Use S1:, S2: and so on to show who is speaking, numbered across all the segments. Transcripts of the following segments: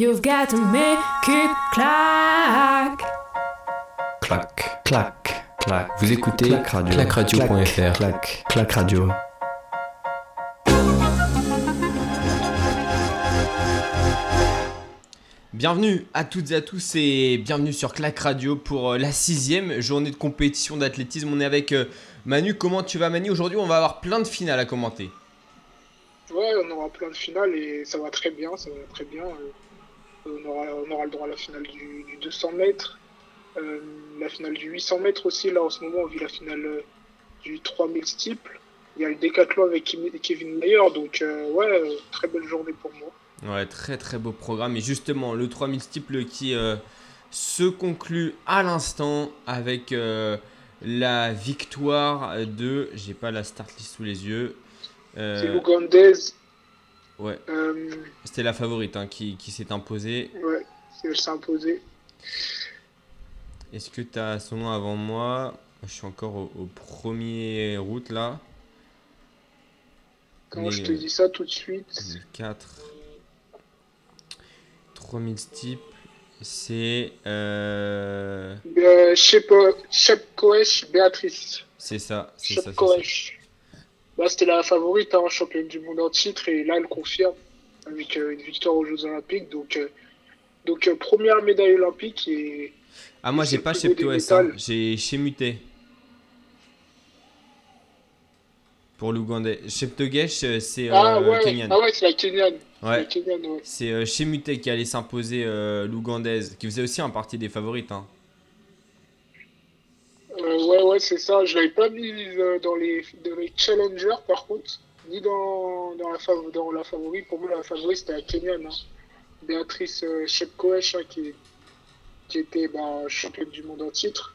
S1: You've got to make it clack.
S2: Clac, clac, clac. Vous écoutez
S3: Clac Radio.
S2: clacradio.fr.
S3: Clac, clac radio.
S4: Bienvenue à toutes et à tous et bienvenue sur Clac Radio pour euh, la sixième journée de compétition d'athlétisme. On est avec euh, Manu. Comment tu vas Manu? Aujourd'hui on va avoir plein de finales à commenter.
S5: Ouais, on aura plein de finales et ça va très bien, ça va très bien. Euh, on, aura, on aura le droit à la finale du, du 200 mètres, euh, la finale du 800 mètres aussi. Là, en ce moment, on vit la finale euh, du 3000 steeple. Il y a le décathlon avec Kevin Mayer, donc euh, ouais, très belle journée pour moi.
S4: Ouais, très très beau programme. Et justement, le 3000 steeple qui euh, se conclut à l'instant avec la victoire de. J'ai pas la start list sous les yeux.
S5: C'est l'Ougandais,
S4: ouais,
S5: euh,
S4: c'était la favorite hein, qui, qui s'est imposée.
S5: ouais, c'est- elle s'est imposée.
S4: Est-ce que tu as son nom avant moi? Je suis encore au, au premier route là. Mais,
S5: je te
S4: euh,
S5: dis ça tout de suite,
S4: 4. 3000 steeple. C'est. Euh...
S5: euh, Shepkoesh Béatrice.
S4: C'est ça. C'est ça, c'est ça.
S5: Shepkoesh. Bah, C'était la favorite, hein, championne du monde en titre, et là, elle confirme avec euh, une victoire aux Jeux Olympiques. Donc, euh, donc euh, première médaille olympique et
S4: Ah, moi j'ai pas Cheptoes, hein. j'ai Chemuté. Pour l'Ougandais. Cheptogesh, euh, c'est
S5: ah ouais,
S4: Kenyan.
S5: ah ouais, c'est la Kenyane.
S4: Ouais.
S5: Ouais.
S4: C'est Chemuté qui allait s'imposer l'Ougandaise, qui faisait aussi un partie des favorites. Hein.
S5: Euh, ouais, ouais, c'est ça. Je l'avais pas mis euh, dans les dans les challengers par contre, ni dans dans la fav- dans la favorite. Pour moi, la favorite c'était la Kenyane. Hein. Béatrice euh, hein, qui qui était bah, championne du monde en titre.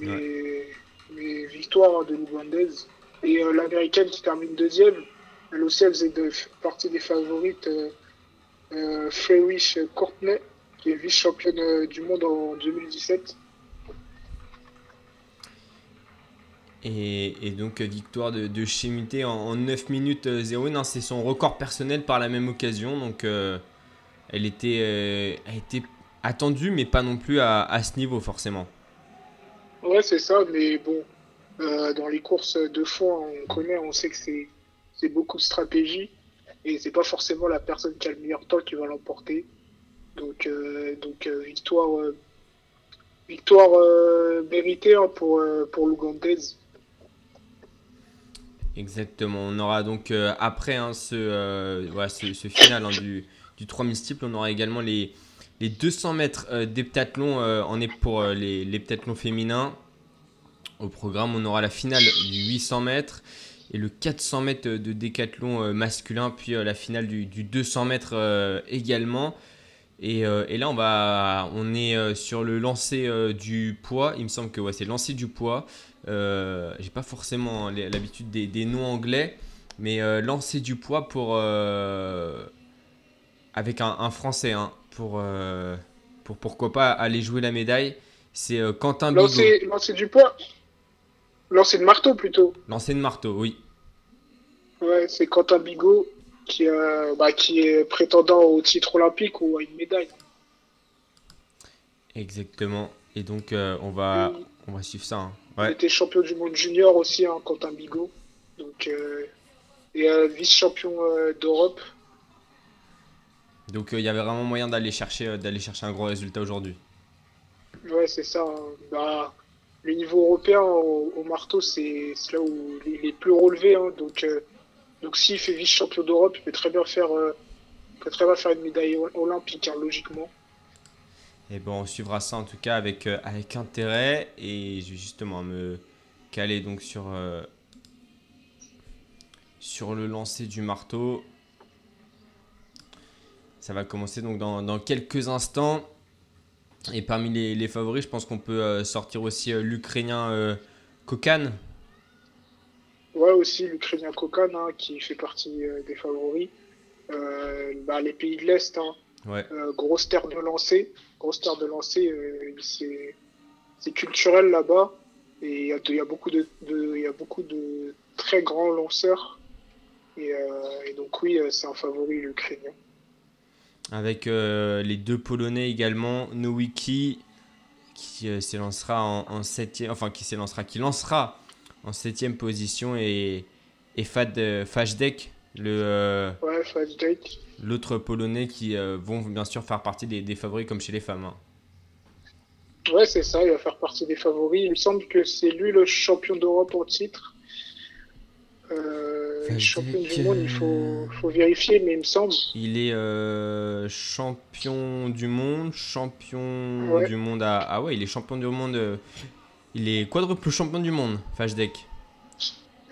S5: Mais, mais victoire hein, de l'Ougandaise. Et euh, l'américaine qui termine deuxième, elle aussi elle faisait de, partie des favorites. Euh, euh, Frewish Courtney, qui est vice-championne du monde en 2017.
S4: Et, donc euh, victoire de, de en, en 9 minutes euh, 01. hein, c'est son record personnel par la même occasion. Donc euh, elle était, euh, elle était attendue, mais pas non plus à, ce niveau forcément.
S5: Ouais, c'est ça, mais bon, euh, dans les courses de fond, on connaît, on sait que c'est beaucoup de stratégie et c'est pas forcément la personne qui a le meilleur temps qui va l'emporter. Donc, euh, euh, victoire, euh, victoire euh, méritée hein, pour, euh, pour l'Ougandaise.
S4: Exactement. On aura donc euh, après hein, ce, euh, voilà, ce, final hein, du, du 3000 steeple, on aura également les, les 200 mètres euh, d'heptathlon euh, en est pour euh, les, les féminins. Au programme, on aura la finale du 800 mètres et le 400 mètres de décathlon euh, masculin, puis euh, la finale du, du 200 mètres euh, également. Et, euh, et là, on, va, on est euh, sur le lancer euh, du poids. Il me semble que ouais, c'est le lancer du poids. Euh, J'ai pas forcément l'habitude des, des noms anglais, mais euh, lancer du poids pour euh, avec un, un français hein, pour, pour pourquoi pas aller jouer la médaille. C'est Quentin Bigot.
S5: Lancer, lancer du poids Lancer de marteau plutôt.
S4: Lancer de marteau, oui.
S5: Ouais, c'est Quentin Bigot qui, bah, qui est prétendant au titre olympique ou à une médaille.
S4: Exactement. Et donc on va on va suivre ça. hein.
S5: Il était champion du monde junior aussi, hein, Quentin Bigot. Donc, euh, et euh, vice-champion euh, d'Europe.
S4: Donc euh, il y avait vraiment moyen d'aller chercher euh, d'aller chercher un gros résultat aujourd'hui.
S5: Ouais, c'est ça. hein. Bah, le niveau européen au, au marteau, c'est là où il est- il est plus relevé. hein. donc, euh, donc s'il fait vice-champion d'Europe, il peut très bien faire, euh, il peut très bien faire une médaille olympique, hein, logiquement.
S4: Et bon, on suivra ça en tout cas avec, euh, avec intérêt. Et je vais justement me caler donc sur, euh, sur le lancer du marteau. Ça va commencer donc dans, dans quelques instants. Et parmi les, les favoris, je pense qu'on peut euh, sortir aussi l'Ukrainien Kokan.
S5: Ouais, aussi l'Ukrainien Kokan, hein, qui fait partie des favoris. Bah, les pays de l'Est, hein,
S4: Ouais,
S5: grosse terre de lancer, grosse terre de lancer, euh, c'est culturel là-bas et il y a, de- il y a beaucoup de, de- il y a beaucoup de très grands lanceurs et, euh, et donc oui, euh, c'est un favori l'Ukrainien.
S4: avec les deux Polonais également, Nowicki qui s'élancera en, en septième, enfin qui s'élancera, qui lancera en septième position et, et Fad, Fajdek, le,
S5: Ouais, Jake.
S4: L'autre Polonais qui euh, vont bien sûr faire partie des, des favoris comme chez les femmes. hein.
S5: Ouais, c'est ça, il va faire partie des favoris. Il me semble que c'est lui le champion d'Europe en titre. Euh, champion du monde, il faut, faut vérifier, mais il me semble.
S4: Il est euh, champion du monde, champion
S5: Ouais.
S4: du monde à... Ah ouais, il est champion du monde. euh, il est quadruple champion du monde, Fajdek.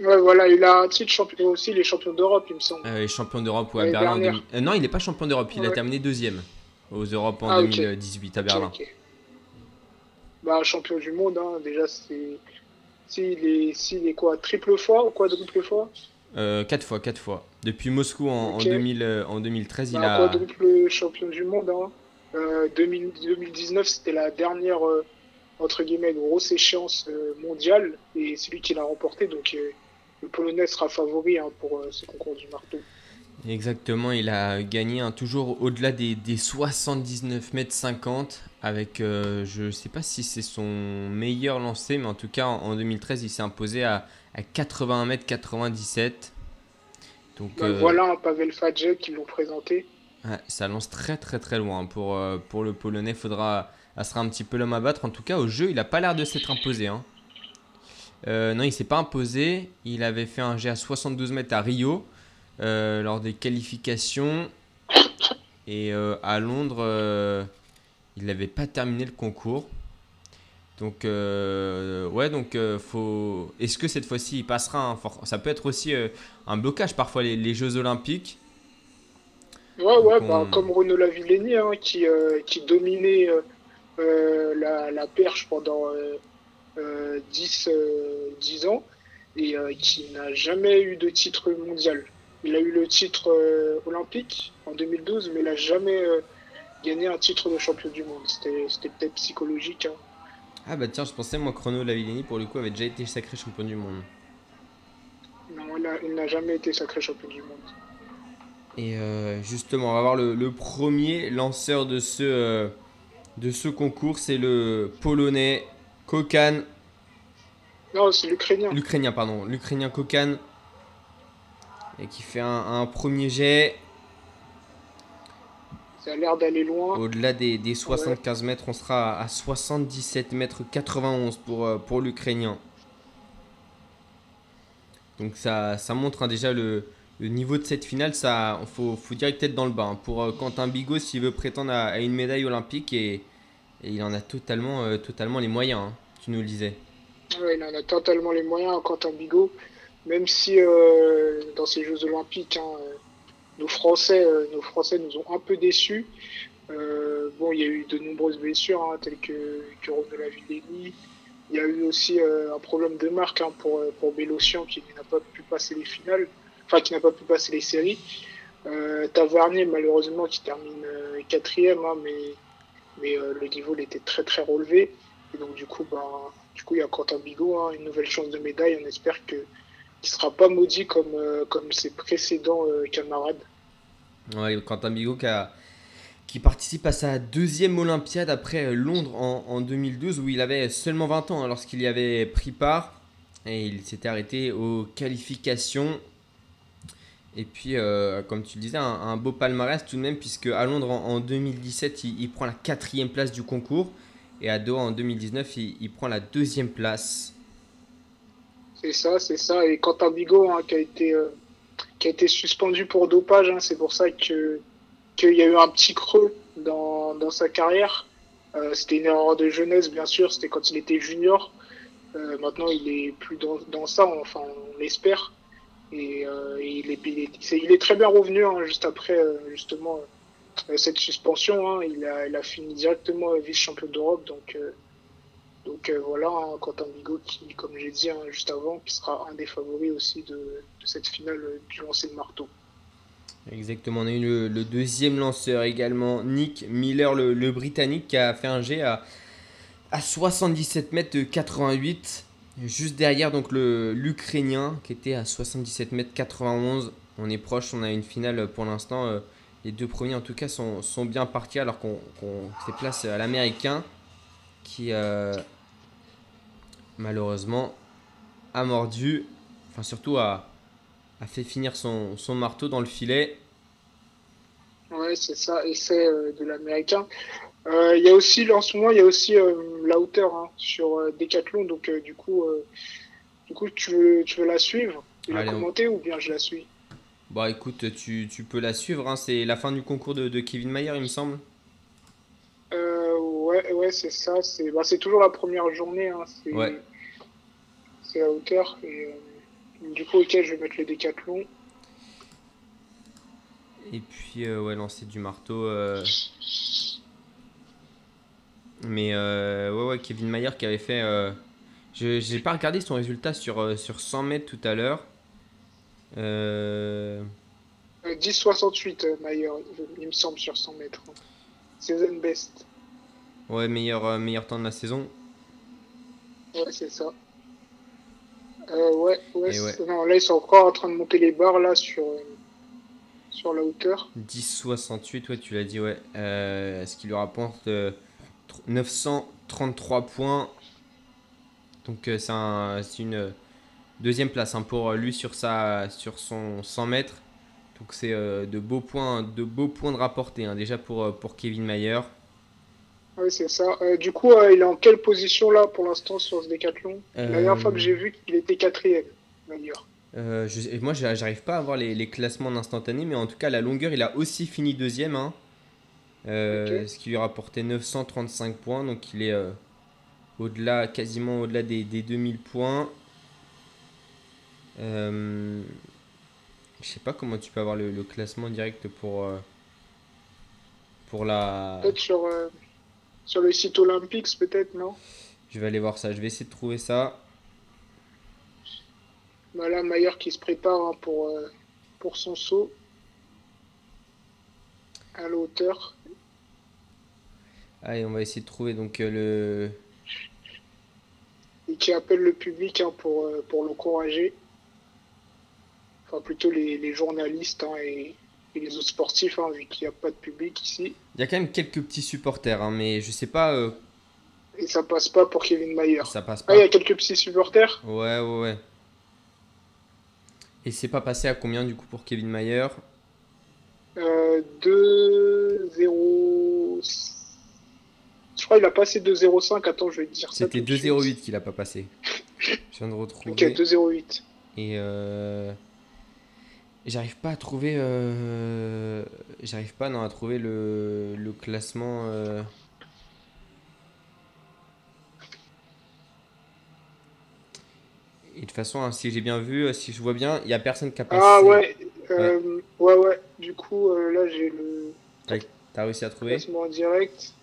S5: Ouais, voilà, il a un titre champion aussi, il est champion d'Europe, il me semble.
S4: Euh, champion d'Europe ouais, à Berlin. en
S5: dernière.
S4: 2000 euh, non, il n'est pas champion d'Europe, il a terminé deuxième aux Europes en
S5: Ah, ok.
S4: 2018 à Berlin.
S5: Bah, champion du monde, hein, déjà, c'est. S'il est, s'il est quoi, triple fois ou quadruple fois?
S4: Euh, quatre fois, quatre fois. Depuis Moscou en, en
S5: Ok.
S4: 2000, euh, en 2013, il
S5: Bah,
S4: a.
S5: quadruple champion du monde. Hein. Euh, 2000 2019, c'était la dernière, entre guillemets, grosse échéance mondiale, et c'est lui qui l'a remporté, donc le Polonais sera favori hein, pour euh, ce concours du marteau.
S4: Exactement, il a gagné hein, toujours au-delà des, des 79 mètres 50 avec, euh, je sais pas si c'est son meilleur lancé, mais en tout cas en, en 2013 il s'est imposé à, à 81 mètres 97. Donc
S5: Bah,
S4: euh,
S5: Voilà un Pavel Fadjek qui l'ont présenté.
S4: ouais, ça lance très très très loin pour, euh, pour le Polonais. Faudra, ça sera un petit peu l'homme à battre. En tout cas au jeu il a pas l'air de s'être imposé. hein. Euh, non, il s'est pas imposé. Il avait fait un jet à 72 mètres à Rio euh, lors des qualifications. Et euh, à Londres, il n'avait pas terminé le concours. Donc, ouais, donc, faut. Est-ce que cette fois-ci il passera hein, For- Ça peut être aussi un blocage parfois, les, les Jeux Olympiques.
S5: Ouais, ouais, bah, comme Renaud Lavillenie, hein, qui, qui dominait la, la perche pendant 10, euh, 10 ans et euh, qui n'a jamais eu de titre mondial. Il a eu le titre euh, olympique en 2012, mais il n'a jamais euh, gagné un titre de champion du monde. C'était peut-être psychologique. hein.
S4: Ah bah tiens, je pensais moi Chrono Lavillenie pour le coup avait déjà été sacré champion du monde.
S5: Non, il n'a jamais été sacré champion du monde.
S4: Et euh, justement, on va voir le, le premier lanceur de ce, euh, de ce concours, c'est le polonais Kokan,
S5: Non, c'est l'Ukrainien.
S4: l'Ukrainien pardon, l'Ukrainien Kokan, et qui fait un, un premier jet
S5: Ça a l'air d'aller loin.
S4: au-delà des, des 75 mètres, on sera à 77 mètres 91 pour, euh, pour l'Ukrainien. Donc ça, ça montre hein, déjà le, le niveau de cette finale, ça faut, faut dans le bas. hein. Pour euh, Quentin Bigot, s'il veut prétendre à, à une médaille olympique, et, et il en a totalement, euh, totalement les moyens, hein, tu nous le disais.
S5: Il en a totalement les moyens, Quentin Bigot. Même si euh, dans ces Jeux Olympiques, hein, euh, nos, Français, nos Français nous ont un peu déçus. Bon, il y a eu de nombreuses blessures, hein, telles que, que Renaud Lavillenie. Il y a eu aussi un problème de marque hein, pour, pour Bélocian qui n'a pas pu passer les finales, enfin qui n'a pas pu passer les séries. Tavernier, malheureusement, qui termine quatrième, mais, mais euh, le niveau il était très très relevé. Et donc du coup, bah, du coup, il y a Quentin Bigot, hein, une nouvelle chance de médaille. On espère que qu'il sera pas maudit comme euh, comme ses précédents euh, camarades.
S4: Quentin Bigot qui, participe à sa deuxième Olympiade après Londres en, en 2012 où il avait seulement 20 ans hein, lorsqu'il y avait pris part et il s'était arrêté aux qualifications. Et puis, euh, comme tu le disais, un, beau palmarès tout de même puisque à Londres en, en 2017 il, il prend la quatrième place du concours et à Doha en 2019 il, il prend la deuxième place.
S5: C'est ça, c'est ça. Et Quentin Bigot hein, qui a été euh, qui a été suspendu pour dopage. hein, c'est pour ça que qu'il y a eu un petit creux dans, dans sa carrière. Euh, c'était une erreur de jeunesse, bien sûr. C'était quand il était junior. Maintenant, il est plus dans, dans ça. Enfin, on l'espère. Et euh, il, est, très bien revenu hein, juste après euh, justement euh, cette suspension. hein. il, a, fini directement vice-champion d'Europe. Donc, donc voilà, hein, Quentin Bigot qui, comme j'ai dit juste avant, qui sera un des favoris aussi de, cette finale du lancer de marteau.
S4: Exactement, on a eu le, deuxième lanceur également, Nick Miller, le, Britannique, qui a fait un jet à, à 77 mètres de 88. Juste derrière, donc l'Ukrainien qui était à 77 mètres 91. On est proche, on a une finale pour l'instant. euh, les deux premiers en tout cas sont, bien partis alors qu'on se place à l'américain qui euh, malheureusement a mordu, enfin surtout a, fait finir son, marteau dans le filet.
S5: Ouais, c'est ça, essai euh, de l'américain. Euh, Il y a aussi, en ce moment, il y a aussi euh, la hauteur hein, sur euh, Decathlon, donc du coup, du coup, tu veux, tu veux la suivre? Et la
S4: on-
S5: commenter ou bien je la suis?
S4: Bon écoute, tu, tu peux la suivre, hein, c'est la fin du concours de, de Kevin Mayer il me semble.
S5: euh, Ouais, ouais, c'est ça. C'est bah, c'est toujours la première journée. Hein, c'est
S4: Ouais.
S5: la hauteur. Et, euh, du coup, ok, je vais mettre le Decathlon.
S4: Et puis euh, ouais, lancer du marteau. Mais euh, ouais, ouais, Kevin Mayer qui avait fait... euh, Je j'ai pas regardé son résultat sur, euh, sur 100 mètres tout à l'heure. Euh,
S5: Euh, 10,68 euh, Mayer, il me semble, sur 100 mètres. Season best.
S4: Ouais, meilleur, euh, meilleur temps de la saison.
S5: Ouais, c'est ça. Ouais, ouais,
S4: ouais.
S5: Non, là, ils sont encore en train de monter les barres là sur, sur la hauteur.
S4: 10,68, ouais, tu l'as dit, ouais. Euh, ce qui lui rapporte euh, 933 points. Donc euh, c'est un- c'est une euh, deuxième place hein, pour lui sur, sa, sur son 100 mètres. Donc c'est euh, de beaux points de beaux points de rapporter hein, déjà pour, euh, pour Kevin Mayer.
S5: Ouais, c'est ça. Euh, du coup, euh, il est en quelle position là pour l'instant sur ce décathlon? La dernière
S4: Euh,
S5: fois que j'ai vu qu'il était quatrième, Mayer.
S4: Euh, je- moi, j'a- j'arrive pas à voir les, les classements en instantané, mais en tout cas, la longueur, il a aussi fini deuxième. hein. Euh. Ce qui lui a rapporté 935 points. Donc, il est euh, au-delà, quasiment au-delà des, des 2000 points. Euh, je sais pas comment tu peux avoir le, le classement direct pour, euh, pour la.
S5: Peut-être sur, euh, sur le site Olympics, peut-être, non?
S4: Je vais aller voir ça. Je vais essayer de trouver ça.
S5: bah, Là, Mayer qui se prépare hein, pour, pour son saut à la hauteur.
S4: Allez, on va essayer de trouver donc euh, le.
S5: et qui appelle le public hein, pour, euh, pour l'encourager. Enfin, plutôt les, les journalistes hein, et, et les autres sportifs, hein, vu qu'il n'y a pas de public ici.
S4: Il y a quand même quelques petits supporters, mais je sais pas. euh,
S5: Et ça passe pas pour Kevin Mayer.
S4: ça passe
S5: Ah,
S4: pas.
S5: il y a quelques petits supporters?
S4: Ouais, ouais, ouais. Et c'est pas passé à combien du coup pour Kevin Mayer?
S5: Euh, 2, 0. Crois qu'il a passé 2-0-5. Attends, je vais te dire ça.
S4: C'était
S5: tout de suite.
S4: 2,08 qu'il a pas passé. Je viens de retrouver.
S5: Ok, 2-0-8.
S4: Et euh... j'arrive pas à trouver. euh, J'arrive pas non, à trouver le, le classement. euh, Et de toute façon, hein, si j'ai bien vu, si je vois bien, il y a personne qui a passé.
S5: Ah ouais, euh, ouais, ouais. Du coup, là, j'ai le
S4: T'as réussi à trouver
S5: classement en direct.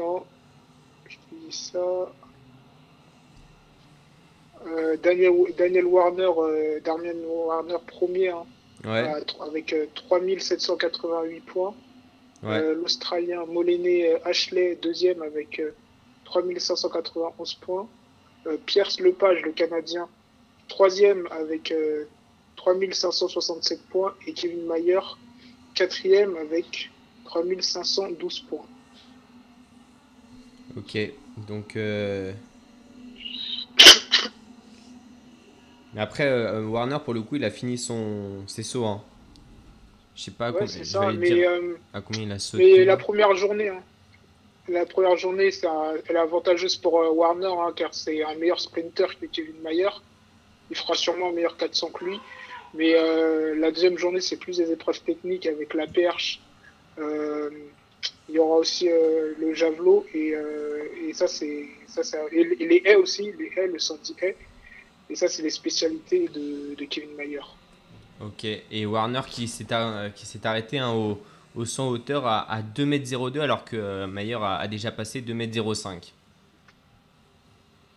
S5: Attends, je te dis ça. Euh, Daniel, Daniel Warner, euh, Warner premier hein,
S4: Ouais,
S5: à tro- avec euh, 3788 points.
S4: ouais.
S5: Euh, L'Australien Molené euh, Ashley deuxième avec euh, 3591 points. Euh, Pierce Lepage, le Canadien, troisième avec euh, 3567 points. Et Kevin Mayer, quatrième avec 3512 points.
S4: Ok, donc. euh, Mais après, euh, Warner, pour le coup, il a fini son... ses sauts. Hein. Je sais pas
S5: Ouais,
S4: combien-
S5: ça. Mais,
S4: dire
S5: euh,
S4: à combien il a sauté.
S5: mais la première journée, hein. la première journée, c'est un- elle est avantageuse pour euh, Warner hein, car c'est un meilleur sprinter que Kevin Mayer. Il fera sûrement un meilleur 400 que lui. Mais euh, la deuxième journée, c'est plus des épreuves techniques avec la perche. Il y aura aussi euh, le javelot et, euh, et ça c'est et, et les haies aussi, les haies, le 110 haies. Et ça c'est les spécialités de, de Kevin Mayer.
S4: Ok, et Warner qui s'est arrêté hein, au, au 100 hauteur à, à 2m02 alors que euh, Mayer a, a déjà passé 2m05.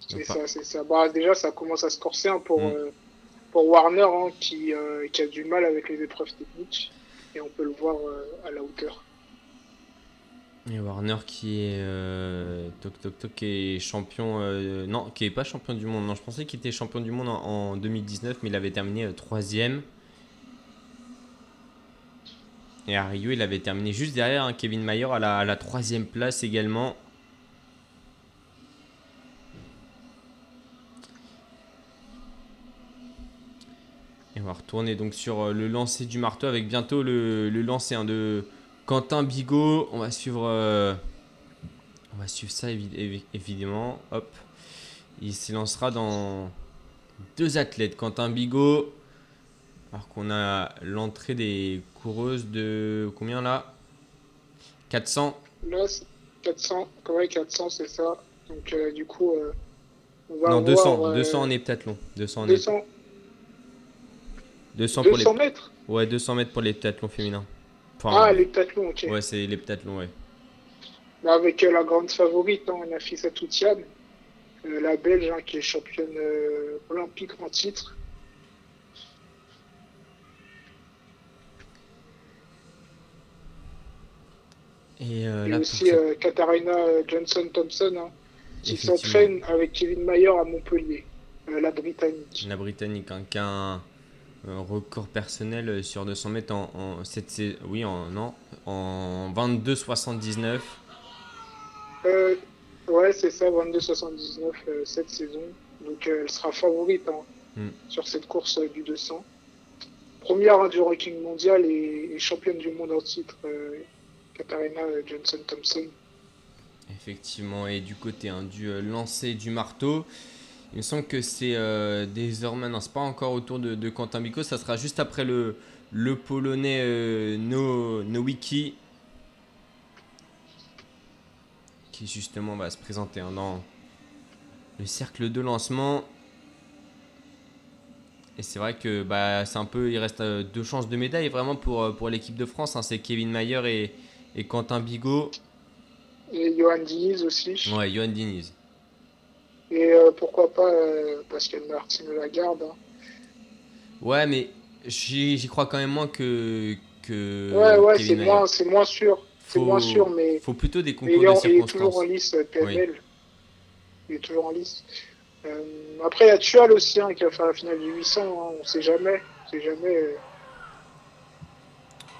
S5: C'est ça, c'est ça. Bah, déjà, ça commence à se corser hein, pour,
S4: Mm.
S5: euh, pour Warner hein, qui, euh, qui a du mal avec les épreuves techniques. Et on peut le voir euh, à la hauteur.
S4: Et Warner qui est euh, toc toc toc qui est champion euh, non qui est pas champion du monde non je pensais qu'il était champion du monde en, en 2019 mais il avait terminé euh, troisième Et à il avait terminé juste derrière hein, Kevin Mayer à la, à la troisième place également. Et on va retourner donc sur le lancer du marteau avec bientôt le, le lancer hein, de Quentin Bigot. On va suivre, euh, on va suivre ça évi- évi- évidemment. Hop, il s'élancera dans deux athlètes. Quentin Bigot, alors qu'on a l'entrée des coureuses de combien là? 400
S5: Là, c'est 400. Ouais, 400, c'est ça. Donc, euh, du coup, euh, on va
S4: Non,
S5: avoir,
S4: 200,
S5: euh,
S4: 200 en heptathlon. 200 en hep-
S5: 200,
S4: 200 pour
S5: 200
S4: les
S5: mètres
S4: Ouais, 200 mètres pour les heptathlons féminins. Enfin,
S5: Ah, les pentathlons, ok.
S4: ouais, c'est les heptathlons, ouais.
S5: Bah, avec euh, la grande favorite, hein, Nafisa Toutian, euh, la Belge hein, qui est championne euh, olympique en titre.
S4: Et euh,
S5: Et
S4: là,
S5: aussi euh, Katarina Johnson-Thompson, hein, qui s'entraîne avec Kevin Mayer à Montpellier, euh, la Britannique.
S4: La Britannique, hein, qui a un, un record personnel euh, sur 200 mètres en, en cette oui, en, non, en 22,79.
S5: Euh, ouais, c'est ça, 22-79 euh, cette saison. Donc euh, elle sera favorite hein,
S4: Mm.
S5: sur cette course du 200. Première hein, du ranking mondial et, et championne du monde en titre, Katarina Johnson-Thompson.
S4: Effectivement, et du côté hein, du lancer du marteau, il me semble que c'est euh, désormais, non, c'est pas encore autour de, de Quentin Bico, ça sera juste après le, le polonais euh, no, Nowicki, qui justement va se présenter hein, dans le cercle de lancement. Et c'est vrai que bah, c'est un peu, il reste euh, deux chances de médaille vraiment pour, euh, pour l'équipe de France. hein. c'est Kevin Mayer et, et Quentin Bigot.
S5: Et Johan Diniz aussi.
S4: Ouais, Johan Diniz.
S5: Et euh, pourquoi pas euh, Pascal Martine Lagarde. hein.
S4: Ouais, mais j'y crois quand même moins que. que
S5: ouais, ouais,
S4: Euh,
S5: c'est moins, moins sûr. C'est
S4: Faut-
S5: moins sûr, mais,
S4: Faut plutôt des concours
S5: il, est,
S4: de
S5: en- il est toujours en lice euh, PML. Il est toujours en lice. Euh, après, il y a Tual aussi hein, qui va faire la finale du 800. hein, on sait jamais. On sait jamais. euh,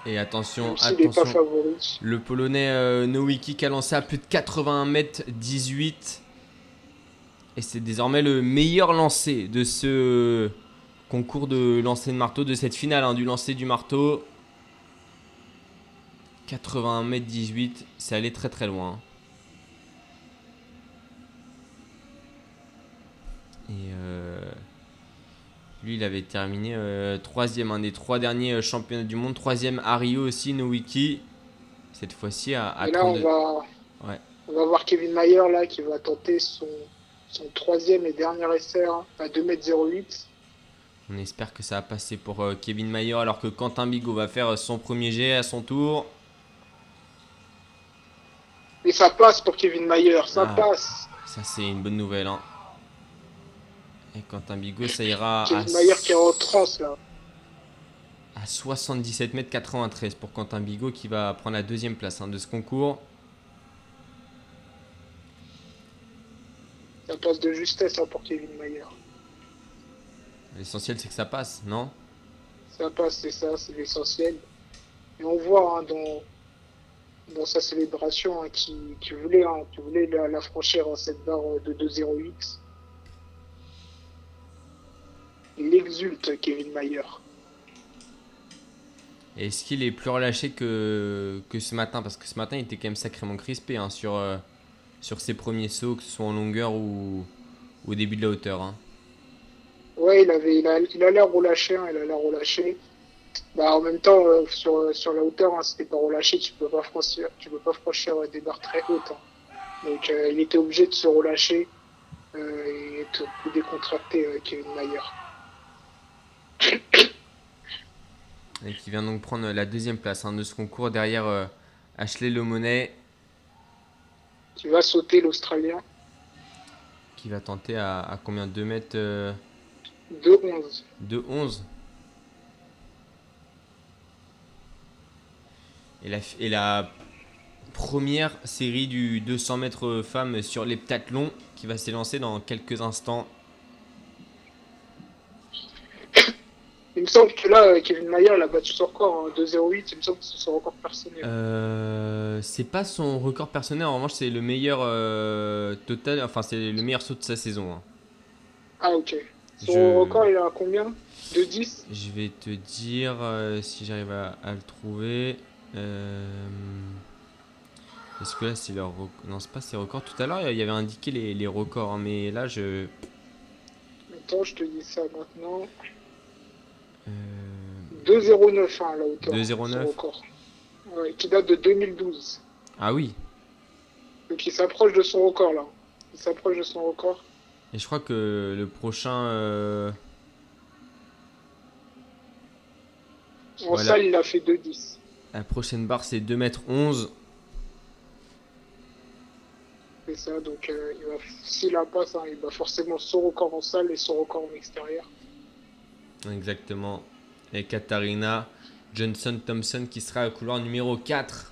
S4: Et attention,
S5: pas
S4: attention.
S5: favori.
S4: Le polonais euh, Nowicki qui a lancé à plus de 81 mètres 18. Et c'est désormais le meilleur lancé de ce concours de lancer de marteau, de cette finale hein, du lancer du marteau. 81 mètres 18, c'est allé très très loin. Et euh, lui, il avait terminé euh, troisième, un des trois derniers euh, championnats du monde. Troisième à Rio aussi, Nowicki. Cette fois-ci à, à
S5: Et là, on
S4: 32.
S5: va,
S4: Ouais.
S5: on va voir Kevin Mayer là, qui va tenter son, son troisième et dernier essai hein, à 2m08.
S4: On espère que ça va passer pour euh, Kevin Mayer alors que Quentin Bigot va faire euh, son premier jet à son tour.
S5: Et ça passe pour Kevin Mayer, ça
S4: Ah.
S5: passe.
S4: Ça, c'est une bonne nouvelle. hein. Et Quentin Bigot, ça ira à,
S5: Kevin Mayer qui est en transe là.
S4: à 77 mètres 93 pour Quentin Bigot qui va prendre la deuxième place hein, de ce concours.
S5: Ça passe de justesse hein, pour Kevin Mayer.
S4: L'essentiel, c'est que ça passe, non?
S5: Ça passe, c'est ça, c'est l'essentiel. Et on voit hein, dans, dans sa célébration hein, qui, qui voulait, hein, qui voulait la, la franchir à cette barre de 2-0X. Il exulte, Kevin Mayer.
S4: Est-ce qu'il est plus relâché que, que ce matin? Parce que ce matin, il était quand même sacrément crispé hein, sur, euh, sur ses premiers sauts, que ce soit en longueur ou au début de la hauteur. hein.
S5: Ouais, il avait, il a, il a l'air relâché, hein, il a l'air relâché. Bah, en même temps, euh, sur, sur la hauteur, hein, c'était pas relâché, tu peux pas franchir, tu peux pas franchir des barres très hautes. hein. Donc, euh, il était obligé de se relâcher euh, et être plus décontracté, euh, Kevin Mayer.
S4: Et qui vient donc prendre la deuxième place hein, de ce concours derrière Ashley Lemonet
S5: Qui va sauter l'Australien
S4: qui va tenter à, à combien? 2 mètres euh,
S5: de 11.
S4: de 11 et la, et la première série du 200 mètres femmes sur l'heptathlon qui va s'élancer dans quelques instants.
S5: Il me semble que là, euh, Kevin Mayer, il a battu son record en 2-0-8. Il me semble que c'est son record personnel.
S4: Euh, c'est pas son record personnel, en revanche, c'est le meilleur euh, total, enfin, c'est le meilleur saut de sa saison. hein.
S5: Ah, ok. Son
S4: Je-
S5: record, il est à combien? 2-10
S4: Je vais te dire euh, si j'arrive à, à le trouver. Est-ce que là, c'est leur rec- Non, c'est pas ses records. Tout à l'heure, il y avait indiqué les, les records, hein, mais là, je.
S5: Attends, je te dis ça maintenant.
S4: Euh,
S5: 2-0-9 hein, à la hauteur.
S4: 2,09.
S5: son record. Ouais, qui date de 2012.
S4: Ah oui,
S5: Donc il s'approche de son record là. Il s'approche de son record.
S4: et je crois que le prochain. euh,
S5: En
S4: Voilà.
S5: salle, il a fait 2-10.
S4: La prochaine barre, c'est 2m11.
S5: C'est ça, donc euh, s'il la passe, hein, il va forcément son record en salle et son record en extérieur.
S4: Exactement. Et Katharina Johnson-Thompson qui sera au couloir numéro 4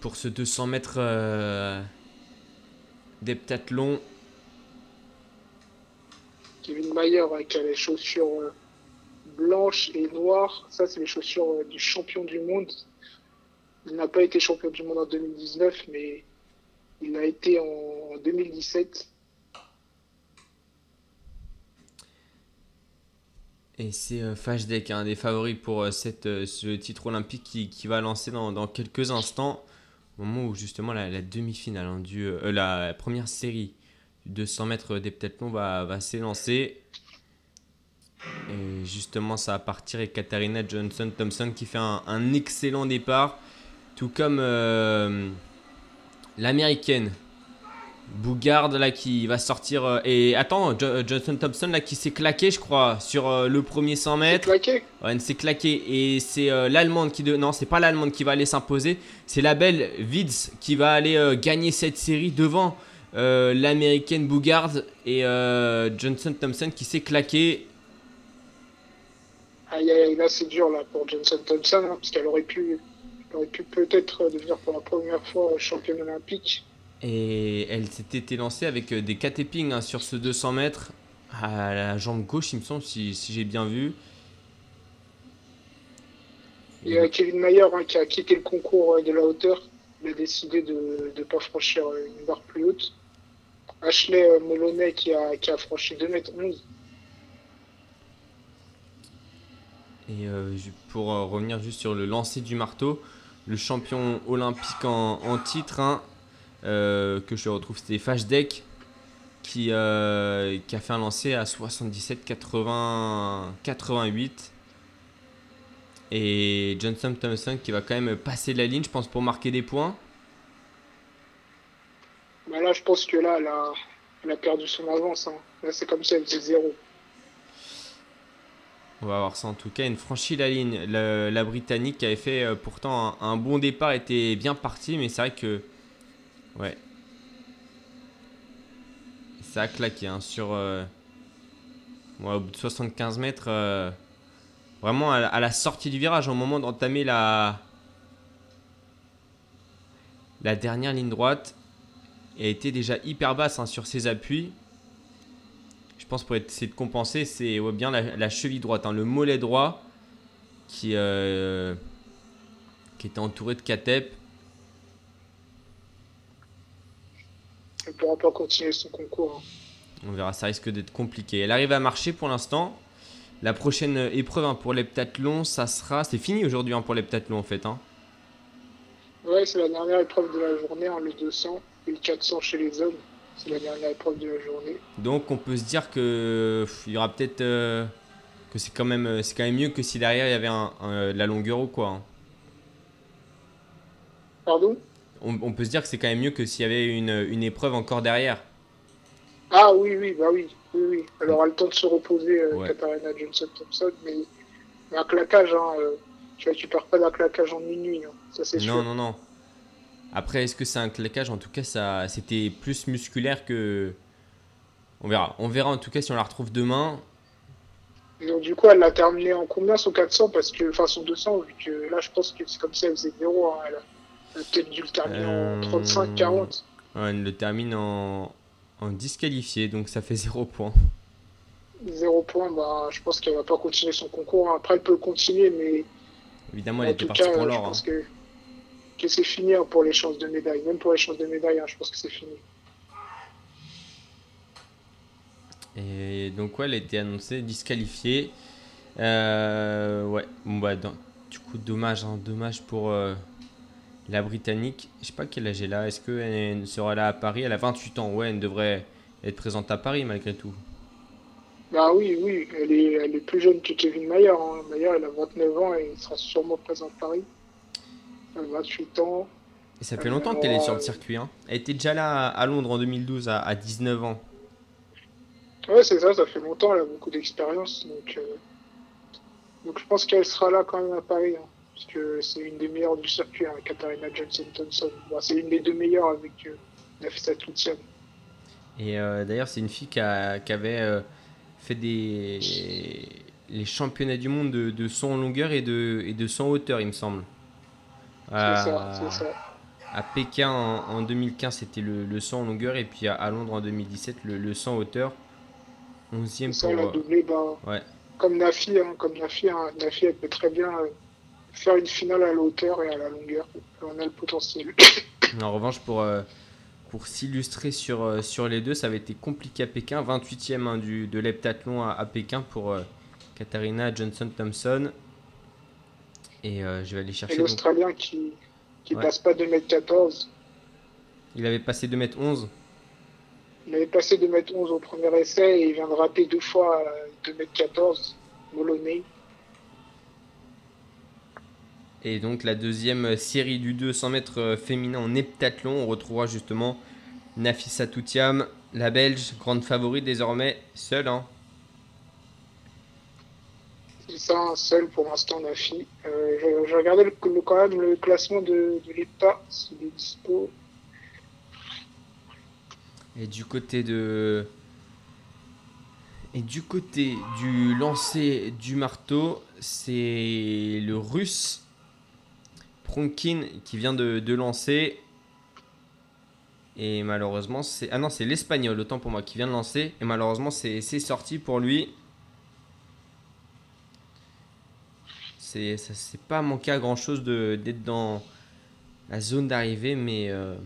S4: pour ce 200 mètres euh, d'heptathlon.
S5: Kevin Mayer hein, qui a les chaussures euh, blanches et noires. Ça, c'est les chaussures euh, du champion du monde. Il n'a pas été champion du monde en 2019, mais il a été en 2017.
S4: Et c'est euh, Fajdeck, un des favoris pour euh, euh, ce titre olympique qui, qui va lancer dans, dans quelques instants. Au moment où justement la, demi-finale, hein, du, la première série du 200 mètres d'heptathlon va, va s'élancer. Et justement, ça va partir avec Katharina Johnson-Thompson qui fait un, excellent départ. Tout comme l'américaine Bougard là qui va sortir. euh, et attends, Jo- Johnson Thompson là qui s'est claqué, je crois, sur euh, le premier 100
S5: C'est
S4: mètres.
S5: claqué.
S4: Ouais, elle s'est claqué. Et c'est euh, l'Allemande qui. De... Non, c'est pas l'Allemande qui va aller s'imposer. C'est la belle Wids qui va aller euh, gagner cette série devant euh, l'américaine Bougard et euh, Johnson Thompson qui s'est claqué.
S5: Aïe, aïe, aïe, là c'est dur là pour Johnson Thompson, hein, parce qu'elle aurait pu, elle aurait pu peut-être euh, devenir pour la première fois euh, championne olympique.
S4: Et elle s'était lancée avec euh, des catépings hein, sur ce 200 mètres à la jambe gauche, il me semble, si, si j'ai bien vu.
S5: Il y a Kevin Mayer hein, qui a quitté le concours euh, de la hauteur. Il a décidé de ne pas franchir euh, une barre plus haute. Ashley Moloney qui a, qui a franchi 2m11.
S4: Et euh, ju- pour revenir juste sur le lancer du marteau, le champion olympique en, en titre, hein, que je retrouve, c'était Fajdeck, qui, euh, qui a fait un lancer à 77 80 88. Et Johnson Thompson qui va quand même passer la ligne, je pense, pour marquer des points.
S5: Bah là, je pense que là, elle a, elle a perdu son avance. hein. Là, c'est comme si elle faisait zéro.
S4: On va voir ça en tout cas. Une franchit la ligne. Le- la Britannique qui avait fait euh, pourtant un, un bon départ était bien parti, mais c'est vrai que. Ouais. Ça a claqué sur. euh, au bout de 75 mètres. euh, vraiment à, la- sortie du virage, au moment d'entamer la. La dernière ligne droite. Elle était déjà hyper basse hein, sur ses appuis. Je pense pour essayer de compenser, c'est bien la, la cheville droite, hein, le mollet droit qui, euh, qui était entouré de catep.
S5: Ne pourra pas continuer son concours. hein.
S4: On verra, ça risque d'être compliqué. Elle arrive à marcher pour l'instant. La prochaine épreuve hein, pour l'heptathlon, ça sera. C'est fini aujourd'hui hein, pour l'heptathlon en fait. hein.
S5: Ouais, c'est la dernière épreuve de la journée, hein, le 200 et le 400 chez les hommes. C'est la dernière épreuve de la journée.
S4: Donc on peut se dire que pff, il y aura peut-être euh, que c'est quand même euh, c'est quand même mieux que si derrière il y avait un, un- de la longueur ou quoi. hein.
S5: Pardon?
S4: On, on peut se dire que c'est quand même mieux que s'il y avait une, une épreuve encore derrière.
S5: Ah oui, oui, bah oui, oui, oui. Elle aura le temps de se reposer, euh,
S4: Ouais.
S5: Katharina Johnson-Thompson, mais, mais un claquage, hein, euh, tu récupères pas d'un claquage en une nuit, hein, ça c'est
S4: Non,
S5: sûr.
S4: non, non. Après, est-ce que c'est un claquage? En tout cas, ça, c'était plus musculaire que. On verra. On verra en tout cas si on la retrouve demain.
S5: Donc du coup, elle l'a terminé en combien son 400 Parce que, enfin son 200, vu que là je pense que c'est comme si elle faisait 0, hein, elle a, elle a peut-être dû le terminer
S4: Euh,
S5: en 35-40.
S4: Ouais, elle le termine en, en disqualifié, donc ça fait 0 point.
S5: Zéro point, bah, je pense qu'elle va pas continuer son concours. Après, elle peut le continuer, mais
S4: Évidemment, elle
S5: en
S4: était
S5: tout
S4: partie
S5: cas,
S4: pour
S5: je
S4: l'or. hein.
S5: pense que, que c'est fini hein, pour les chances de médaille. Même pour les chances de médaille, hein, je pense que c'est fini.
S4: Et donc, ouais, elle a été annoncée disqualifiée. Euh, ouais, bon, bah, dans- du coup, dommage, hein, dommage pour euh, la Britannique. Je sais pas quel âge elle a. Est-ce qu'elle sera là à Paris? Elle a 28 ans. Ouais, elle devrait être présente à Paris malgré tout.
S5: Bah oui, oui, elle est, elle est plus jeune que Kevin Mayer. Hein. Mayer, elle a 29 ans et il sera sûrement présent à Paris. Elle a 28 ans.
S4: Et ça fait longtemps qu'elle est sur le circuit. hein. Elle était déjà là à, à Londres en 2012 à, à 19 ans.
S5: Ouais, c'est ça, ça fait longtemps, elle a beaucoup d'expérience. Donc, euh, donc je pense qu'elle sera là quand même à Paris. hein, parce que c'est une des meilleures du circuit, hein, Katharina Johnson-Thompson. Bon, c'est une des deux meilleures avec euh, Nafisa Toutian.
S4: Et euh, d'ailleurs, c'est une fille qui, a- qui avait euh, fait des les championnats du monde de, de saut en longueur et de, et de saut en hauteur, il me semble.
S5: C'est ça, c'est ça.
S4: à Pékin en, en 2015, c'était le, le saut en longueur, et puis à, à Londres en 2017, le, le saut en hauteur. 11e
S5: C'est ça,
S4: pour.
S5: elle a
S4: euh,
S5: doublé. Bah,
S4: ouais.
S5: Comme Nafi, hein, comme Nafi, hein, Nafi, elle peut très bien euh, faire une finale à la hauteur et à la longueur. On a le potentiel.
S4: En revanche, pour, euh, pour s'illustrer sur, euh, sur les deux, ça avait été compliqué à Pékin. 28e hein, du, de l'heptathlon à, à Pékin pour euh, Katharina Johnson-Thompson. Et je vais aller chercher. donc-
S5: l'Australien qui qui
S4: Ouais.
S5: passe pas 2m14.
S4: Il avait passé 2m11.
S5: Il avait passé 2m11 au premier essai et il vient de rater deux fois euh, 2m14. Moloney.
S4: Et donc la deuxième série du 200 mètres euh, féminin en heptathlon, on retrouvera justement Nafisa Toutiam, la Belge, grande favorite désormais, seule. Hein.
S5: C'est ça, un seul pour l'instant, Nafi. Euh, je, je regardais le, le- quand même le classement de, de l'EPTA, s'il est dispo.
S4: Et du côté de. Et du côté du lancer du marteau, c'est le russe Pronkin qui vient de, lancer. Et malheureusement, c'est. Ah non, c'est l'espagnol, autant pour moi, qui vient de lancer. Et malheureusement, c'est sorti pour lui. C'est ça s'est pas manqué à grand chose d'être dans la zone d'arrivée, mais. euh,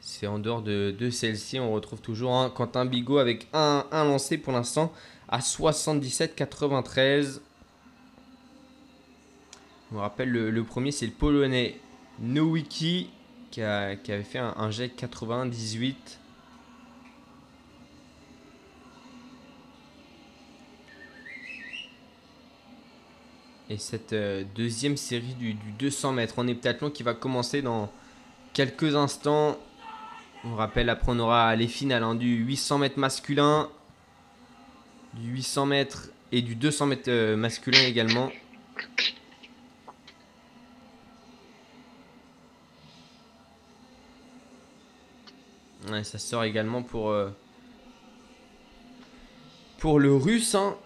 S4: c'est en dehors de, celle-ci, on retrouve toujours un Quentin Bigot avec un, un lancé pour l'instant à 77,93. Me rappelle, le, premier c'est le Polonais Nowicki qui, a- qui avait fait un, jet 81-18. Et cette euh, deuxième série du, du 200 mètres en heptathlon qui va commencer dans quelques instants. On rappelle, après on aura les finales hein, du 800 mètres masculin, du 800 mètres et du 200 mètres euh, masculin également. Ouais, ça sort également pour, euh, pour le russe. hein.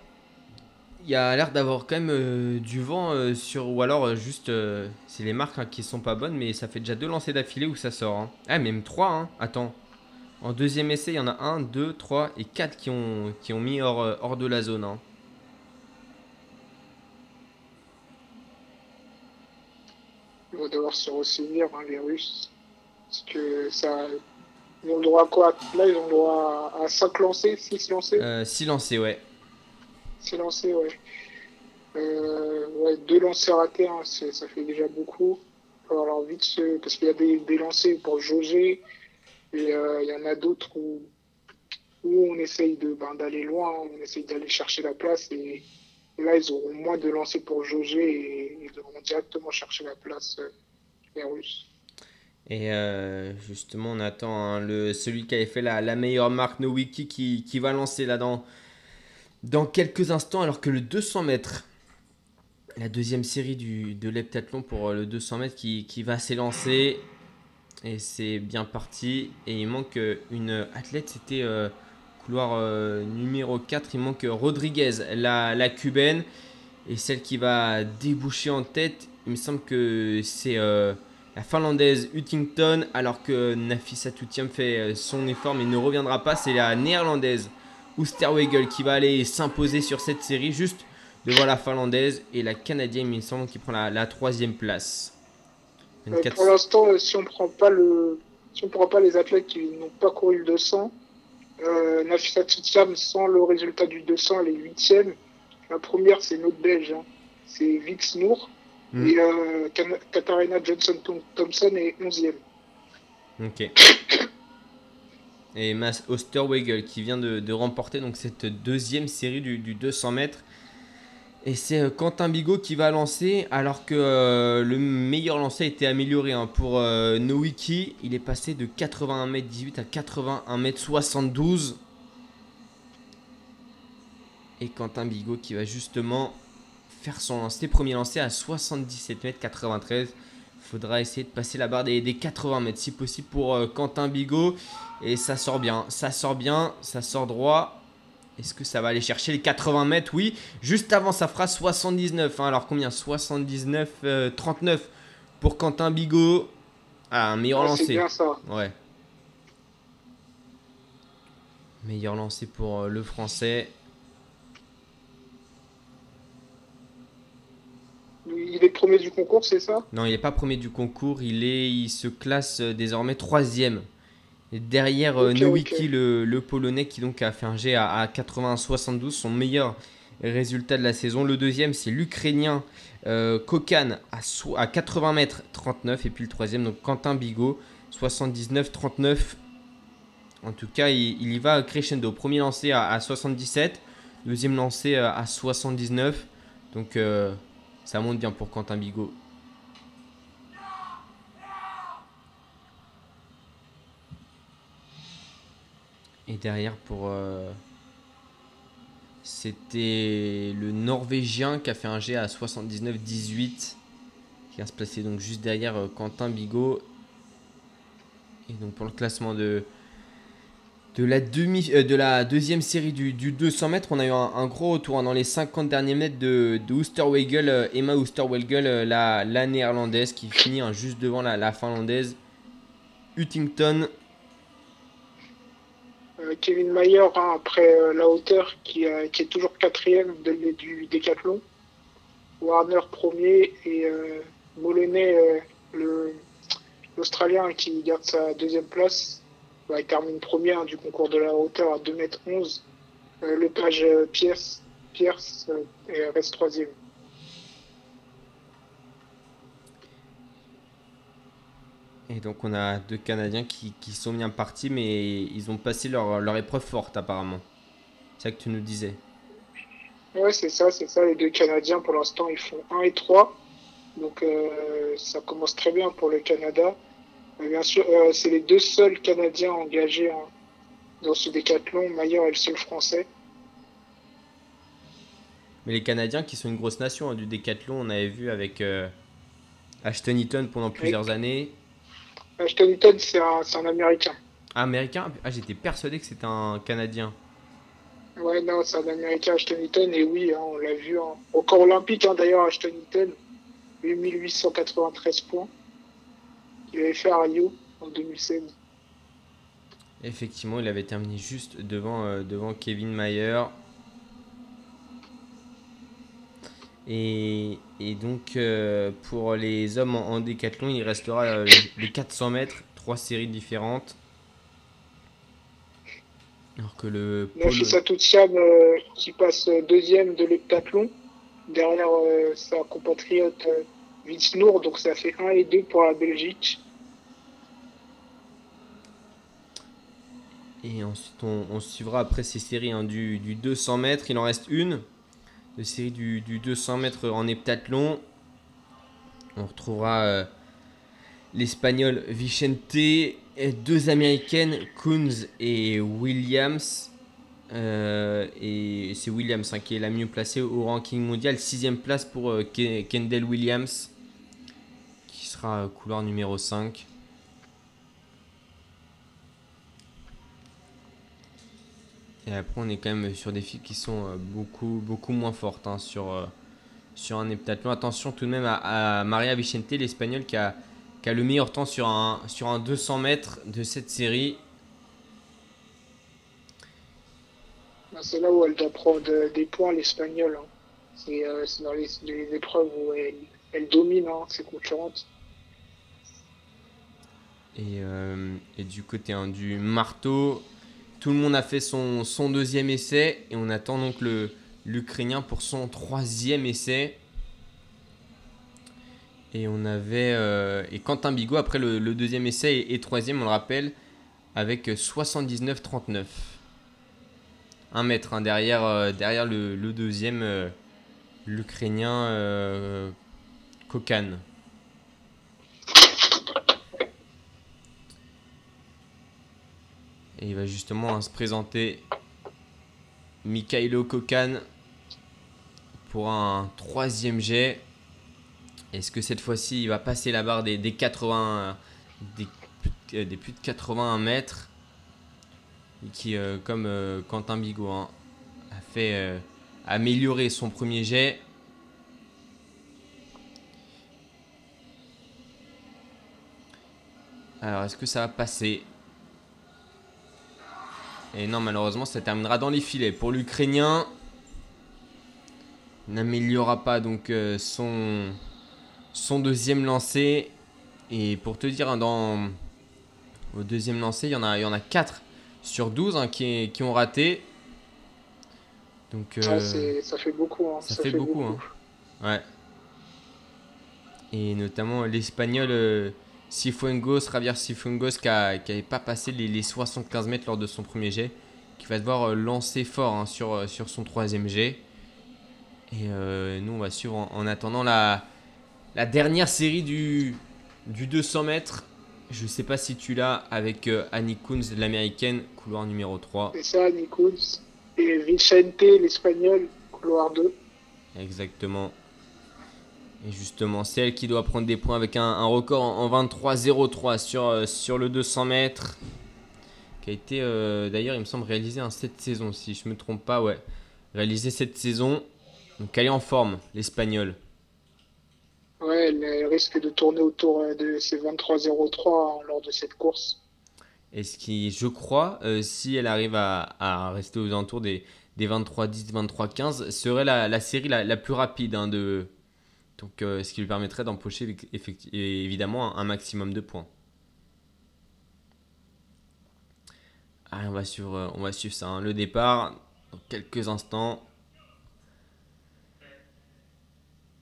S4: Il y a l'air d'avoir quand même euh, du vent euh, sur. Ou alors euh, juste. c'est les marques hein, qui sont pas bonnes, mais ça fait déjà deux lancers d'affilée où ça sort. hein. Ah, même trois, hein. Attends. En deuxième essai, il y en a un, deux, trois et quatre qui ont, qui ont mis hors, hors de la zone. hein.
S5: Ils vont devoir se ressaisir, hein, les Russes. Parce que ça. Ils ont le droit à quoi? Là, ils ont le droit à 5 lancers, 6 lancers?
S4: Euh, six lancers, ouais.
S5: 6 lancers, ouais. Euh, ouais, deux lancers ratés, hein, c'est- ça fait déjà beaucoup. Va falloir vite se... Parce qu'il y a des, des lancers pour jauger, et euh, il y en a d'autres où, où on essaye de ben, d'aller loin, on essaye d'aller chercher la place, et, et là, ils auront moins de lancers pour jauger, et ils devront directement chercher la place, euh, les Russes.
S4: Et euh, justement, on attend hein, le, celui qui avait fait la, meilleure marque, Nowicki, qui, qui va lancer là dans, dans quelques instants, alors que le 200 mètres, la deuxième série du, de l'heptathlon pour euh, le 200 mètres qui, qui va s'élancer. Et c'est bien parti. Et il manque euh, une athlète, c'était couloir numéro 4, il manque Rodriguez, la, cubaine. Et celle qui va déboucher en tête, il me semble que c'est la finlandaise Huntington, alors que Nafisa Toutiam fait euh, son effort mais ne reviendra pas. C'est la néerlandaise Oosterwegel qui va aller s'imposer sur cette série juste devant la Finlandaise et la Canadienne, il me semble, qui prend la, la troisième place.
S5: Euh,
S4: 24
S5: pour l'instant, euh, si on prend pas le, si on prend pas les athlètes qui n'ont pas couru le 200, euh, Nafisa Tutiam, sans le résultat du 200, elle est huitième. La première, c'est notre Belge, hein. c'est Vix Nour.
S4: Mm.
S5: Et euh, Katarina Johnson-Thompson est onzième.
S4: Ok. Et Mas Osterwegel qui vient de, de remporter donc cette deuxième série du, du 200 mètres. Et c'est euh, Quentin Bigot qui va lancer alors que euh, le meilleur lancer a été amélioré hein. pour Nowicki. Il est passé de 81m18 à 81m72. Et Quentin Bigot qui va justement faire son lancer, premier lancer à 77m93. Faudra essayer de passer la barre des, des 80 mètres si possible pour euh, Quentin Bigot. Et ça sort bien, ça sort bien, ça sort droit. Est-ce que ça va aller chercher les 80 mètres? Oui. Juste avant, ça fera 79. hein. Alors combien? 79, euh, 39 pour Quentin Bigot. Ah, un meilleur
S5: Ah, c'est
S4: lancé.
S5: bien ça.
S4: Ouais. Meilleur lancé pour euh, le français.
S5: Il est premier du concours, c'est ça?
S4: Non, il n'est pas premier du concours. Il, est, il se classe euh, désormais troisième. Derrière euh,
S5: Ok,
S4: Nowicki,
S5: ok.
S4: le, le Polonais, qui donc a fait un G à, à 80-72, son meilleur résultat de la saison. Le deuxième, c'est l'Ukrainien euh, Kokan à, so- à 80 mètres 39. Et puis le troisième, donc Quentin Bigot, 79-39. En tout cas, il, il y va crescendo. Premier lancé à, à 77, deuxième lancé euh, à 79. Donc euh, ça monte bien pour Quentin Bigot. Et derrière pour... euh, C'était le Norvégien qui a fait un G à 79-18. Qui va se placer donc juste derrière euh, Quentin Bigot. Et donc pour le classement de, de, la, demi, euh, de la deuxième série du, du 200 mètres, on a eu un, gros retour hein, dans les 50 derniers mètres de, de Oosterwegel, euh, Emma Oosterwegel, euh, la, la néerlandaise qui finit hein, juste devant la, la finlandaise. Huntington
S5: Euh, Kevin Mayer, hein, après la hauteur, qui, qui est toujours quatrième de, du décathlon. Warner premier et Moloney, l'Australien qui garde sa deuxième place. Bah, il termine premier hein, du concours de la hauteur à 2m11. Euh, le page euh, Pierce, Pierce euh, reste troisième.
S4: Et donc on a deux Canadiens qui, qui sont bien partis, mais ils ont passé leur, leur épreuve forte apparemment. C'est ça que tu nous disais.
S5: Ouais, c'est ça, c'est ça. Les deux Canadiens, pour l'instant, ils font 1 et 3. Donc, euh, ça commence très bien pour le Canada. Bien sûr, euh, c'est les deux seuls Canadiens engagés hein, dans ce décathlon. Mayer est le seul Français.
S4: Mais les Canadiens qui sont une grosse nation hein, du décathlon, on avait vu avec euh, Ashton Eaton pendant plusieurs années.
S5: Ashton Eaton, c'est un, un Américain.
S4: Ah, américain? Ah, j'étais persuadé que c'était un Canadien.
S5: Ouais, non, c'est un Américain, Ashton Eaton. Et oui, hein, on l'a vu en record olympique, hein, d'ailleurs, Ashton Eaton. 8893 points. Il avait fait à Rio en 2016.
S4: Effectivement, il avait terminé juste devant, euh, devant Kevin Mayer. Et, et donc, euh, pour les hommes en, en décathlon, il restera euh, les 400 mètres, trois séries différentes. Alors que le
S5: Nafisa qui passe deuxième de l'heptathlon derrière sa compatriote Vitsnour, donc ça fait 1 et 2 pour la Belgique.
S4: Et ensuite, on, suivra après ces séries hein, du, du 200 mètres. Il en reste une de série du, du 200 mètres en heptathlon. On retrouvera euh, l'Espagnol Vicente, et deux Américaines, Coons et Williams. Euh, et c'est Williams hein, qui est la mieux placée au ranking mondial. Sixième place pour euh, Ke- Kendall Williams, sera euh, couloir numéro 5. Et après, on est quand même sur des filles qui sont euh, beaucoup, beaucoup moins fortes hein, sur, euh, sur un heptathlon. Attention tout de même à, Maria Vicente, l'Espagnole, qui a, qui a le meilleur temps sur un, sur un 200 mètres de cette série.
S5: C'est là où elle doit prendre des points, l'Espagnol. hein. C'est dans les, les épreuves où elle, elle domine hein, ses concurrentes.
S4: Et, euh, et du côté hein, du marteau, tout le monde a fait son, deuxième essai et on attend donc l'Ukrainien pour son troisième essai. Et on avait euh, et Quentin Bigot après le, deuxième essai et, troisième, on le rappelle, avec 79-39. Un mètre hein, derrière, euh, derrière le, le deuxième, l'Ukrainien Kokan. Et il va justement se présenter Mikhailo Kokan pour un troisième jet. Est-ce que cette fois-ci il va passer la barre des, des 80 des, euh, plus de 81 mètres et qui euh, comme euh, Quentin Bigot hein, a fait améliorer son premier jet alors est-ce que ça va passer? Et non, malheureusement, ça terminera dans les filets. Pour l'Ukrainien, n'améliorera pas donc euh, son, son deuxième lancer. Et pour te dire, hein, dans, au deuxième lancer, il y en a, il y en a 4 sur 12 hein, qui, qui ont raté. Donc, euh,
S5: Ouais, ça fait beaucoup. hein,
S4: ça fait beaucoup. Ouais. Et notamment l'Espagnol euh, Cifuengos, Javier Cifuengos, qui n'avait pas passé les, les 75 mètres lors de son premier jet, qui va devoir euh, lancer fort hein, sur, euh, sur son troisième jet. Et euh, nous, on va suivre en, en attendant la, la dernière série du, du 200 mètres. Je sais pas si tu l'as avec euh, Annie Kunz, l'américaine, couloir numéro 3.
S5: C'est ça, Nichols. Et Vicente, l'Espagnol, couloir 2.
S4: Exactement. Et justement, c'est elle qui doit prendre des points avec un, un record en, en 23-03 sur, euh, sur le 200 mètres. Qui a été euh, d'ailleurs, il me semble, réalisé en cette saison, si je me trompe pas, ouais. Réalisé cette saison. Donc elle est en forme, l'Espagnol.
S5: Ouais, elle, risque de tourner autour euh, de ces 23-03 hein, lors de cette course.
S4: Et ce qui, je crois, euh, si elle arrive à, à rester aux alentours des, des 23-10, 23-15, serait la, la série la, la plus rapide hein, de. Donc, euh, ce qui lui permettrait d'empocher évidemment un, un maximum de points. Ah, on, va suivre, euh, on va suivre ça. hein. Le départ, dans quelques instants.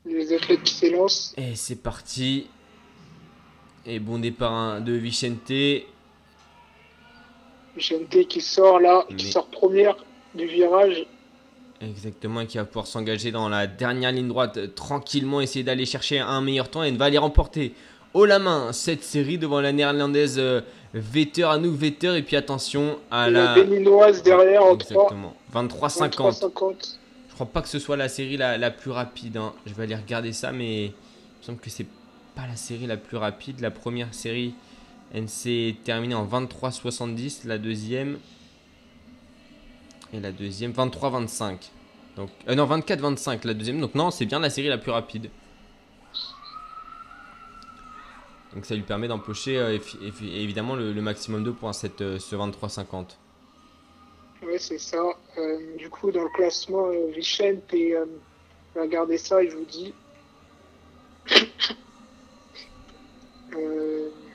S5: Les athlètes qui s'élancent.
S4: Et c'est parti. Et bon départ hein, de Vicente.
S5: Vicente qui sort là, qui sort première du virage.
S4: Exactement, et qui va pouvoir s'engager dans la dernière ligne droite euh, tranquillement, essayer d'aller chercher un meilleur temps et va aller remporter haut la main cette série devant la néerlandaise euh, Vetter, Anouk Vetter. Et puis attention à
S5: Et la
S4: la.
S5: béninoise derrière en 3.
S4: Exactement, 23-50.
S5: 23-50.
S4: Je crois pas que ce soit la série la, la plus rapide. hein. Je vais aller regarder ça, mais il me semble que c'est pas la série la plus rapide. La première série, elle s'est terminée en 23-70. La deuxième. Et la deuxième, 23-25. Donc, euh, non, 24-25 la deuxième. Donc, non, c'est bien la série la plus rapide. Donc, ça lui permet d'empocher euh, évidemment le, maximum de points, cette, euh, ce 23-50.
S5: Ouais, c'est ça. Euh, du coup, dans le classement, Vicente, et, regardez ça, je vous dis.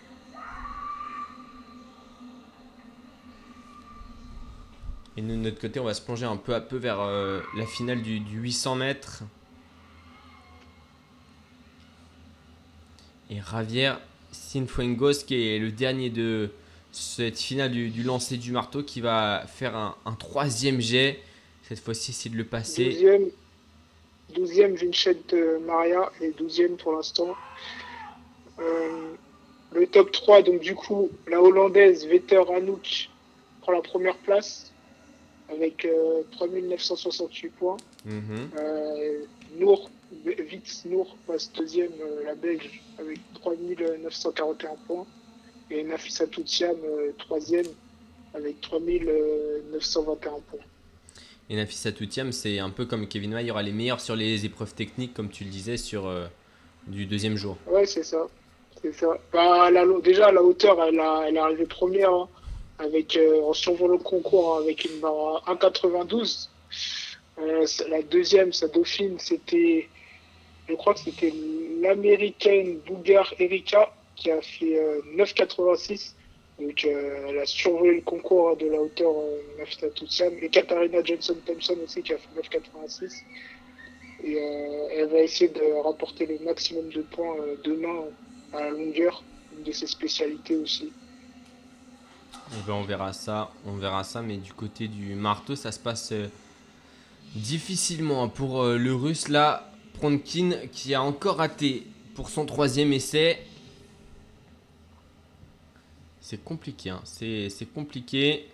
S4: Et nous, de notre côté, on va se plonger un peu à peu vers euh, la finale du, du 800 mètres. Et Javier Sinfuengos, qui est le dernier de cette finale du, lancer du marteau, qui va faire un, troisième jet. Cette fois-ci, essayer de le passer.
S5: 12e, 12e Vincent Maria et 12e pour l'instant. Euh, le top 3, donc du coup, la Hollandaise Vetter Anouk prend la première place avec euh, 3968 points.
S4: Mhm.
S5: Euh, Nour, Vitz Nour passe deuxième, euh, la Belge, avec 3941 points. Et Nafisa Toutiam, euh, troisième, avec 3921 points.
S4: Et Nafisa Toutiam, c'est un peu comme Kevin May, il y aura les meilleurs sur les épreuves techniques, comme tu le disais, sur euh, du deuxième jour.
S5: Ouais, c'est ça. C'est ça. Bah, déjà, à la hauteur, elle, a, elle est arrivée première. hein. Avec, euh, en survolant le concours avec une barre à 1,92. Euh, la deuxième, sa dauphine, c'était, je crois que c'était l'américaine Bougar Erika qui a fait 9,86. Donc elle a survolé le concours de la hauteur euh, Tutsiam. Et Katharina Johnson-Thompson aussi qui a fait 9,86. Et elle va essayer de rapporter le maximum de points demain à la longueur, une de ses spécialités aussi.
S4: Eh ben, on verra ça, on verra ça, mais du côté du marteau, ça se passe euh, difficilement pour euh, le russe là, Pronkin, qui a encore raté pour son troisième essai. C'est compliqué, hein. c'est compliqué.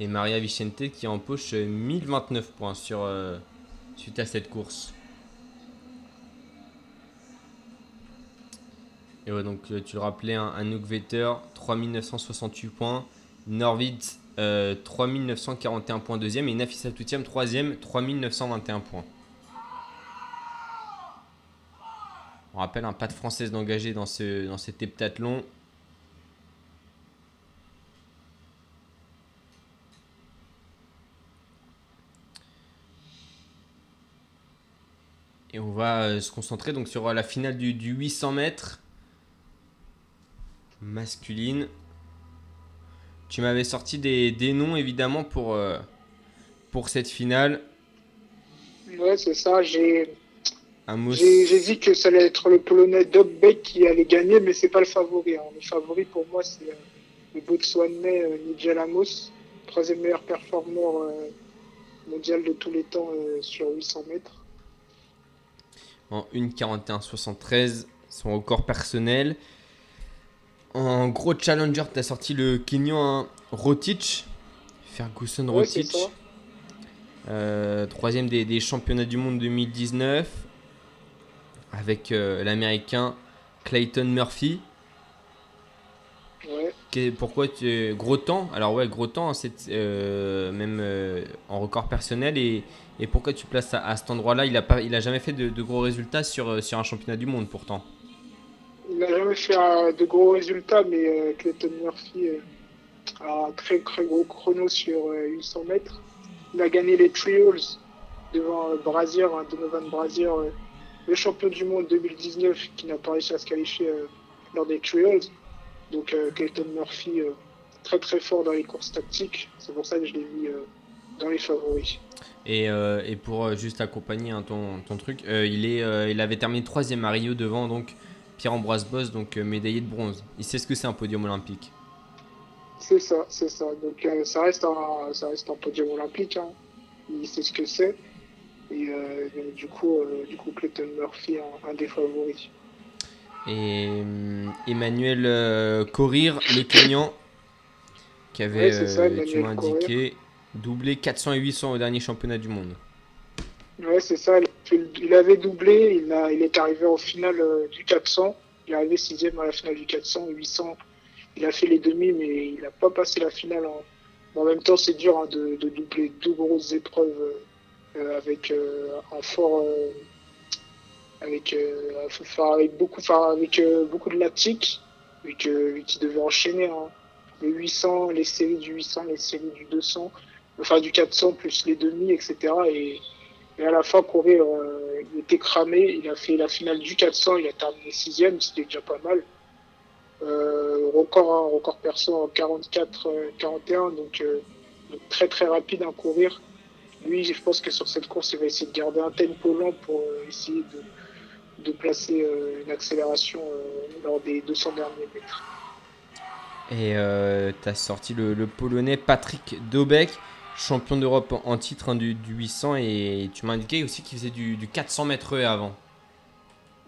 S4: Et Maria Vicente qui empoche 1029 points sur, euh, suite à cette course. Et ouais, donc euh, tu le rappelais, un, un 3968 points. Norvid, 3941 points deuxième. Et Nafisa Toutiam, troisième, 3921 points. On rappelle un pas de française d'engagé dans, ce, dans cet heptathlon. Et on va euh, se concentrer donc sur la finale du, du 800 mètres masculine. Tu m'avais sorti des, des, noms évidemment pour, euh, pour cette finale.
S5: Ouais, c'est ça. J'ai dit que ça allait être le Polonais Doug Beck qui allait gagner, mais c'est pas le favori. Hein. Le favori pour moi, c'est euh, le Botswanais euh, Nigel Amos, troisième meilleur performeur euh, mondial de tous les temps sur 800 mètres.
S4: En 1,41,73, son record personnel. En gros challenger, tu as sorti le Kenyan Rotich, Ferguson Rotich. Euh, troisième des, championnats du monde 2019 avec euh, l'américain Clayton Murphy.
S5: Ouais.
S4: pourquoi tu gros temps? Alors ouais, gros temps, c'est euh, même en record personnel et, pourquoi tu places à, à cet endroit-là? Il a pas, il a jamais fait de, de, gros résultats sur sur un championnat du monde pourtant.
S5: Il n'a jamais fait de gros résultats, mais euh, Clayton Murphy euh, a un très très gros chrono sur 800 euh, mètres. Il a gagné les trials devant Brazier, hein, Donovan Brazier, le champion du monde 2019 qui n'a pas réussi à se qualifier lors des trials. Donc Clayton Murphy très très fort dans les courses tactiques. C'est pour ça que je l'ai mis dans les favoris.
S4: Et, et pour juste accompagner hein, ton, ton, truc, il, est, il avait terminé troisième à Rio devant donc Pierre-Ambroise Boss, donc euh, médaillé de bronze. Il sait ce que c'est un podium olympique.
S5: C'est ça, c'est ça. Donc euh, ça, reste un, ça reste un podium olympique. Hein. Il sait ce que c'est. Et euh, du coup, du coup, Clayton Murphy, un, un des favoris.
S4: Et Emmanuel Courir, le Kenyan, qui avait, ça, tu m'as indiqué, doublé 400 et 800 au dernier championnat du monde.
S5: Ouais, c'est ça. Il avait doublé. Il, a, il est arrivé en finale euh, du 400. Il est arrivé sixième à la finale du 400. 800, il a fait les demi, mais il n'a pas passé la finale. En, en même temps, c'est dur hein, de, doubler deux grosses épreuves euh, avec euh, un fort. avec, avec, beaucoup, avec beaucoup de lactique, vu qu'il devait enchaîner hein, les 800, les séries du 800, les séries du 200, enfin du 400 plus les demi, etc. Et et à la fin, courir, euh, il était cramé. Il a fait la finale du 400. Il a terminé sixième. C'était déjà pas mal. Euh, record, hein, record perso en 44, 41. Euh, donc, très très rapide à courir. Lui, je pense que sur cette course, il va essayer de garder un tempo lent pour essayer de, de placer une accélération lors des 200 derniers mètres.
S4: Et tu as sorti le, le Polonais Patrick Dobek champion d'Europe en titre hein, du, 800 et tu m'as indiqué aussi qu'il faisait du, 400 mètres avant.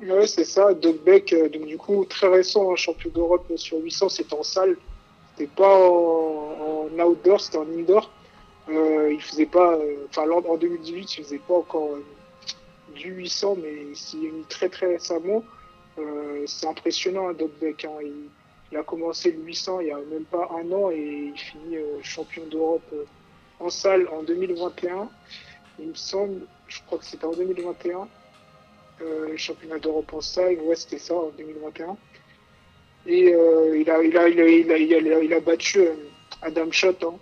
S5: Oui, c'est ça. Doug Beck, euh, donc du coup, très récent, hein, champion d'Europe sur 800, c'était en salle. C'était pas en, outdoor, c'était en indoor. Euh, il faisait pas, euh, enfin, en 2018, il faisait pas encore du 800, mais il mis très très récemment. c'est impressionnant, hein, Beck. Hein. Il, il, a commencé le 800 il y a même pas un an et il finit champion d'Europe en salle en 2021. Il me semble, je crois que c'était en 2021, euh, championnat d'Europe en salle, ouais, c'était ça, en 2021. Et il, a, il, a, battu euh, Adam Schott hein,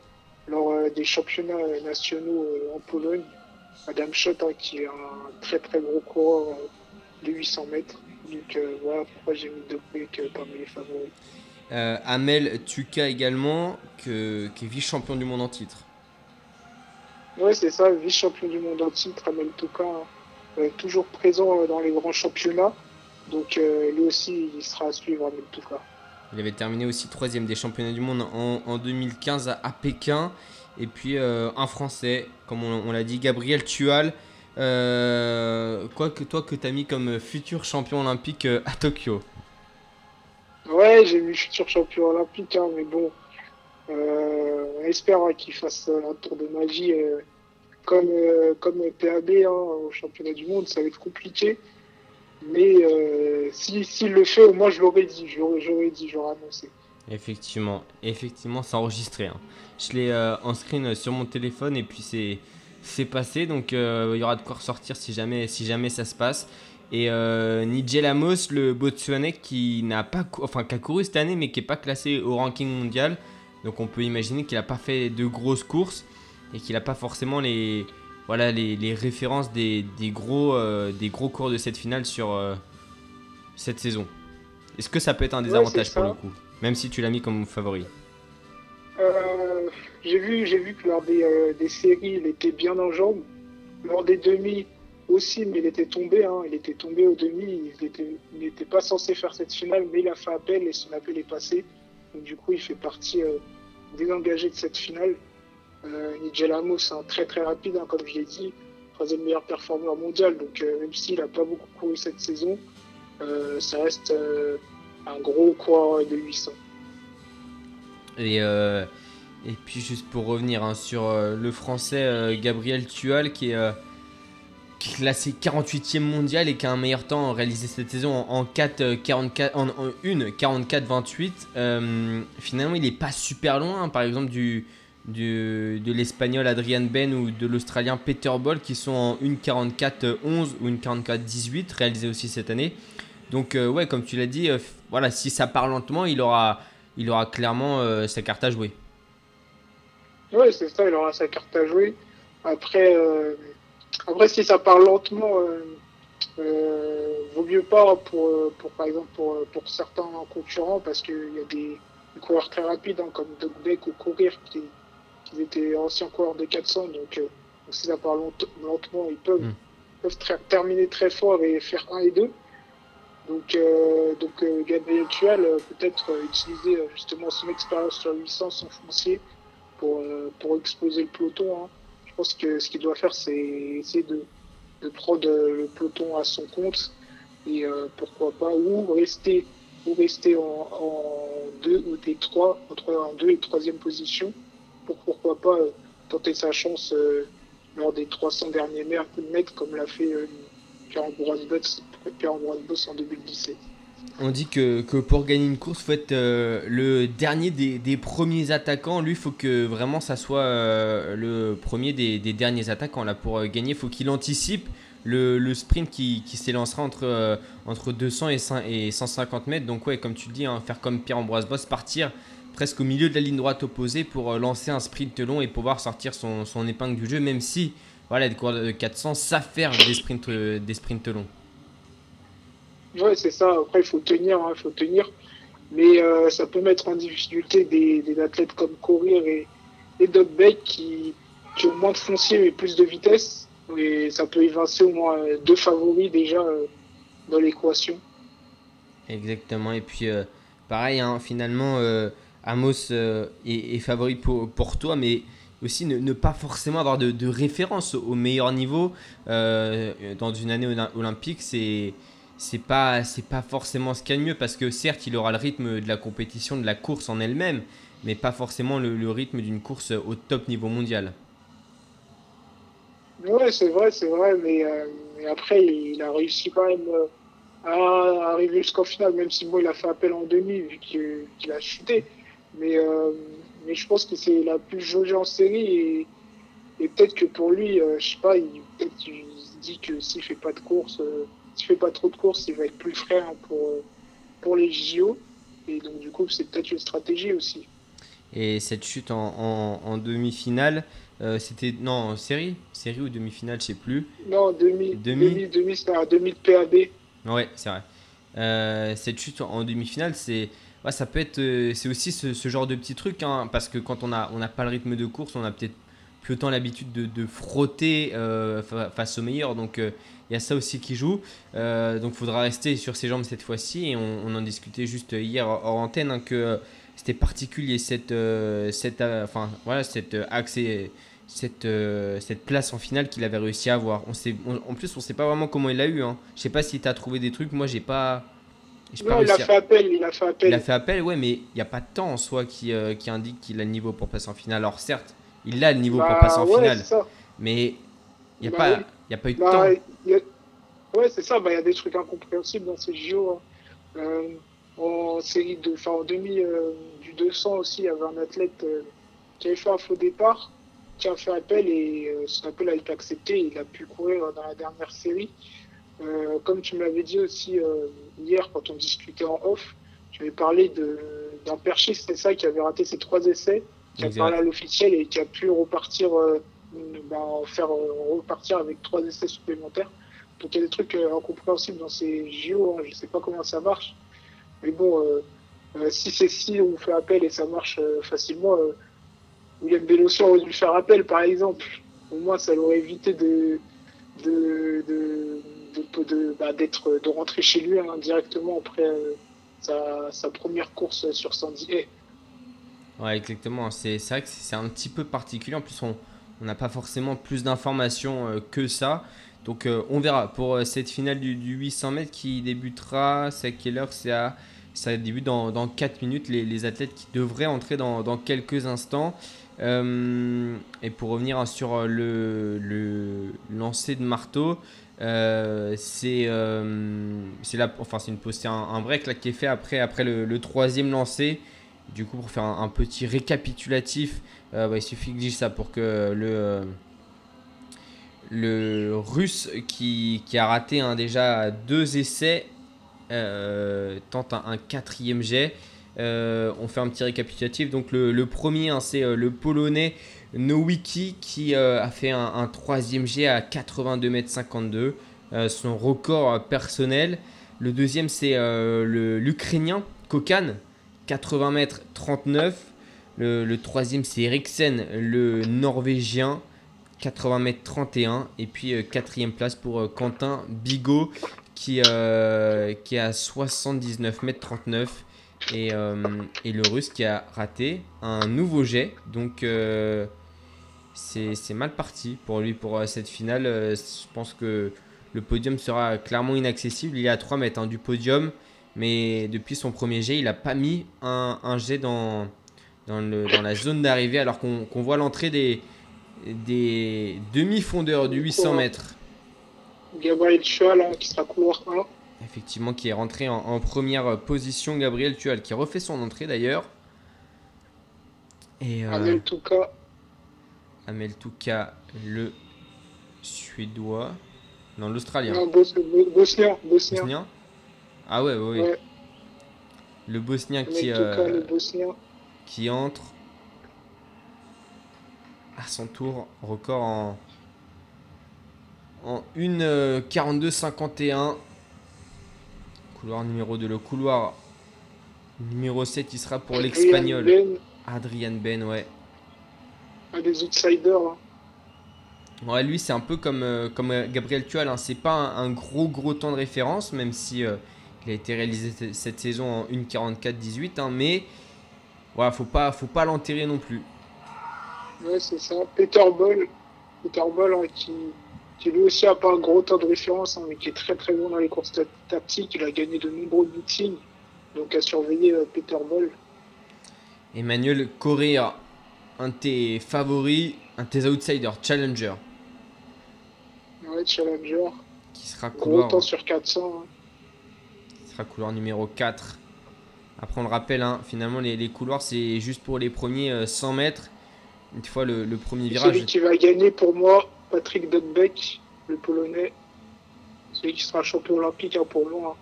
S5: lors euh, des championnats euh, nationaux en Pologne. Adam Schott, hein, qui est un très très gros coureur de 800 mètres. Donc voilà pourquoi j'ai mis euh, parmi les favoris.
S4: Amel Tuka également, qui est vice-champion du monde en titre.
S5: Ouais, c'est ça, vice-champion du monde en titre, Amel Touka, hein, euh, toujours présent euh, dans les grands championnats. Donc euh, lui aussi, il sera à suivre, Amel Touka.
S4: Il avait terminé aussi troisième des championnats du monde en, en 2015 à, à Pékin. Et puis euh, un Français, comme on, on l'a dit, Gabriel Tual. Euh, quoi que toi que tu as mis comme futur champion olympique euh, à Tokyo?
S5: Ouais, j'ai mis futur champion olympique, hein, mais bon, on espère hein, qu'il fasse un tour de magie euh, comme, euh, comme PAB hein, au championnat du monde. Ça va être compliqué. Mais euh, si- s'il le fait, moi je l'aurais dit, j'aurais dit, j'aurais annoncé.
S4: Effectivement, effectivement, c'est enregistré. hein. Je l'ai en screen sur mon téléphone et puis c'est passé. Donc il y aura de quoi ressortir si jamais si jamais ça se passe. Et euh, Amos, le Botswanais qui n'a pas enfin qui a couru cette année mais qui est pas classé au ranking mondial. Donc on peut imaginer qu'il n'a pas fait de grosses courses et qu'il n'a pas forcément les voilà les, les références des, des gros euh, des gros cours de cette finale sur euh, cette saison. Est-ce que ça peut être un désavantage pour le coup Même si tu l'as mis comme favori?
S5: Euh, j'ai vu, j'ai vu que lors des, des séries, il était bien en jambes. Lors des demi aussi, mais il était tombé. Hein, il était tombé au demi. Il était- il n'était pas censé faire cette finale, mais il a fait appel et son appel est passé. Donc du coup, il fait partie désengagé de cette finale. Euh, Nigel Amos, un très très rapide, hein, comme je l'ai dit, troisième meilleur performeur mondial. Donc euh, même s'il n'a pas beaucoup couru cette saison, euh, ça reste euh, un gros coureur de 800.
S4: Et, puis juste pour revenir hein, sur le français Gabriel Tual qui est classé 48e mondial et qui a un meilleur temps réalisé cette saison en, en 4, euh, 44, en, en 1 44 28. Euh, finalement il n'est pas super loin hein, par exemple du, du- de l'espagnol Adrian Ben ou de l'australien Peter Ball qui sont en 1 44 11 ou 1 44 18 réalisé aussi cette année. Donc euh, ouais comme tu l'as dit, euh, voilà si ça part lentement il aura il aura clairement euh, sa carte à jouer.
S5: Ouais, c'est ça, il aura sa carte à jouer. Après, euh, après si ça part lentement, euh, euh, vaut mieux pas pour, euh, pour par exemple pour, pour certains concurrents parce qu'il y a des, des coureurs très rapides hein, comme Doug Beck ou Courir qui, qui étaient anciens coureurs de 400 donc, donc si ça part lent- lentement ils peuvent,
S4: Mm.
S5: peuvent très- terminer très fort et faire 1 et 2 donc, euh, donc euh, Gabriel Tual euh, peut-être utiliser justement son expérience sur 800 son foncier pour, pour exposer le peloton. hein. Je pense que ce qu'il doit faire, c'est essayer de, de prendre euh, le peloton à son compte et euh, pourquoi pas, ou rester, ou rester en, deux ou des trois, entre en deux et troisième position, pour pourquoi pas euh, tenter sa chance euh, lors des 300 derniers mètres, comme l'a fait euh, Pierre-Ambroise Boss en 2017.
S4: On dit que, pour gagner une course, faut être euh, le dernier des, des premiers attaquants. Lui, il faut que vraiment ça soit euh, le premier des, des derniers attaquants. Là, pour euh, gagner, il faut qu'il anticipe le, sprint qui, qui s'élancera entre, entre 200 et, 100 et 150 mètres. Donc, ouais, comme tu le dis, hein, faire comme Pierre-Ambroise Boss, partir presque au milieu de la ligne droite opposée pour lancer un sprint long et pouvoir sortir son, épingle du jeu, même si voilà, les coureurs de 400 savent faire des sprints, des sprints longs.
S5: Ouais, c'est ça. Après, il faut tenir, il faut tenir. Mais euh, ça peut mettre en difficulté des, des athlètes comme Courir et, et Doug Beck qui, qui ont moins de foncier mais plus de vitesse. Et ça peut évincer au moins deux favoris déjà euh, dans l'équation.
S4: Exactement. Et puis, euh, pareil, hein, finalement, Amos est, favori pour, pour toi, mais aussi ne, pas forcément avoir de, de référence au meilleur niveau dans une année olym- olympique, c'est c'est pas c'est pas forcément ce qu'il y a de mieux parce que certes il aura le rythme de la compétition de la course en elle-même mais pas forcément le, rythme d'une course au top niveau mondial
S5: Ouais, c'est vrai, c'est vrai. Mais, euh, après, il a réussi quand même euh, à arriver jusqu'en finale, même si bon, il a fait appel en demi vu qu'il a chuté. Mais, euh, mais je pense que c'est la plus jaugée en série et, peut-être que pour lui, je sais pas, il, se dit que s'il fait pas de course, s'il fait pas trop de courses, il va être plus frais hein, pour, pour les JO. Et donc, du coup, c'est peut-être une stratégie aussi.
S4: Et cette chute en, en- en demi-finale, euh, c'était. Non, en série? Série ou demi-finale, je sais plus.
S5: Non, demi,
S4: Demi?
S5: demi, demi, c'est un demi de PAB.
S4: Ouais, c'est vrai. Euh, cette chute en demi-finale, c'est. ouais, ça peut être. euh, c'est aussi ce, ce genre de petit truc, hein, parce que quand on n'a on n'a pas le rythme de course, on a peut-être plus autant l'habitude de, de frotter euh, fa- face aux meilleurs. Donc il y a ça aussi qui joue. Euh, donc il faudra rester sur ses jambes cette fois-ci. Et on, on en discutait juste hier hors antenne hein, que c'était particulier cette, euh, cette, euh, enfin, voilà, cette accès. Cette, cette place en finale qu'il avait réussi à avoir. On sait, on- en plus, on sait pas vraiment comment il l'a eu. Hein. Je sais pas si tu as trouvé des trucs. Moi, j'ai pas.
S5: Non, il a fait appel, il a fait appel.
S4: il a fait appel, ouais, mais il n'y a pas de temps en soi qui, euh, qui indique qu'il a le niveau pour passer en finale. Alors certes, il a le niveau
S5: Bah,
S4: pour passer en
S5: ouais,
S4: finale, mais il n'y a,
S5: Bah
S4: pas-
S5: oui.
S4: il y a pas eu de
S5: Bah,
S4: temps.
S5: Il y a- Ouais, c'est ça, bah, il y a des trucs incompréhensibles dans ces JO. hein. Euh, en série de, enfin, en demi euh, du 200 aussi, il y avait un athlète euh, qui avait fait un faux départ, qui a fait appel et son appel a été accepté. Il a pu courir dans la dernière série. Comme tu me l'avais dit aussi hier quand on discutait en off, tu avais parlé d'un perchiste, c'est ça, qui avait raté ses trois essais, qui a parlé à l'officiel et qui a pu repartir, bah, faire euh, repartir avec trois essais supplémentaires. Donc il y a des trucs euh, incompréhensibles dans ces JO, hein, je sais pas comment ça marche. Mais bon, euh, si c'est si on fait appel et ça marche facilement, William Bellossian aurait dû faire appel par exemple. Au moins ça l'aurait évité de bah, d'être de rentrer chez lui hein, directement après sa, sa première course sur Sandy Hay.
S4: Ouais, exactement. C'est c'est vrai que c'est un petit peu particulier. En plus, on on n'a pas forcément plus d'informations euh, que ça. Donc, euh, on verra pour euh, cette finale du, du 800 mètres qui débutera. C'est à quelle heure C'est à. Ça débute dans, dans 4 minutes. Les, athlètes qui devraient entrer dans, dans quelques instants. Et pour revenir hein, sur le, le lancer de marteau, c'est enfin une un, un break là qui est fait après après le, le troisième lancer. Du coup, pour faire un, petit récapitulatif, euh, bah, il suffit que je dise ça pour que le, euh, le russe qui, qui a raté hein, déjà deux essais euh, tente un, quatrième jet. On fait un petit récapitulatif. Donc, le, le premier, hein, c'est le polonais Nowicki qui a fait un, troisième jet à 82 mètres 52, euh, son record personnel. Le deuxième, c'est l'Ukrainien Kokan 80 mètres 39. Le, troisième, c'est Eriksen, le Norvégien, 80 mètres 31. Et puis, euh, quatrième place pour euh, Quentin Bigot, qui, euh, qui est à 79 mètres 39. Et, et le Russe qui a raté un nouveau jet. Donc, c'est mal parti pour lui pour cette finale. Je pense que le podium sera clairement inaccessible. Il est à 3 mètres hein, du podium. Mais depuis son premier jet, il n'a pas mis un, un jet dans, dans, le- dans la zone d'arrivée alors qu'on voit l'entrée des, des demi-fondeurs du 800 mètres.
S5: Gabriel Chual hein, qui sera couloir 1.
S4: Effectivement, qui est rentré en, en première position. Gabriel Tual qui refait son entrée d'ailleurs. Et euh,
S5: Amel Touka,
S4: Amel Touka, le suédois. Non, l'australien.
S5: non, Bos- Bo- Bosnien, Bosnien.
S4: Bosnien Ah ouais, ouais, ouais. Le bosnien qui,
S5: Touka,
S4: euh,
S5: le Bosnien.
S4: qui entre à son tour, record en, en 1,42,51. Couloir numéro 2, le couloir numéro 7, il sera pour l'espagnol.
S5: Adrian Ben,
S4: Adrian Ben, ouais.
S5: un des outsiders. hein.
S4: Ouais, lui, c'est un peu comme, euh, comme euh, Gabriel Tual. Hein. C'est pas un, un gros, gros temps de référence, même si euh, il a été réalisé cette saison en 1,44,18. Hein, mais voilà, faut pas, faut pas l'enterrer non plus.
S5: Ouais, c'est ça. Peter Ball, Peter Ball hein, qui, qui lui aussi a pas un gros temps de référence, hein, mais qui est très très bon dans les courses ta- tactiques. Il a gagné de nombreux meetings. Donc à surveiller euh, Peter Ball.
S4: Emmanuel Correa, un de tes favoris, un de tes outsiders, challenger,
S5: Ouais, challenger.
S4: qui sera
S5: Gros
S4: couloir,
S5: temps sur 400. hein.
S4: Sera couloir numéro 4. Après, on le rappelle, hein, finalement, les, les couloirs, c'est juste pour les premiers euh, 100 mètres. Une fois le, le premier virage,
S5: Celui qui va gagner pour moi, Patrick Dudbeck, le polonais. Celui qui sera champion olympique hein, pour moi. hein.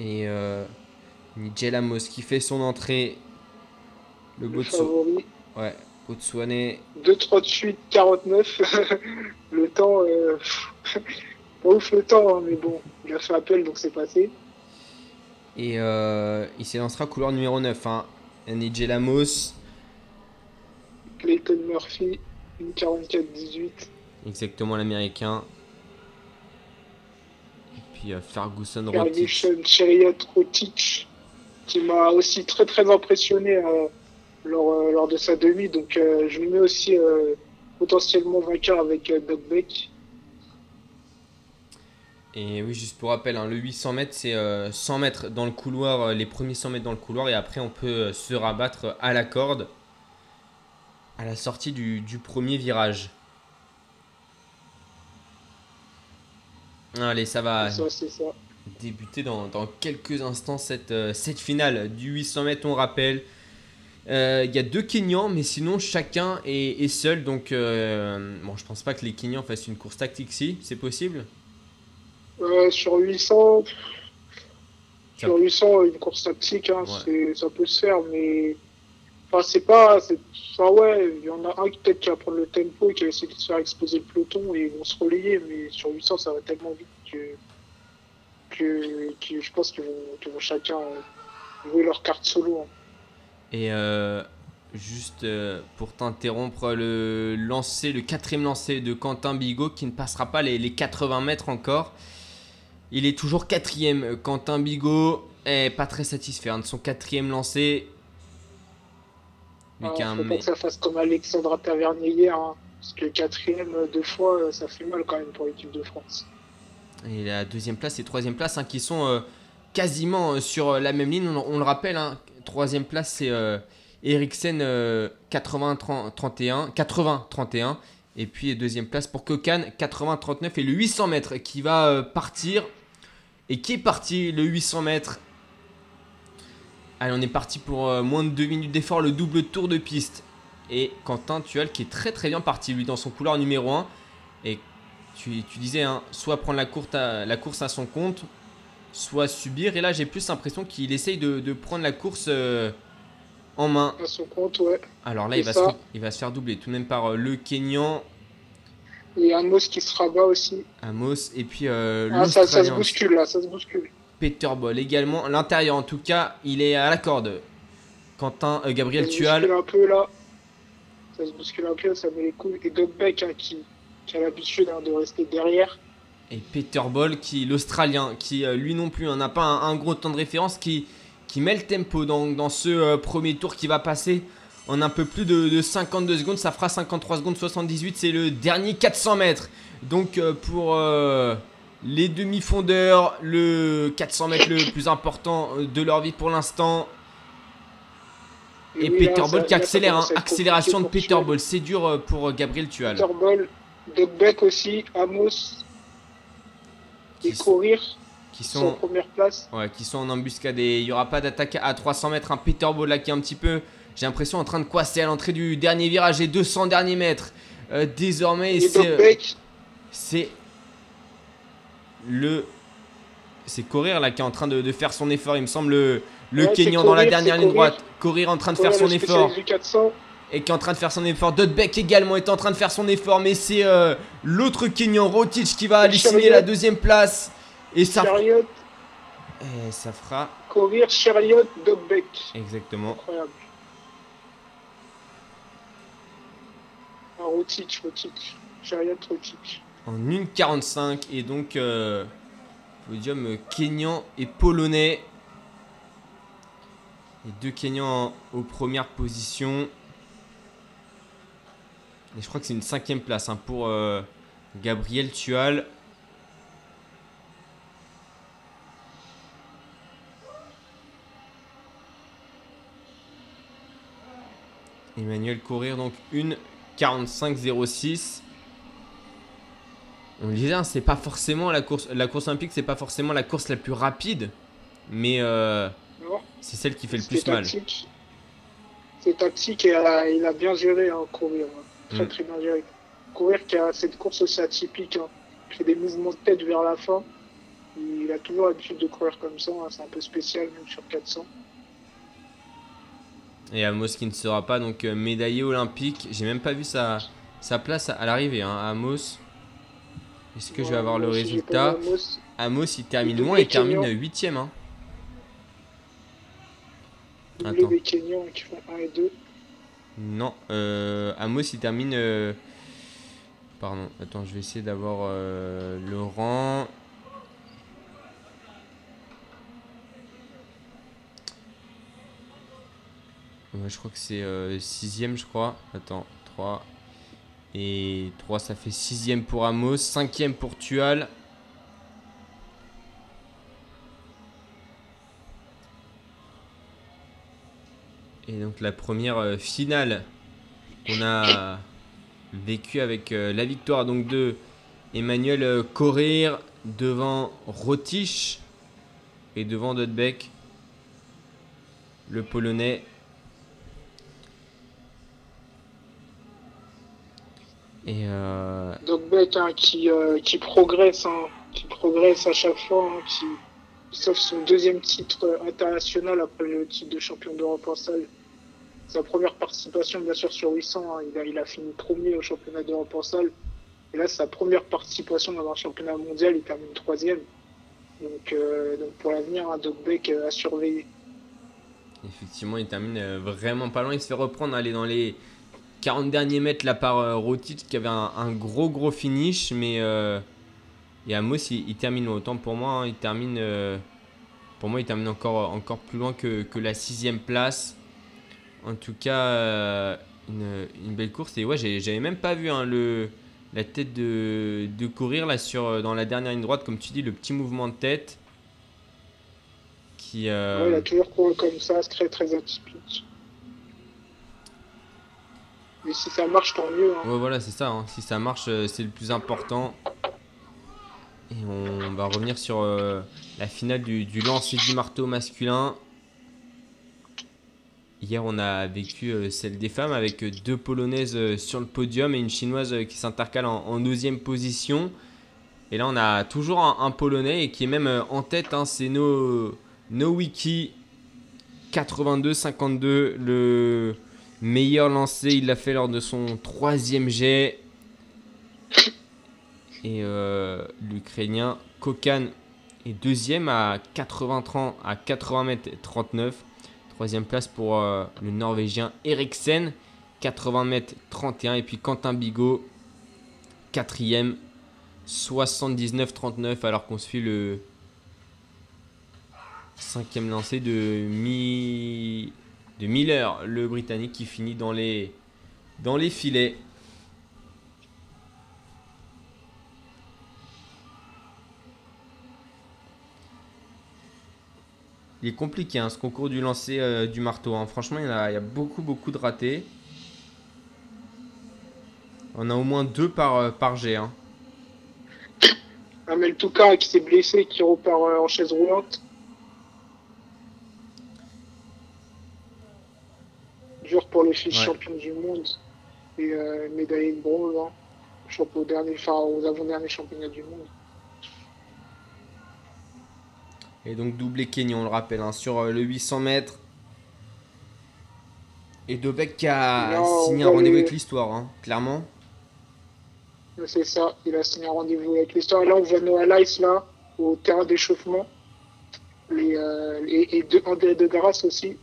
S4: Et euh, Nigel Amos qui fait son entrée. Le
S5: Le
S4: Botsu-
S5: favori.
S4: Ouais, Botswanais.
S5: 2,38, 49. le temps, euh, pas ouf le temps, hein, mais bon, il a fait appel donc c'est passé.
S4: Et euh, il s'élancera couleur numéro 9. Hein. Nigel Amos.
S5: Clayton Murphy, une 44, 18.
S4: Exactement l'américain. Et puis euh, Ferguson Rotic.
S5: Ferguson, Chariot, Rotic, qui m'a aussi très très impressionné euh, lors, euh, lors de sa demi. Donc je lui mets aussi potentiellement vainqueur avec Doug Beck.
S4: Et oui, juste pour rappel, hein, le 800 mètres, c'est euh, 100 mètres dans le couloir, euh, les premiers 100 mètres dans le couloir, et après on peut euh, se rabattre à la corde à la sortie du, du premier virage. Allez, ça va
S5: Ça, c'est ça.
S4: débuter dans, dans quelques instants cette, euh, cette finale du 800 mètres, on rappelle. Euh, Il y a deux Kenyans, mais sinon chacun est, est seul. Donc, euh, bon, je pense pas que les Kenyans fassent une course tactique si, c'est possible?
S5: Euh, sur 800,
S4: Ça-
S5: sur 800, une course tactique, hein,
S4: Ouais.
S5: ça peut se faire, mais enfin, c'est pas. Enfin, ouais, il y en a un qui peut-être qui va prendre le tempo et qui va essayer de se faire exploser le peloton et ils vont se relayer, mais sur 800, ça va tellement vite que, que, que je pense qu'ils vont, chacun euh, jouer leur carte solo. hein.
S4: Et euh, juste euh, pour t'interrompre, le lancer, le quatrième lancer de Quentin Bigot qui ne passera pas les, les 80 mètres encore. Il est toujours quatrième. Quentin Bigot est pas très satisfait hein, de son quatrième lancé. Lui
S5: Ah,
S4: qui a un
S5: faut pas que ça fasse comme Alexandra Tavernier hier, hein, parce que quatrième deux fois, euh, ça fait mal quand même pour l'équipe de France.
S4: Et la deuxième place et troisième place hein, qui sont euh, quasiment euh, sur la même ligne. On, on le rappelle, troisième place c'est euh, Eriksen euh, 80-31, 80-31. Et puis deuxième place pour Kokan 80-39 et le 800 mètres qui va partir. Et qui est parti le 800 mètres? Allez, on est parti pour euh, moins de 2 minutes d'effort, le double tour de piste. Et Quentin Tual qui est très très bien parti lui dans son couloir numéro 1. Et tu, tu disais, hein, soit prendre la, courte à- la course à son compte, soit subir. Et là, j'ai plus l'impression qu'il essaye de, de prendre la course euh, en main.
S5: À son compte, ouais.
S4: Alors là, il va,
S5: C'est
S4: se,
S5: ça.
S4: il va se faire doubler tout de même par euh, le Kenyan,
S5: Et Amos qui se rabat aussi.
S4: Amos, et puis euh,
S5: Ah, ça, ça se bouscule là, ça se bouscule.
S4: Peter Ball également. L'intérieur, en tout cas, il est à la corde. Quentin, euh, Gabriel
S5: ça se
S4: Tual.
S5: bouscule un peu là. Ça se bouscule un peu, ça met les couilles. Et Doug Beck hein, qui, qui a l'habitude hein, de rester derrière.
S4: Et Peter Ball, qui l'Australien, qui euh, lui non plus hein, n'a pas un, un gros temps de référence, qui, qui met le tempo dans, dans ce euh, premier tour qui va passer en un peu plus de, de 52 secondes. Ça fera 53 secondes 78. C'est le dernier 400 mètres. Donc euh, pour euh, les demi-fondeurs, le 400 mètres le plus important euh, de leur vie pour l'instant. Et
S5: oui,
S4: Peter
S5: là,
S4: Ball
S5: ça-
S4: qui accélère. hein. accélération de Peter Ball. C'est dur pour Gabriel Tual.
S5: Peter Ball, Doug Beck aussi, Amos
S4: Qui,
S5: et courir
S4: qui
S5: sont en première place.
S4: Ouais, qui sont en embuscade et il n'y aura pas d'attaque à 300 mètres. Un Peter Ball là qui est un petit peu, j'ai l'impression, en train de coincer à l'entrée du dernier virage et 200 derniers mètres. Euh, désormais, c'est euh, c'est le. C'est Courir là qui est en train de, de faire son effort, il me semble, le, le
S5: Ouais, c'est
S4: Kenyan dans la dernière
S5: c'est
S4: ligne
S5: Courir.
S4: droite. Courir en train de faire son effort
S5: spécialiste du 400.
S4: et qui est en train de faire son effort. Dudbeck également est en train de faire son effort, mais c'est euh, l'autre Kenyan, Rotic, qui va halluciner
S5: Chariot.
S4: la deuxième place. Et ça,
S5: Chariot,
S4: et ça fera.
S5: courir, Chariot, Doug Beck.
S4: Exactement.
S5: Incroyable. Rotic, Rotic.
S4: En 1,45 et donc euh, podium Kenyan et polonais. Les deux Kenyans aux premières positions. Et je crois que c'est une cinquième place hein, pour euh, Gabriel Tual. Emmanuel Courir donc une 45-06. On le disait, hein, c'est pas forcément la course, la course olympique, c'est pas forcément la course la plus rapide, mais euh, c'est celle qui fait le plus mal.
S5: tactique. C'est tactique et il a bien géré hein, courir. hein. Très
S4: Mm.
S5: très bien géré. Courir qui a cette course aussi atypique. Il fait des mouvements de tête vers la fin. Il a toujours l'habitude de courir comme ça, c'est un peu spécial même sur 400.
S4: Et Amos qui ne sera pas donc euh, médaillé olympique. J'ai même pas vu sa, sa place à, à l'arrivée, hein, Amos. Est-ce que je vais avoir le résultat
S5: Amos.
S4: Amos il termine loin, il termine
S5: Kenyan.
S4: 8ème. Hein. Attends.
S5: des Kenyans qui font 1 et 2.
S4: Non, euh, Amos il termine. euh, Pardon, attends, je vais essayer d'avoir euh, le Je crois que c'est 6ème, je crois. Attends, 3. Et 3, ça fait 6ème pour Amos. 5ème pour Tual. Et donc la première euh, finale qu'on a vécue avec euh, la victoire de Emmanuel euh, Corrir devant Rotich et devant Dodbeck, le Polonais. Et euh,
S5: Doc Beck hein, qui, euh, qui progresse, hein, qui progresse à chaque fois, hein, qui, sauf son deuxième titre international après le titre de champion d'Europe en salle. Sa première participation, bien sûr, sur 800, hein, il, a, il a fini premier au championnat d'Europe en salle. Et là, sa première participation dans un championnat mondial, il termine troisième. Donc, euh, donc pour l'avenir, hein, Doc Beck euh, à surveiller.
S4: Effectivement, il termine vraiment pas loin. Il se fait reprendre, aller dans les 40 derniers mètres là par euh, qui avait un, gros gros finish. Mais euh, et Amos, il, il termine autant pour moi. hein, il termine, euh, pour moi, il termine encore, encore plus loin que, que la sixième place. En tout cas, euh, une, belle course. Et ouais, j'avais même pas vu hein, le, la tête de, de courir là sur, euh, dans la dernière ligne droite, comme tu dis, le petit mouvement de tête. Qui,
S5: Ouais, a toujours couru comme ça, c'est très très atypique. Mais si ça marche, tant mieux. hein.
S4: Ouais, voilà, c'est ça. hein. Si ça marche, euh, c'est le plus important. Et on va revenir sur euh, la finale du, du lancer du marteau masculin. Hier, on a vécu euh, celle des femmes avec deux Polonaises sur le podium et une Chinoise qui s'intercale en, deuxième position. Et là, on a toujours un, Polonais et qui est même en tête. hein, c'est No, no Wiki 82-52, le meilleur lancé. Il l'a fait lors de son troisième jet. Et euh, l'Ukrainien Kokan est deuxième à 80, 30 à 80 mètres 39. Troisième place pour euh, le Norvégien Eriksen, 80 mètres 31. Et puis Quentin Bigot, quatrième, 79-39. Alors qu'on suit le cinquième lancé de, Mi... de Miller, le Britannique, qui finit dans les, dans les filets. Il est compliqué hein, ce concours du lancer euh, du marteau. hein. Franchement, il y, a, a beaucoup, beaucoup de ratés. On a au moins deux par, euh, par jet. hein.
S5: Amel Touka qui s'est blessé, qui repart euh, en chaise roulante. Dur pour les filles
S4: Ouais.
S5: championnes du monde et euh, médaillée de bronze. Hein. Champion au dernier, enfin, aux avant-derniers championnats du monde.
S4: Et donc doublé Kenyon, on le rappelle, hein, sur euh, le 800 mètres. Et Dobek qui a
S5: Là,
S4: signé un rendez-vous
S5: les-
S4: avec l'histoire, hein, clairement.
S5: C'est ça, il a signé un rendez-vous avec l'histoire. Là, on voit Noah Lice, là, au terrain d'échauffement. Les, euh, et, et de, André de Grasse aussi,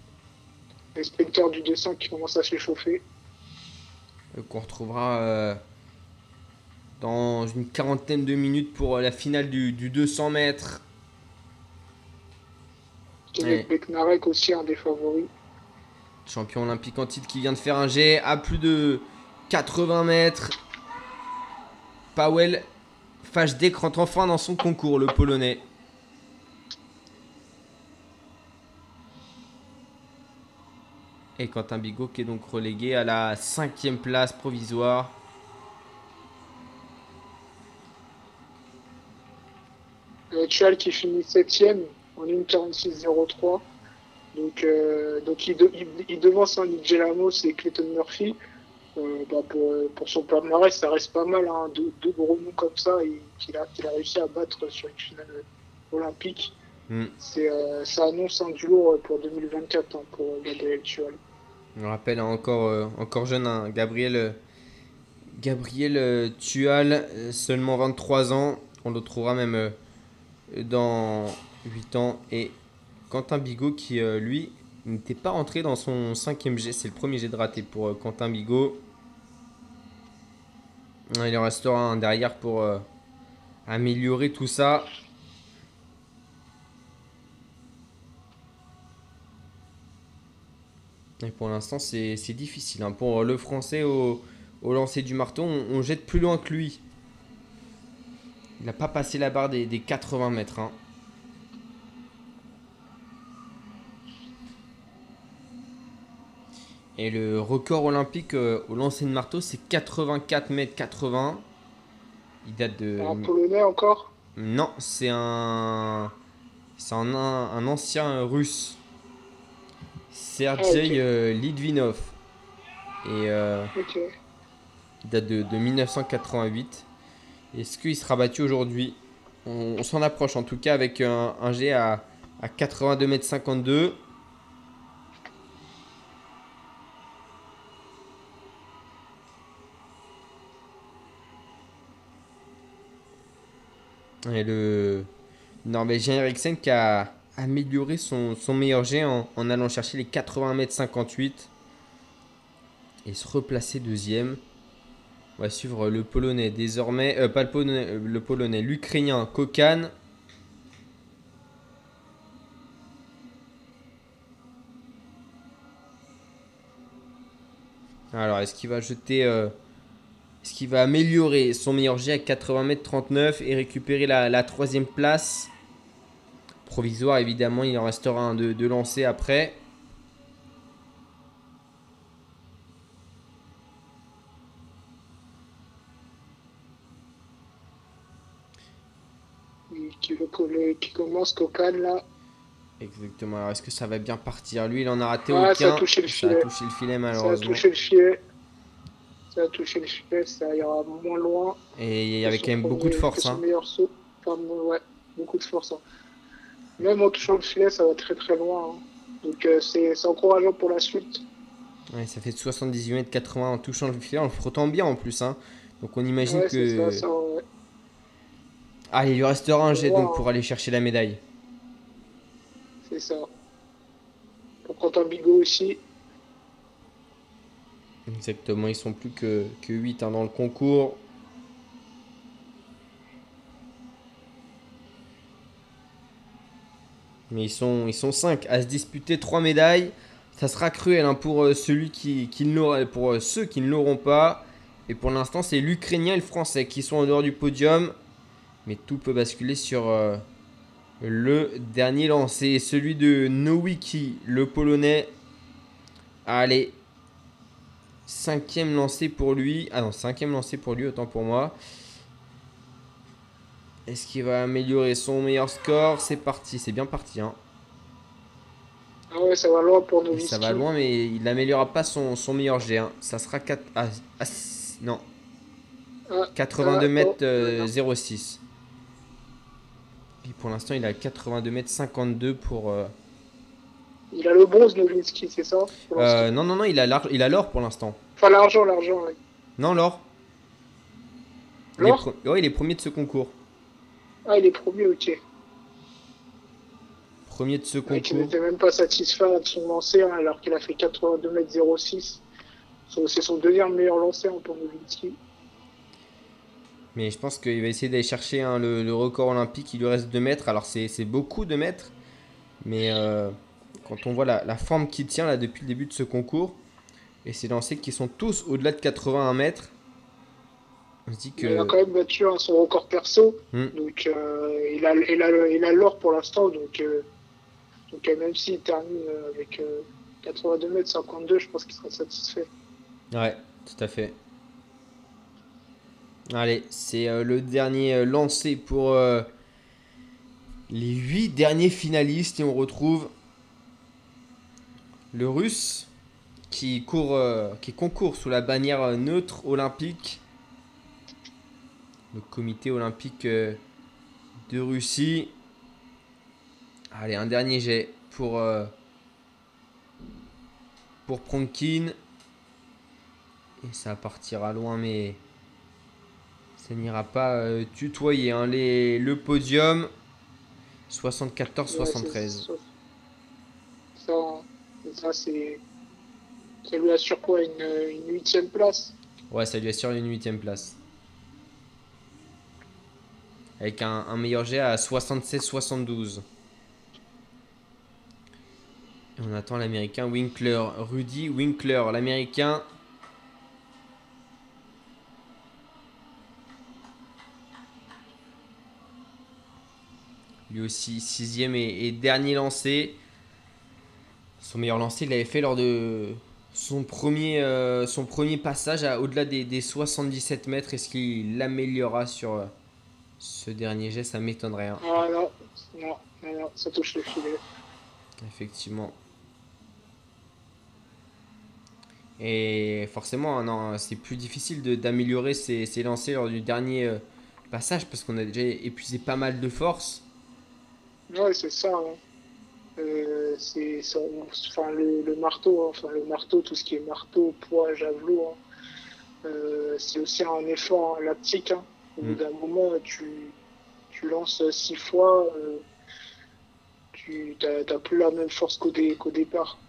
S5: les sprinteurs du 200 qui commencent à s'échauffer.
S4: euh, Qu'on retrouvera euh, dans une quarantaine de minutes pour euh, la finale du, du 200 mètres.
S5: Kenneth. Beknarek aussi, un des favoris.
S4: Champion olympique en titre qui vient de faire un jet à plus de 80 mètres. Powell Fajdek rentre enfin dans son concours, le polonais. Et Quentin Bigot qui est donc relégué à la cinquième place provisoire.
S5: Le Tual qui finit 7ème en 1.46.03. Donc, euh, donc il, de- il, il devance hein, Amos et Clayton Murphy. Euh, bah, pour, euh, pour son palmarès, ça reste pas mal. Hein, deux, deux gros noms comme ça qu'il a, a réussi à battre sur une finale olympique.
S4: Hmm.
S5: C'est, euh, ça annonce un du lourd euh, pour 2024 hein, pour euh, Gabriel Tual.
S4: On rappelle encore, euh, encore jeune, hein, Gabriel, euh, Gabriel euh, Tual, seulement 23 ans. On le trouvera même dans 8 ans. Et Quentin Bigot qui, lui, n'était pas rentré dans son cinquième jet. C'est le premier jet de raté pour Quentin Bigot. Il en restera un derrière pour améliorer tout ça. Et pour l'instant, c'est difficile. hein. Pour le français au, au lancer du marteau, on, on jette plus loin que lui. Il n'a pas passé la barre des, des 80 mètres. hein. Et le record olympique euh, au lancer de marteau, c'est 84 mètres 80. Il date de.
S5: Un polonais encore?
S4: Non, c'est un. C'est un, un ancien russe. Sergei
S5: Ah, ok.
S4: euh, Litvinov. Et euh, il date de, de 1988. Est-ce qu'il sera battu aujourd'hui? On, on s'en approche en tout cas avec un, un G à, à 82 mètres 52. Et le Norvégien Eriksen qui a amélioré son, meilleur jet en, allant chercher les 80 mètres 58 et se replacer deuxième. On va suivre le polonais désormais, euh, pas le polonais, euh, le polonais, l'ukrainien Kokan. Alors, est-ce qu'il va jeter, euh, est-ce qu'il va améliorer son meilleur jet à 80 mètres 39 et récupérer la troisième place? Provisoire évidemment, il en restera un de, de lancer après.
S5: Qui, le- qui commence Kokan là.
S4: Exactement. Alors, est-ce que ça va bien partir? Lui, il en a raté
S5: Ah, ça a
S4: aucun.
S5: touché le
S4: Ça a
S5: filet.
S4: touché le filet
S5: Ça a
S4: malheureusement.
S5: touché le filet. Ça a touché le filet, ça ira moins loin.
S4: Et il y avait quand même beaucoup de force. hein.
S5: meilleur saut. Enfin, ouais, beaucoup de force. hein. Même en touchant le filet, ça va très très loin. hein. Donc euh, c'est encourageant pour la suite.
S4: Ouais, ça fait 78 mètres 80 en touchant le filet, en le frottant bien en plus. hein. Donc on imagine
S5: Ouais,
S4: que.
S5: ça, ça, ouais.
S4: Ah, il lui restera un jet donc pour aller chercher la médaille.
S5: C'est ça. Pour Quentin Bigot aussi.
S4: Exactement, ils sont plus que, que 8 dans le concours. Mais ils sont, ils sont 5 à se disputer 3 médailles. Ça sera cruel hein, pour, euh, celui qui, qui pour euh, ceux qui ne l'auront pas. Et pour l'instant, c'est l'Ukrainien et le Français qui sont en dehors du podium. Mais tout peut basculer sur euh, le dernier lancé. Celui de Nowicki, le Polonais. Allez, Cinquième lancé pour lui. Ah non, cinquième lancé pour lui, autant pour moi. Est-ce qu'il va améliorer son meilleur score? C'est parti, c'est bien parti. Hein.
S5: Ah ouais, ça va loin pour nous.
S4: ça va loin, mais il n'améliorera pas son, son meilleur G. hein. Ça sera 4... ah, ah, non,
S5: Ah,
S4: 82
S5: ah,
S4: mètres
S5: oh,
S4: euh,
S5: non.
S4: 06. Et pour l'instant, il a 82 mètres 52 pour... euh,
S5: Il a le bronze, Nowitzki, c'est ça?
S4: Euh, non, non, non, il a l'ar- il a l'or pour l'instant.
S5: Enfin, l'argent, l'argent, ouais.
S4: Non, l'or. Il est
S5: L'or?
S4: il est premier de ce concours.
S5: Ah, il est premier, ok.
S4: Premier de ce
S5: qui
S4: concours.
S5: n'était même pas satisfait de son lancer, hein, alors qu'il a fait 82 mètres 06. Son- C'est son deuxième meilleur lancer pour Nowitzki.
S4: Mais je pense qu'il va essayer d'aller chercher hein, le, le record olympique. Il lui reste 2 mètres. Alors c'est beaucoup de mètres. Mais euh, quand on voit la, la forme qu'il tient là depuis le début de ce concours, et ces lancers qui sont tous au-delà de 81 mètres, on se dit que...
S5: Il a quand même battu hein, son record perso.
S4: Hmm.
S5: Donc, euh, il a il a le- il a l'or pour l'instant. Donc, euh, donc même s'il termine euh, avec euh, 82 mètres 52, je pense qu'il sera satisfait.
S4: Ouais, tout à fait. Allez, c'est le dernier lancé pour les 8 derniers finalistes. Et on retrouve le russe qui, court, qui concourt sous la bannière neutre olympique. Le comité olympique euh, de Russie. Allez, un dernier jet pour, euh, pour Pronkin. Et ça partira loin, mais ça n'ira pas euh, tutoyer. hein. Les, le podium, 74-73.
S5: Ouais, c'est- Ça, ça c'est. Ça lui assure quoi Une une huitième place?
S4: Ouais, ça lui assure une huitième place. Avec un, meilleur jet à 76-72. Et on attend l'américain Winkler. Rudy Winkler, l'américain. Lui aussi, sixième et, dernier lancé. Son meilleur lancé, il l'avait fait lors de son premier, euh, passage au-delà des, des 77 mètres. Est-ce qu'il l'améliorera sur ce dernier jet Ça m'étonnerait. hein.
S5: Ah non, non, non, non, ça touche le filet.
S4: Effectivement. Et forcément, hein, non, c'est plus difficile de- d'améliorer ses, ses lancers lors du dernier euh, passage parce qu'on a déjà épuisé pas mal de force.
S5: Ouais, c'est ça. hein. Euh, c'est enfin, le, le marteau, hein, enfin, le marteau, tout ce qui est marteau, poids, javelot, hein, euh, c'est aussi un effort lactique. hein. Au bout
S4: Mm.
S5: d'un moment, tu, tu lances six fois, euh, tu n'as plus la même force qu'au dé- qu'au départ.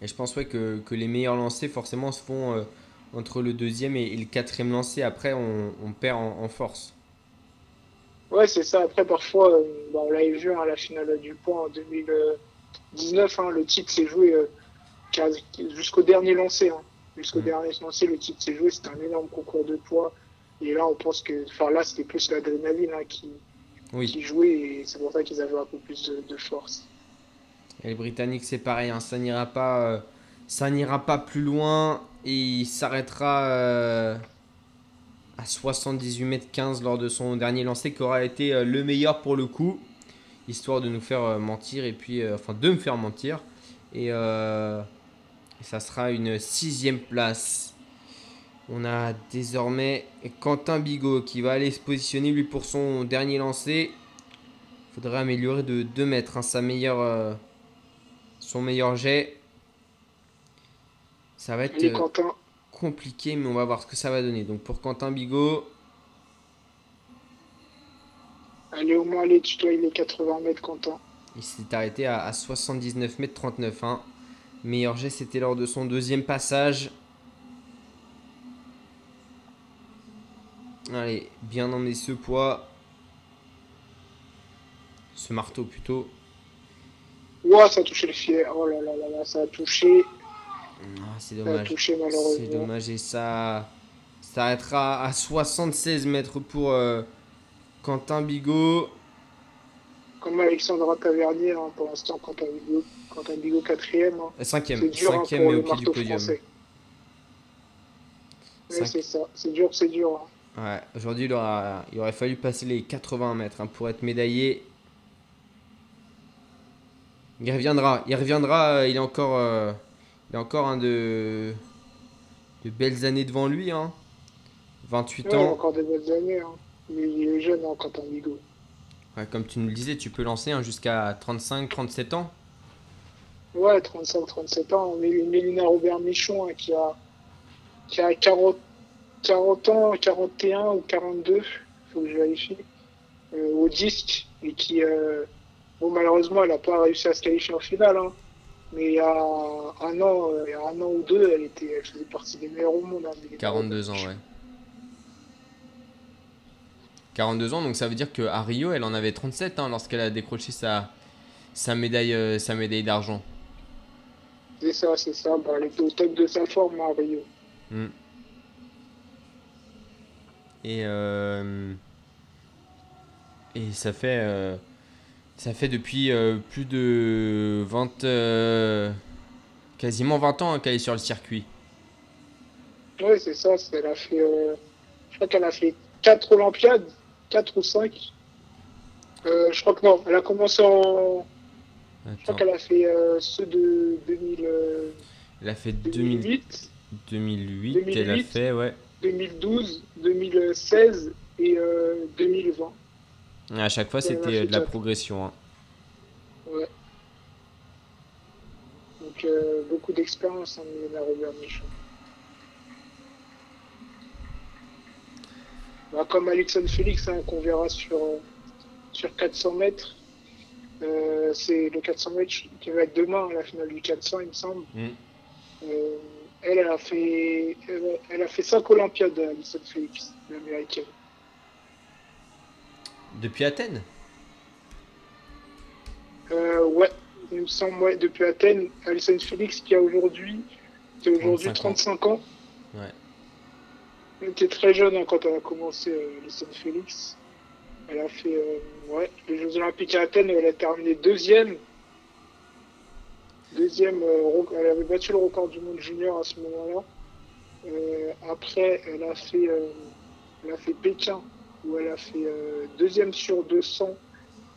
S4: Et je pense ouais, que, que les meilleurs lancers forcément se font euh, entre le deuxième et, et le quatrième lancé. Après, on, on perd en, en force.
S5: Ouais, c'est ça. Après, parfois, euh, bah, on l'avait vu à la finale du point en 2019, hein, le titre s'est joué jusqu'au dernier lancé. hein. Jusqu'au
S4: Mm.
S5: dernier lancé, le titre s'est joué. C'était un énorme concours de poids. Et là, on pense que. Enfin, là, c'était plus l'adrénaline hein, qui,
S4: Oui.
S5: qui jouait. Et c'est pour ça qu'ils avaient un peu plus de, de force.
S4: Et les Britanniques, c'est pareil, hein, ça n'ira pas, euh, ça n'ira pas plus loin et il s'arrêtera euh, à 78 mètres 15 lors de son dernier lancer, qui aura été euh, le meilleur pour le coup, histoire de nous faire mentir et puis, enfin, de me faire mentir. Et, et ça sera une sixième place. On a désormais Quentin Bigot qui va aller se positionner lui pour son dernier lancer. Faudrait améliorer de 2 mètres, hein, sa meilleure, euh, son meilleur jet. Ça va être euh, compliqué, mais on va voir ce que ça va donner. Donc pour Quentin Bigot,
S5: allez au moins aller tutoyer les 80 mètres, Quentin.
S4: il s'est arrêté à, à 79 mètres 39. Hein. Meilleur jet, c'était lors de son deuxième passage. Allez, bien emmener ce poids. Ce marteau plutôt.
S5: Ouah, ça a touché le filet. Oh là là là là, ça a touché.
S4: Ah, c'est
S5: Ça a
S4: dommage.
S5: touché
S4: C'est
S5: malheureusement.
S4: dommage et ça s'arrêtera à 76 mètres pour euh, Quentin Bigot.
S5: Comme Alexandra Tavernier, hein, pour l'instant, Quentin Bigot, Quentin Bigot quatrième. hein.
S4: Euh, Cinquième,
S5: C'est dur hein,
S4: cinquième mais
S5: le
S4: au pied du podium.
S5: c'est ça. C'est dur, c'est dur.
S4: Ouais, aujourd'hui il, aura- il aurait fallu passer les 80 mètres hein, pour être médaillé. Il reviendra, il reviendra, euh, il a encore, euh, il a encore un de, de belles années devant lui. Hein. 28
S5: Ouais, il a
S4: ans.
S5: encore des belles années. Hein. Mais il est jeune, hein, Quentin Bigot.
S4: Ouais, comme tu nous le disais, tu peux lancer jusqu'à 35-37 ans.
S5: Ouais, 35-37 ans. Mais Mélina Robert Michon, hein, qui a, qui a 40, 40 ans, 41 ou 42, faut que je vérifie, euh, au disque. Et qui, euh, bon, malheureusement, elle n'a pas réussi à se qualifier en finale. Hein. Mais il y a un an, euh, il y a un an ou deux, elle, était, elle faisait partie des meilleurs au monde. hein, Mélina
S4: 42 ans, ouais. 42 ans, donc ça veut dire qu'à Rio, elle en avait 37 hein, lorsqu'elle a décroché sa, sa médaille, euh, sa médaille d'argent.
S5: C'est ça, c'est ça. Bah, elle était au top de sa forme à Rio.
S4: Mm. Et, euh, et ça fait, euh, ça fait depuis euh, plus de 20, euh, quasiment 20 ans hein, qu'elle est sur le circuit.
S5: Oui, c'est ça. Elle a fait, je crois qu'elle a fait 4 Olympiades, 4 ou 5. Euh, je crois que non, elle a commencé en. Je crois qu'elle a fait euh, ceux de 2000, euh,
S4: elle a fait 2000
S5: 2008,
S4: 2008, elle a
S5: 2008.
S4: fait, ouais.
S5: 2012, 2016 et euh, 2020.
S4: À chaque fois, c'était euh, de la progression. Hein. Ouais.
S5: Donc, euh, beaucoup d'expérience hein, en hein, Robert Michaud. comme Alexandre Félix, hein, qu'on verra sur, sur 400 mètres. C'est le 400 mètres qui va être demain, à la finale du 400, il me semble.
S4: Mm
S5: elle, elle a fait, elle, elle a fait 5 Olympiades, Alison Félix, l'américaine.
S4: Depuis Athènes?
S5: Euh, ouais, il me semble, ouais, depuis Athènes, Alison Félix qui a aujourd'hui, aujourd'hui
S4: 35
S5: 35 ans.
S4: Ouais.
S5: Elle était très jeune hein, quand elle a commencé, euh, Alison Félix. Elle a fait euh, ouais, les Jeux Olympiques à Athènes, elle a terminé deuxième. Deuxième, euh, elle avait battu le record du monde junior à ce moment-là. Euh, après, elle a fait, euh, elle a fait Pékin, où elle a fait deuxième sur 200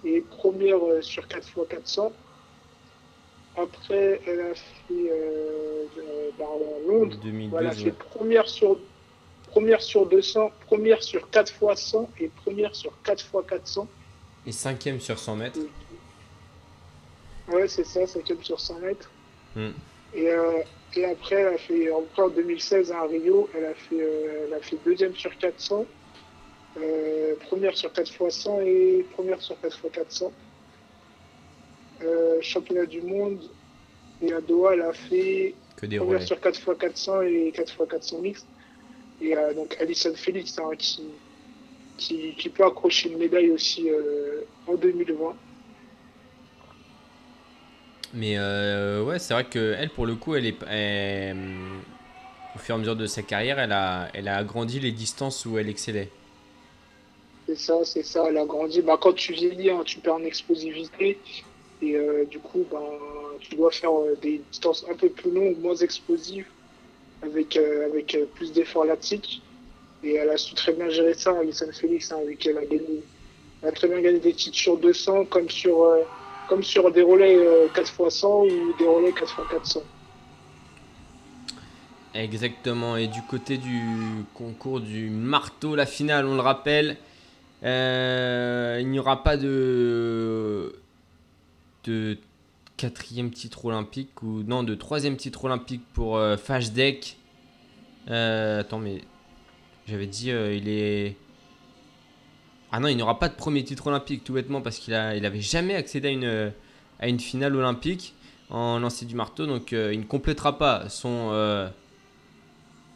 S5: et première sur 4x400. Après, elle a fait euh, euh, bah, Londres,
S4: 2012,
S5: voilà, fait
S4: ouais.
S5: première sur, première sur 200, première sur 4 x 100 et première sur 4 x 400.
S4: Et cinquième sur 100 mètres.
S5: Ouais, c'est ça, cinquième sur 100 mètres.
S4: Hmm.
S5: Et, euh, et après, elle a fait, encore en 2016 à Rio, elle a fait, euh, elle a fait deuxième sur 400, euh, première sur 4 x 100 et première sur 4 x 400. Euh, championnat du monde, et à Doha, elle a fait
S4: Que des
S5: première
S4: relais.
S5: sur 4 x 400 et 4 x 400 mixtes. Et donc Alison Felix hein, qui, qui, qui peut accrocher une médaille aussi en 2020.
S4: Mais euh, ouais, c'est vrai que elle, pour le coup, elle est, au fur et à mesure de sa carrière, elle a, elle a agrandi les distances où elle excellait.
S5: C'est ça, c'est ça, elle a grandi. Bah, quand tu vieillis, hein, tu perds en explosivité. Et euh, du coup, bah, tu dois faire euh, des distances un peu plus longues, moins explosives, avec, euh, avec plus d'efforts lactiques. Et elle a su très bien gérer ça, Alison Félix, hein, avec elle a gagné. Elle a très bien gagné des titres sur 200, comme sur, comme sur des relais euh, 4x100 ou des relais 4x400.
S4: Exactement. Et du côté du concours du marteau, la finale, on le rappelle, euh, il n'y aura pas de, de quatrième titre olympique ou non de troisième titre olympique pour euh, Fajdeck. Euh, attends, mais j'avais dit il est. Ah non, il n'y aura pas de premier titre olympique tout bêtement parce qu'il a, il avait jamais accédé à une, finale olympique en lancer du marteau, donc euh, il ne complétera pas son euh,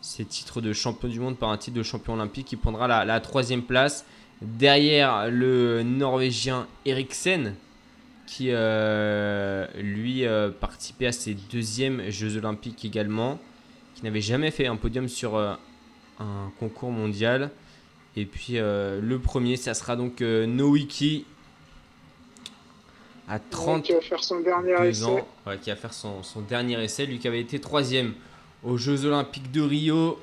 S4: ses titres de champion du monde par un titre de champion olympique. Il prendra la, troisième place derrière le Norvégien Eriksen qui euh, lui participait à ses deuxièmes Jeux olympiques également, qui n'avait jamais fait un podium sur un concours mondial. Et puis euh, le premier, ça sera donc euh, Nowiki à 30
S5: Qui va faire son dernier essai.
S4: ans, ouais, qui va faire son, son dernier essai, lui qui avait été troisième aux Jeux Olympiques de Rio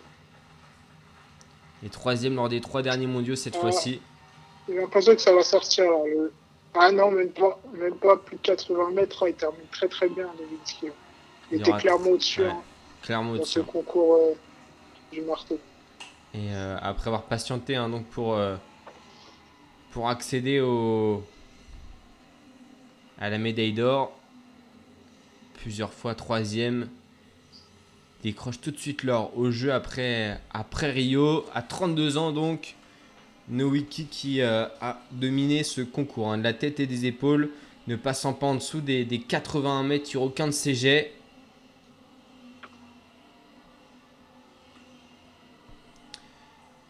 S4: et troisième lors des trois derniers mondiaux cette
S5: Ah.
S4: fois-ci.
S5: J'ai l'impression que ça va sortir. là, le- Ah non, même pas, même pas plus de 80 mètres. hein, Il termine très très bien. Il
S4: Il
S5: était
S4: aura-
S5: clairement au-dessus
S4: ouais.
S5: hein,
S4: Clairement
S5: dans
S4: au-dessus.
S5: ce concours euh, du marteau.
S4: Et euh, après avoir patienté hein, donc pour, euh, pour accéder à la médaille d'or, plusieurs fois troisième, décroche tout de suite l'or au jeu après, après Rio, à 32 ans donc. Nowiki qui euh, a dominé ce concours, hein, de la tête et des épaules, ne passant pas en dessous des, des 81 mètres sur aucun de ses jets.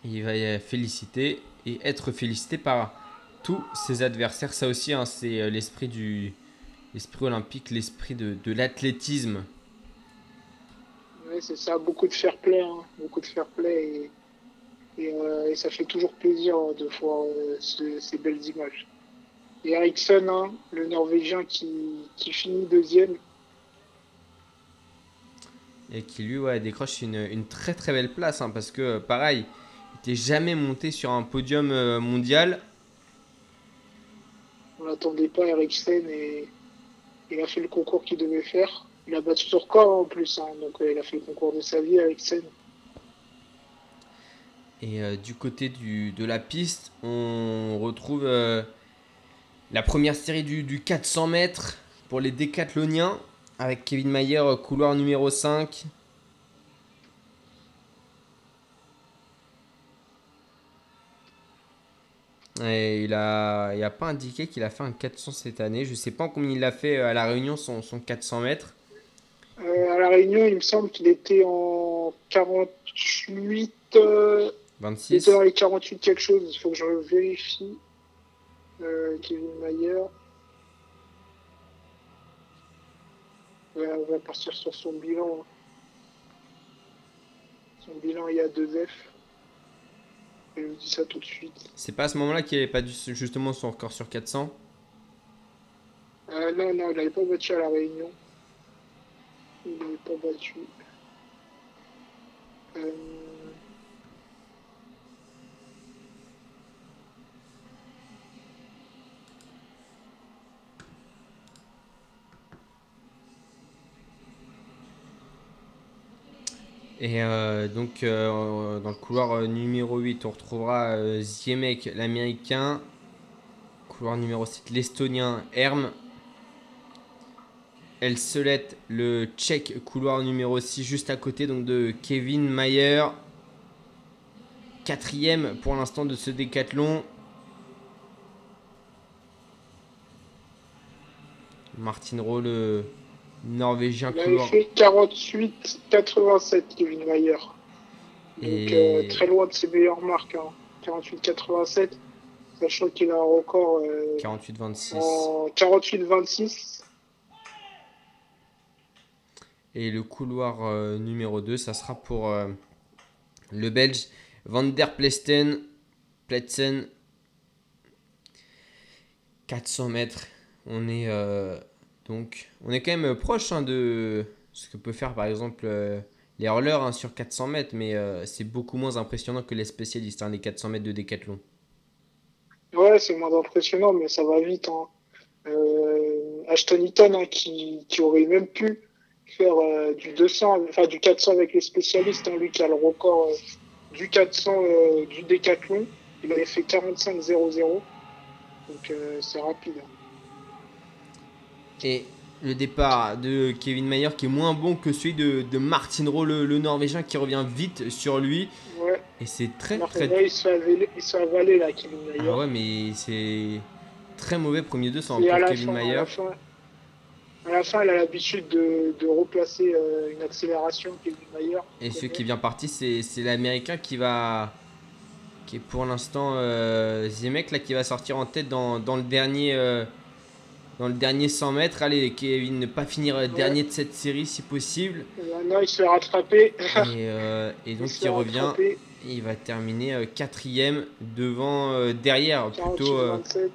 S4: Il va y féliciter et être félicité par tous ses adversaires. Ça aussi, hein, c'est euh, l'esprit du l'esprit olympique, l'esprit de, de l'athlétisme.
S5: Ouais, c'est ça, beaucoup de fair play, hein, beaucoup de fair play et, et, euh, et ça fait toujours plaisir euh, de voir euh, ce- ces belles images. Et Eriksson, hein, le Norvégien qui, qui finit deuxième,
S4: Et qui lui ouais, décroche une, une très très belle place hein, parce que pareil, jamais monté sur un podium euh, mondial.
S5: on n'attendait pas Eriksen et il a fait le concours qu'il devait faire. Il a battu son record hein, en plus, hein, donc euh, il a fait le concours de sa vie Eriksen.
S4: Et euh, du côté du, de la piste, on retrouve euh, la première série du, du 400 mètres pour les décathloniens avec Kevin Mayer, couloir numéro 5. Et il a, il a pas indiqué qu'il a fait un 400 cette année. Je sais pas combien il a fait euh, à la Réunion son, son 400 mètres.
S5: Euh, à La Réunion, il me semble qu'il était en 48. euh, il
S4: 26.
S5: était dans les 48 quelque chose. Il faut que je vérifie. Euh, Kevin Mayer. Ouais, on va partir sur son bilan. Son bilan, il y a 2 F. Je vous dis ça tout de suite.
S4: C'est pas à ce moment-là qu'il avait pas dû justement son record sur 400.
S5: Euh, non, non, il n'avait pas battu à la Réunion. Il n'avait pas battu. Euh,
S4: Et euh, donc euh, dans le couloir euh, numéro 8, on retrouvera euh, Ziemek, l'américain. Couloir numéro 7, l'estonien Herm. Elselet, le tchèque, couloir numéro 6, juste à côté donc de Kevin Mayer. Quatrième pour l'instant de ce décathlon. Martin Rowe, le norvégien
S5: il avait fait 48-87, Kevin Mayer. Donc
S4: Et-
S5: euh, très loin de ses meilleures marques. Hein. 48-87, sachant qu'il a un record euh,
S4: 48-26.
S5: en 48-26.
S4: Et le couloir euh, numéro 2, ça sera pour euh, le Belge Van der Plesten. Pletsen. 400 mètres. On est donc, on est quand même proche hein, de ce que peut faire par exemple euh, les hurleurs hein, sur 400 mètres, mais euh, c'est beaucoup moins impressionnant que les spécialistes, hein, les 400 mètres de décathlon.
S5: Ouais, c'est moins impressionnant, mais ça va vite. Hein. Euh, Ashton Eaton, qui, aurait même pu faire euh, du 200, enfin du 400 avec les spécialistes, lui qui a le record euh, du 400 euh, du décathlon. Il avait fait 45-0-0. Donc euh, c'est rapide.
S4: Et le départ de Kevin Mayer qui est moins bon que celui de, de Martin Rowe, le, le Norvégien, qui revient vite sur lui.
S5: Ouais,
S4: Et c'est très
S5: Martin
S4: très
S5: il se avaler, il se fait avaler là, Kevin Mayer.
S4: Ah ouais, mais c'est très mauvais premier 200
S5: Et à
S4: pour Kevin
S5: fin, à,
S4: Mayer.
S5: la fin, à la fin, elle a l'habitude de, de replacer euh, une accélération, Kevin Mayer.
S4: Et celui qui est bien parti, c'est l'américain qui va. qui est pour l'instant euh, Ziemek, là, qui va sortir en tête dans, dans le dernier. euh, dans le dernier 100 mètres, allez Kevin, ne pas finir euh, dernier de cette série si possible.
S5: Maintenant, il se fait rattraper.
S4: Et, euh, et donc il revient,
S5: rattraper.
S4: et il va terminer euh, quatrième devant, euh, derrière plutôt euh,
S5: 48-27.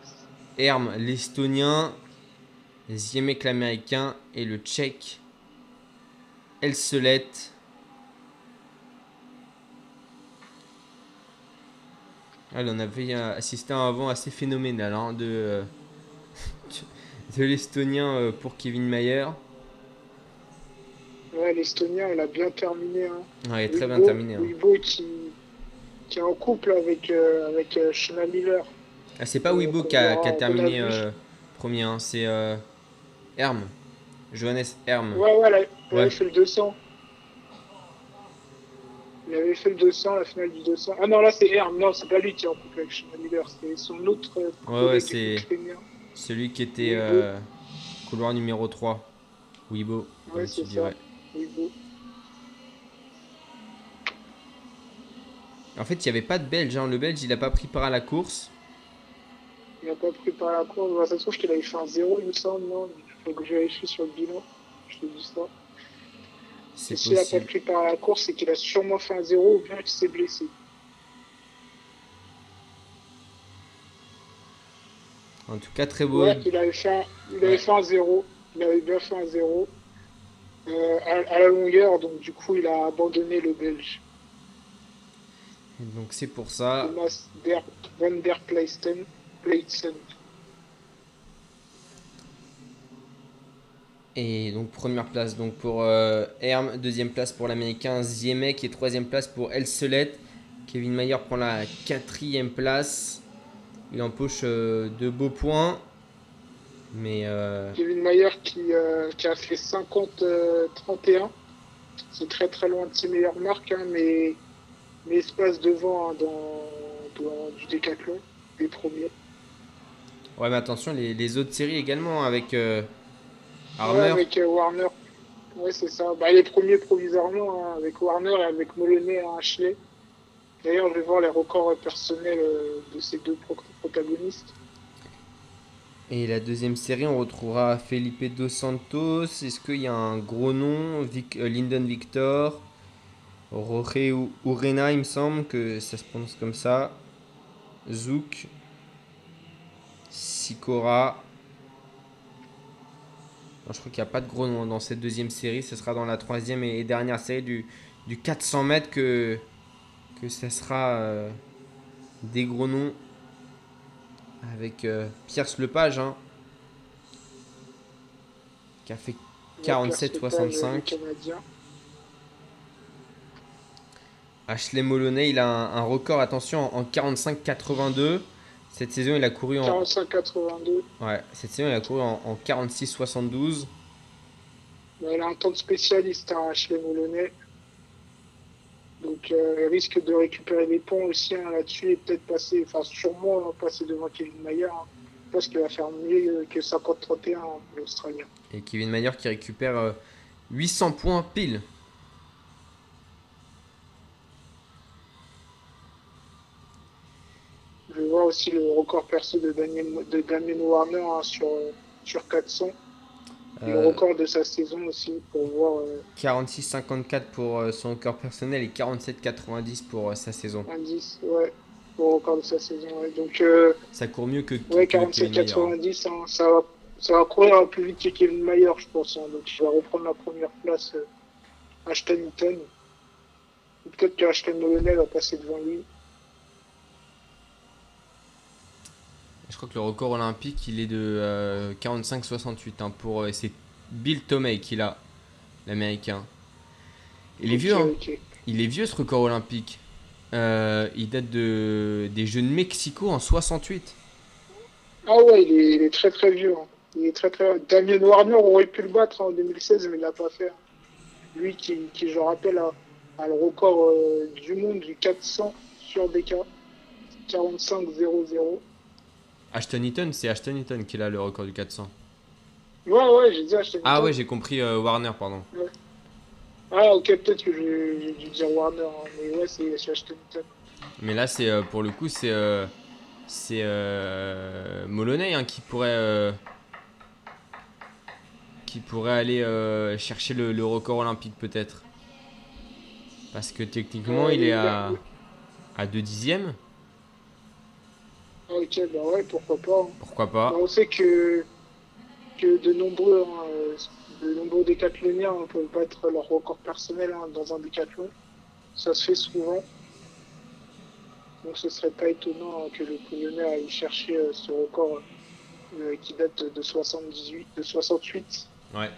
S4: Herm l'estonien, Ziemek l'américain et le tchèque Elselet. Ah, on avait euh, assisté à un vent assez phénoménal hein, de, euh, de l'estonien euh, pour Kevin Mayer.
S5: Ouais, l'Estonien, il a bien terminé. Hein.
S4: Ouais, il est très bien terminé. hein.
S5: Weibo qui, qui est en couple avec, euh, avec euh, Miller.
S4: Ah, c'est pas
S5: Euh,
S4: Weibo
S5: qu'on
S4: qui a, terminé euh, premier, hein, c'est euh, Herm. Johannes Herm.
S5: Ouais, ouais, là, il
S4: Ouais.
S5: avait fait le 200. Il avait fait le 200, la finale du 200. Ah non, là, c'est Herm. Non, c'est pas lui qui est en couple avec Shona Miller. C'est son autre. euh,
S4: Ouais, ouais, c'est-. Celui qui était euh, couloir numéro 3. Weibo. comme
S5: Ouais,
S4: tu.
S5: Weibo.
S4: En fait, il n'y avait pas de Belge. hein. Le Belge, il n'a pas pris part à la course.
S5: Il n'a pas pris par la course. Bah, ça se trouve qu'il avait fait un 0, il me semble. Non, il faut que je vérifie sur le bilan. Je te dis ça. S'il n'a pas pris par la course, c'est qu'il a sûrement fait un 0 ou bien qu'il s'est blessé.
S4: En tout cas, très beau.
S5: Ouais, il avait fait un, il avait
S4: Ouais.
S5: fait un 0. Il avait bien fait un 0 euh, à, à la longueur, donc du coup, il a abandonné le Belge.
S4: Donc c'est pour ça.
S5: Thomas der, Van der Pleisten. Pleisten.
S4: Et donc première place donc pour euh, Herm, deuxième place pour l'américain Ziemek et troisième place pour Elselet. Kevin Mayer prend la quatrième place. Il empoche euh, de beaux points. Mais euh,
S5: Kevin Mayer qui, euh, qui a fait 50-31. C'est très très loin de ses meilleures marques, hein, mais, mais il se passe devant hein, dans, dans du décathlon, les premiers.
S4: ouais, mais attention, les, les autres séries également avec euh,
S5: Ouais, avec euh, Warner. Ouais, c'est ça. Bah, les premiers provisoirement, hein, avec Warner et avec Moloney à Ashley. D'ailleurs, je vais voir les records personnels euh, de ces deux pro- protagonistes.
S4: Et la deuxième série, on retrouvera Felipe Dos Santos. Est-ce qu'il y a un gros nom? Vic- euh, Lyndon Victor. Jorge Urena, il me semble que ça se prononce comme ça. Zouk. Sikora. Je crois qu'il n'y a pas de gros nom dans cette deuxième série. Ce sera dans la troisième et et dernière série du, du 400 mètres que, que ça sera euh, des gros noms avec euh, Pierce Lepage hein, qui a fait 47-65.
S5: Le Canadien.
S4: Ashley Moloney, il a un, un record, attention, en 45-82. Cette saison, il a couru en,
S5: 45-82.
S4: ouais, cette saison, il a couru en, en 46-72.
S5: Bah, il a un temps de spécialiste, hein, Ashley Moloney. Donc, euh, il risque de récupérer les ponts aussi hein, là-dessus et peut-être passer, enfin, sûrement hein, passer devant Kevin Mayer. hein. Je pense qu'il va faire mieux euh, que 50-31 hein, l'Australien.
S4: Et Kevin Mayer qui récupère euh, 800 points pile.
S5: Je vais voir aussi le record perso de, Daniel, de Damien Warner hein, sur, euh, sur 400. Et le
S4: Euh,
S5: record de sa saison aussi pour voir euh,
S4: 46-54 pour euh, son record personnel et 47-90 pour euh, sa saison.
S5: indice. Ouais, le record de sa saison. ouais. Donc, euh,
S4: Ça court mieux que,
S5: ouais,
S4: que Kevin Mayer.
S5: 47-90, hein, ça, va, ça va courir plus vite que Kevin Mayer, je pense. hein. Donc, il va reprendre la première place euh, Ashton peut-être que Ashton Moloney va passer devant lui.
S4: Je crois que le record olympique, il est de euh, 45-68 hein, pour euh, c'est Bill Tomei qui l'a, l'américain. Il est vieux, hein. Il est vieux ce record olympique. Euh, il date de des Jeux de Mexico en 68.
S5: Ah ouais, il est, il est très très vieux. hein. Il est très très. Damien Warner aurait pu le battre en 2016, mais il l'a pas fait. Lui qui, qui, je rappelle, a, a le record euh, du monde du 400 sur DK. 45-0-0.
S4: Ashton Eaton, c'est Ashton Eaton qui a le record du 400.
S5: Ouais, ouais, j'ai dit Ashton
S4: Ah
S5: Eaton.
S4: ouais, j'ai compris euh, Warner, pardon.
S5: Ah, ok, peut-être que j'ai dû dire Warner, hein, mais ouais, c'est Ashton Eaton.
S4: Mais là, c'est euh, pour le coup, c'est euh, c'est euh, Moloney hein, qui pourrait euh, qui pourrait aller chercher le, le record olympique peut-être. Parce que techniquement,
S5: Ouais,
S4: il est à à 2 dixièmes.
S5: Ok, bah ouais, pourquoi pas. hein.
S4: Pourquoi
S5: Bah,
S4: pas
S5: on sait que, que de nombreux, hein, euh, de nombreux décathloniens hein, peuvent battre leur record personnel hein, dans un décathlon. Ça se fait souvent. Donc ce serait pas étonnant hein, que le Polonais aille chercher euh, ce record euh, qui date de 78, de 68.
S4: Ouais.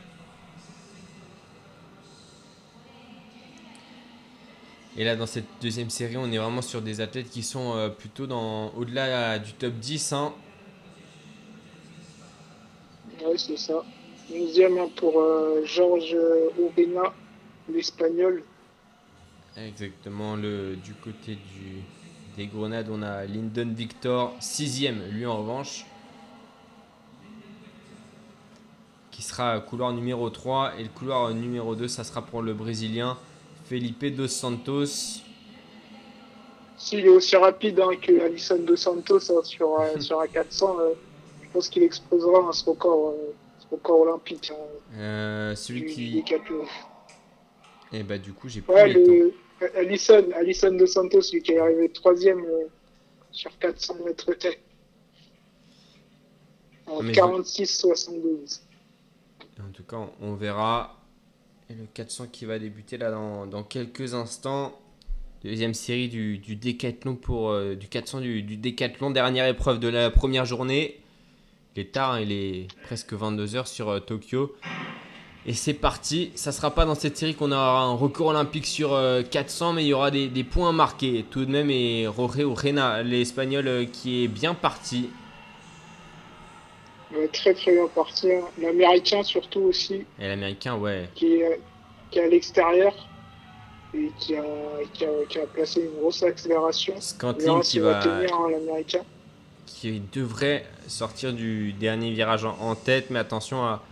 S4: Et là, dans cette deuxième série, on est vraiment sur des athlètes qui sont euh, plutôt dans au-delà du top 10. hein.
S5: Ouais, c'est ça. Onzième hein, pour euh, Georges Urena, l'espagnol.
S4: Exactement, le, du côté du, des Grenades, on a Lyndon Victor, sixième, lui en revanche, qui sera couloir numéro 3. Et le couloir numéro 2, ça sera pour le Brésilien Felipe Dos Santos.
S5: S'il est aussi rapide hein, que Alisson Dos Santos hein, sur, euh, sur un 400, euh, je pense qu'il explosera hein, ce, record, euh, ce record olympique hein,
S4: Euh, celui
S5: du,
S4: qui. Et bah, du coup, j'ai
S5: Ouais,
S4: temps.
S5: le, Alisson, Alisson Dos Santos, lui qui est arrivé troisième sur 400 mètres tête. En
S4: Mais je-
S5: 46-72.
S4: En tout cas, on verra. Et le 400 qui va débuter là dans, quelques instants. Deuxième série du, du décathlon pour euh, du 400 du, du décathlon. Dernière épreuve de la première journée. Il est tard, hein, il est presque 22h sur euh, Tokyo. Et c'est parti. Ça sera pas dans cette série qu'on aura un record olympique sur euh, 400, mais il y aura des, points marqués tout de même. Et Jorge Urena, l'espagnol, euh, qui est bien parti.
S5: Va très très bien partir. L'américain surtout aussi,
S4: Et l'américain, ouais.
S5: qui est, qui est à l'extérieur et qui a, qui, a, qui a placé une grosse accélération. On
S4: Scantling
S5: verra
S4: qui
S5: va tenir hein, l'américain.
S4: qui devrait sortir du dernier virage en, en tête, mais attention à,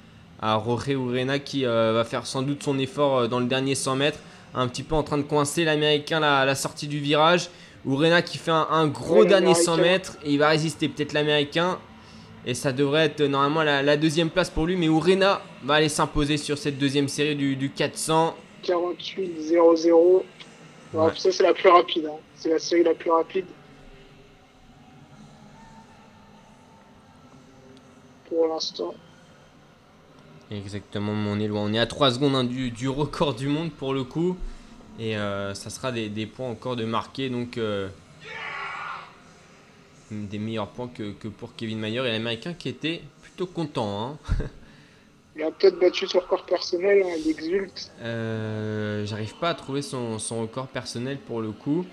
S4: à Jorge Urena qui euh, va faire sans doute son effort euh, dans le dernier 100 mètres, un petit peu en train de coincer l'américain à la sortie du virage. Urena qui fait un, un gros
S5: Ouais,
S4: dernier 100
S5: l'Américain.
S4: mètres et il va résister peut-être l'américain. Et ça devrait être euh, normalement la, la deuxième place pour lui, mais Urena va aller s'imposer sur cette deuxième série du, du 400.
S5: 48-0-0. Alors,
S4: Ouais.
S5: Ça, c'est la plus rapide. hein. C'est la série la plus rapide. Pour l'instant.
S4: Exactement, on est loin. On est à 3 secondes hein, du, du record du monde pour le coup. Et euh, ça sera des, des points encore de marquer. Donc, euh, des meilleurs points que, que pour Kevin Mayer et l'américain qui était plutôt content. hein.
S5: Il a peut-être battu son record personnel. hein, il exulte.
S4: Euh, J'arrive pas à trouver son, son record personnel pour le coup.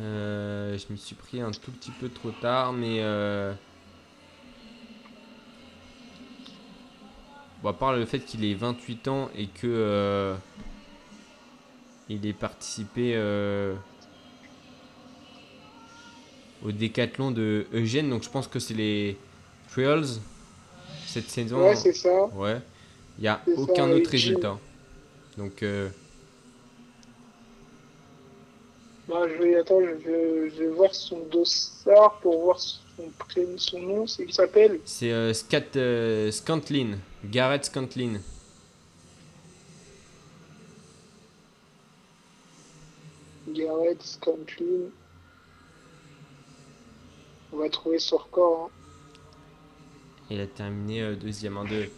S4: Euh, je m'y suis pris un tout petit peu trop tard, mais. Euh... Bon, à part le fait qu'il ait 28 ans et que. il ait participé euh, au décathlon de Eugène, donc je pense que c'est les Trails cette saison.
S5: Ouais, c'est ça.
S4: Ouais. Il n'y a
S5: ça,
S4: aucun autre résultat. Donc, euh,
S5: Bah, je vais attends, je vais, je vais voir son dossard pour voir son prénom, son nom. C'est il s'appelle?
S4: c'est euh, Scat, euh, Scantlin. Garrett Scantlin.
S5: Garrett Scantlin. On va trouver son record. hein.
S4: Il a terminé euh, deuxième hein, de,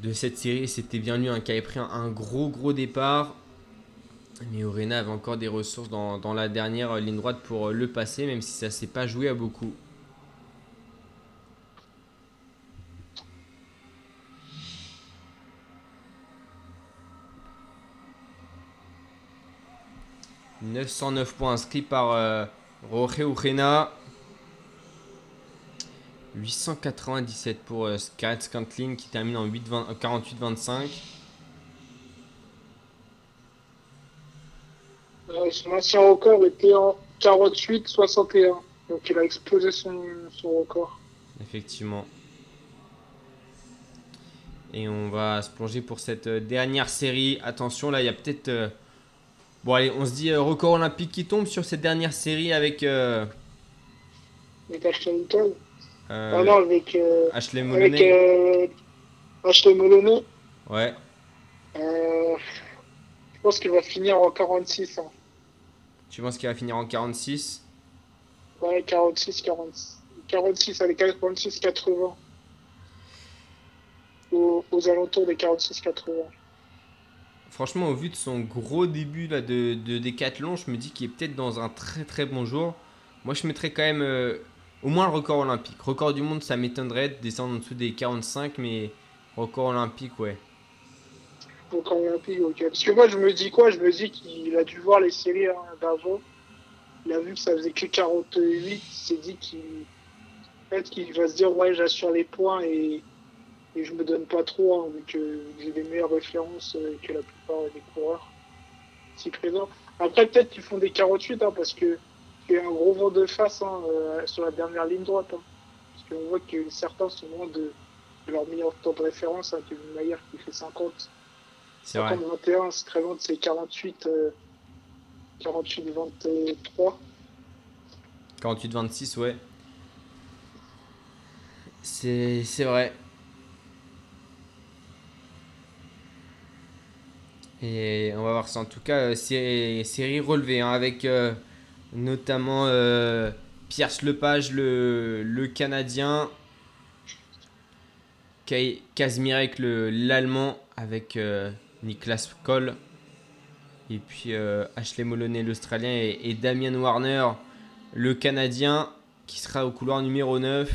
S4: de cette série. C'était bien lui hein, qui avait pris un, un gros gros départ. Mais Orena avait encore des ressources dans, dans la dernière euh, ligne droite pour euh, le passer, même si ça s'est pas joué à beaucoup. « 909 points inscrits par euh, Jorge Urena. 897 pour euh, Scantlin qui termine en 8 20 euh, 48-25.
S5: Euh, son ancien record était en 48-61. Donc il a explosé son, son record.
S4: Effectivement. Et on va se plonger pour cette euh, dernière série. Attention, là, il y a peut-être. euh, Bon, allez, on se dit record olympique qui tombe sur cette dernière série avec.
S5: Hinton.
S4: Euh,
S5: Ah non, avec, euh,
S4: Ashley
S5: avec
S4: Moloney.
S5: euh, Ashley Moloney.
S4: Ouais.
S5: Euh, je pense qu'il va finir en 46. hein.
S4: Tu penses qu'il va finir en 46
S5: Ouais, 46, 46. 46 avec 46, 80. Aux, aux alentours des 46, 80.
S4: Franchement, au vu de son gros début là, de, de décathlon, je me dis qu'il est peut-être dans un très très bon jour. Moi, je mettrais quand même euh, au moins le record olympique. Record du monde, ça m'étonnerait de descendre en dessous des 45, mais record olympique, ouais.
S5: En olympique, ok. Parce que moi, je me dis quoi? Je me dis qu'il a dû voir les séries hein, d'avant. Il a vu que ça faisait que 48. Il s'est dit qu'il peut-être qu'il va se dire ouais, j'assure les points et, et je me donne pas trop, hein, vu que j'ai des meilleures références euh, que la plupart des coureurs ici présents. Après, peut-être qu'ils font des 48, hein, parce que il y a un gros vent de face hein, euh, sur la dernière ligne droite. hein. Parce qu'on voit que certains sont loin de, de leur meilleur temps de référence. Hein, Kevin Mayer qui fait 50.
S4: C'est vrai.
S5: 50-21, c'est très loin de ses 48, euh, 48-23.
S4: 48-26, ouais. C'est c'est vrai. Et on va voir ça. En tout cas, euh, série, série relevée hein, avec euh, notamment euh, Pierce Lepage, le, le Canadien. Kazmirek, le- l'Allemand, avec euh, Niklas Koll. Et puis euh, Ashley Moloney, l'Australien, et, Damien Warner, le Canadien, qui sera au couloir numéro 9.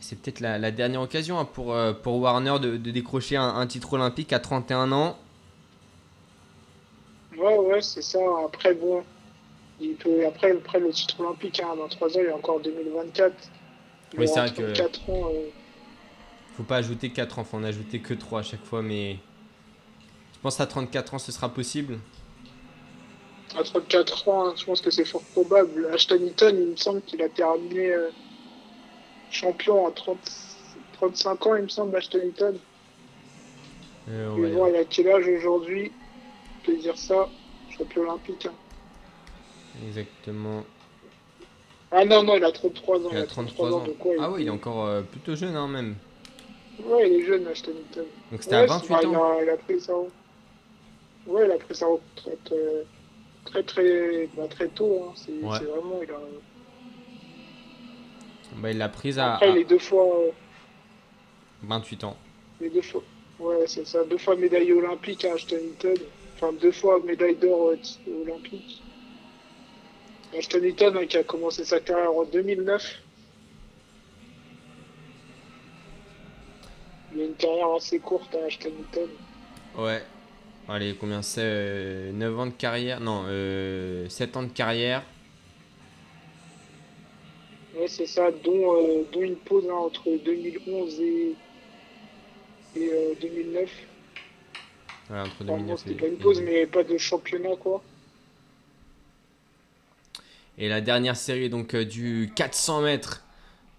S4: C'est peut-être la, dernière occasion hein, pour, Warner de, décrocher un titre olympique à 31 ans.
S5: Ouais, ouais, c'est ça. Après, bon, Il peut, après, après le titre olympique, hein, dans 3 ans, il y a encore 2024. Il
S4: Oui, c'est vrai que-
S5: 34 ans. euh,
S4: Faut pas ajouter 4 ans, faut en ajouter que 3 à chaque fois, mais. Je pense à 34 ans, ce sera possible.
S5: à 34 ans, hein, je pense que c'est fort probable. Ashton Eaton, il me semble qu'il a terminé euh, champion à 30, 35 ans, il me semble, Ashton Eaton.
S4: Euh,
S5: Mais
S4: ouais.
S5: bon, il a quel âge aujourd'hui? Je peux dire ça, champion olympique. hein.
S4: Exactement.
S5: Ah non, non, il a 33 ans.
S4: Il a 33 ans.
S5: quoi
S4: Ah oui, il est encore euh, plutôt jeune, hein, même.
S5: Ouais, il est jeune, Ashton Eaton.
S4: Donc c'était à
S5: Ouais,
S4: 28
S5: c'est- bah, il
S4: ans.
S5: a, il a pris sa... Ouais, il a pris sa retraite euh, très, très, bah, très tôt. Hein. C'est
S4: Ouais.
S5: vraiment... Il a...
S4: Bah, il l'a prise à,
S5: Après,
S4: à
S5: il est deux fois... euh,
S4: 28 ans.
S5: Les deux fois. Ouais, c'est ça. Deux fois médaillé olympique à Ashton Eaton. Enfin, deux fois médaille d'or euh, olympique. Ashton Eaton hein, qui a commencé sa carrière en 2009. Il a une carrière assez courte à Ashton Eaton.
S4: Ouais. Allez, combien c'est euh, 9 ans de carrière? Non, euh, 7 ans de carrière.
S5: Ouais, c'est ça, dont, euh, dont une pause hein, entre 2011 et, et euh, 2009.
S4: Ouais, entre
S5: Enfin, bon,
S4: 2009
S5: c'était
S4: et,
S5: pas une pause, mais pas de championnat, quoi.
S4: Et la dernière série donc euh, du 400 mètres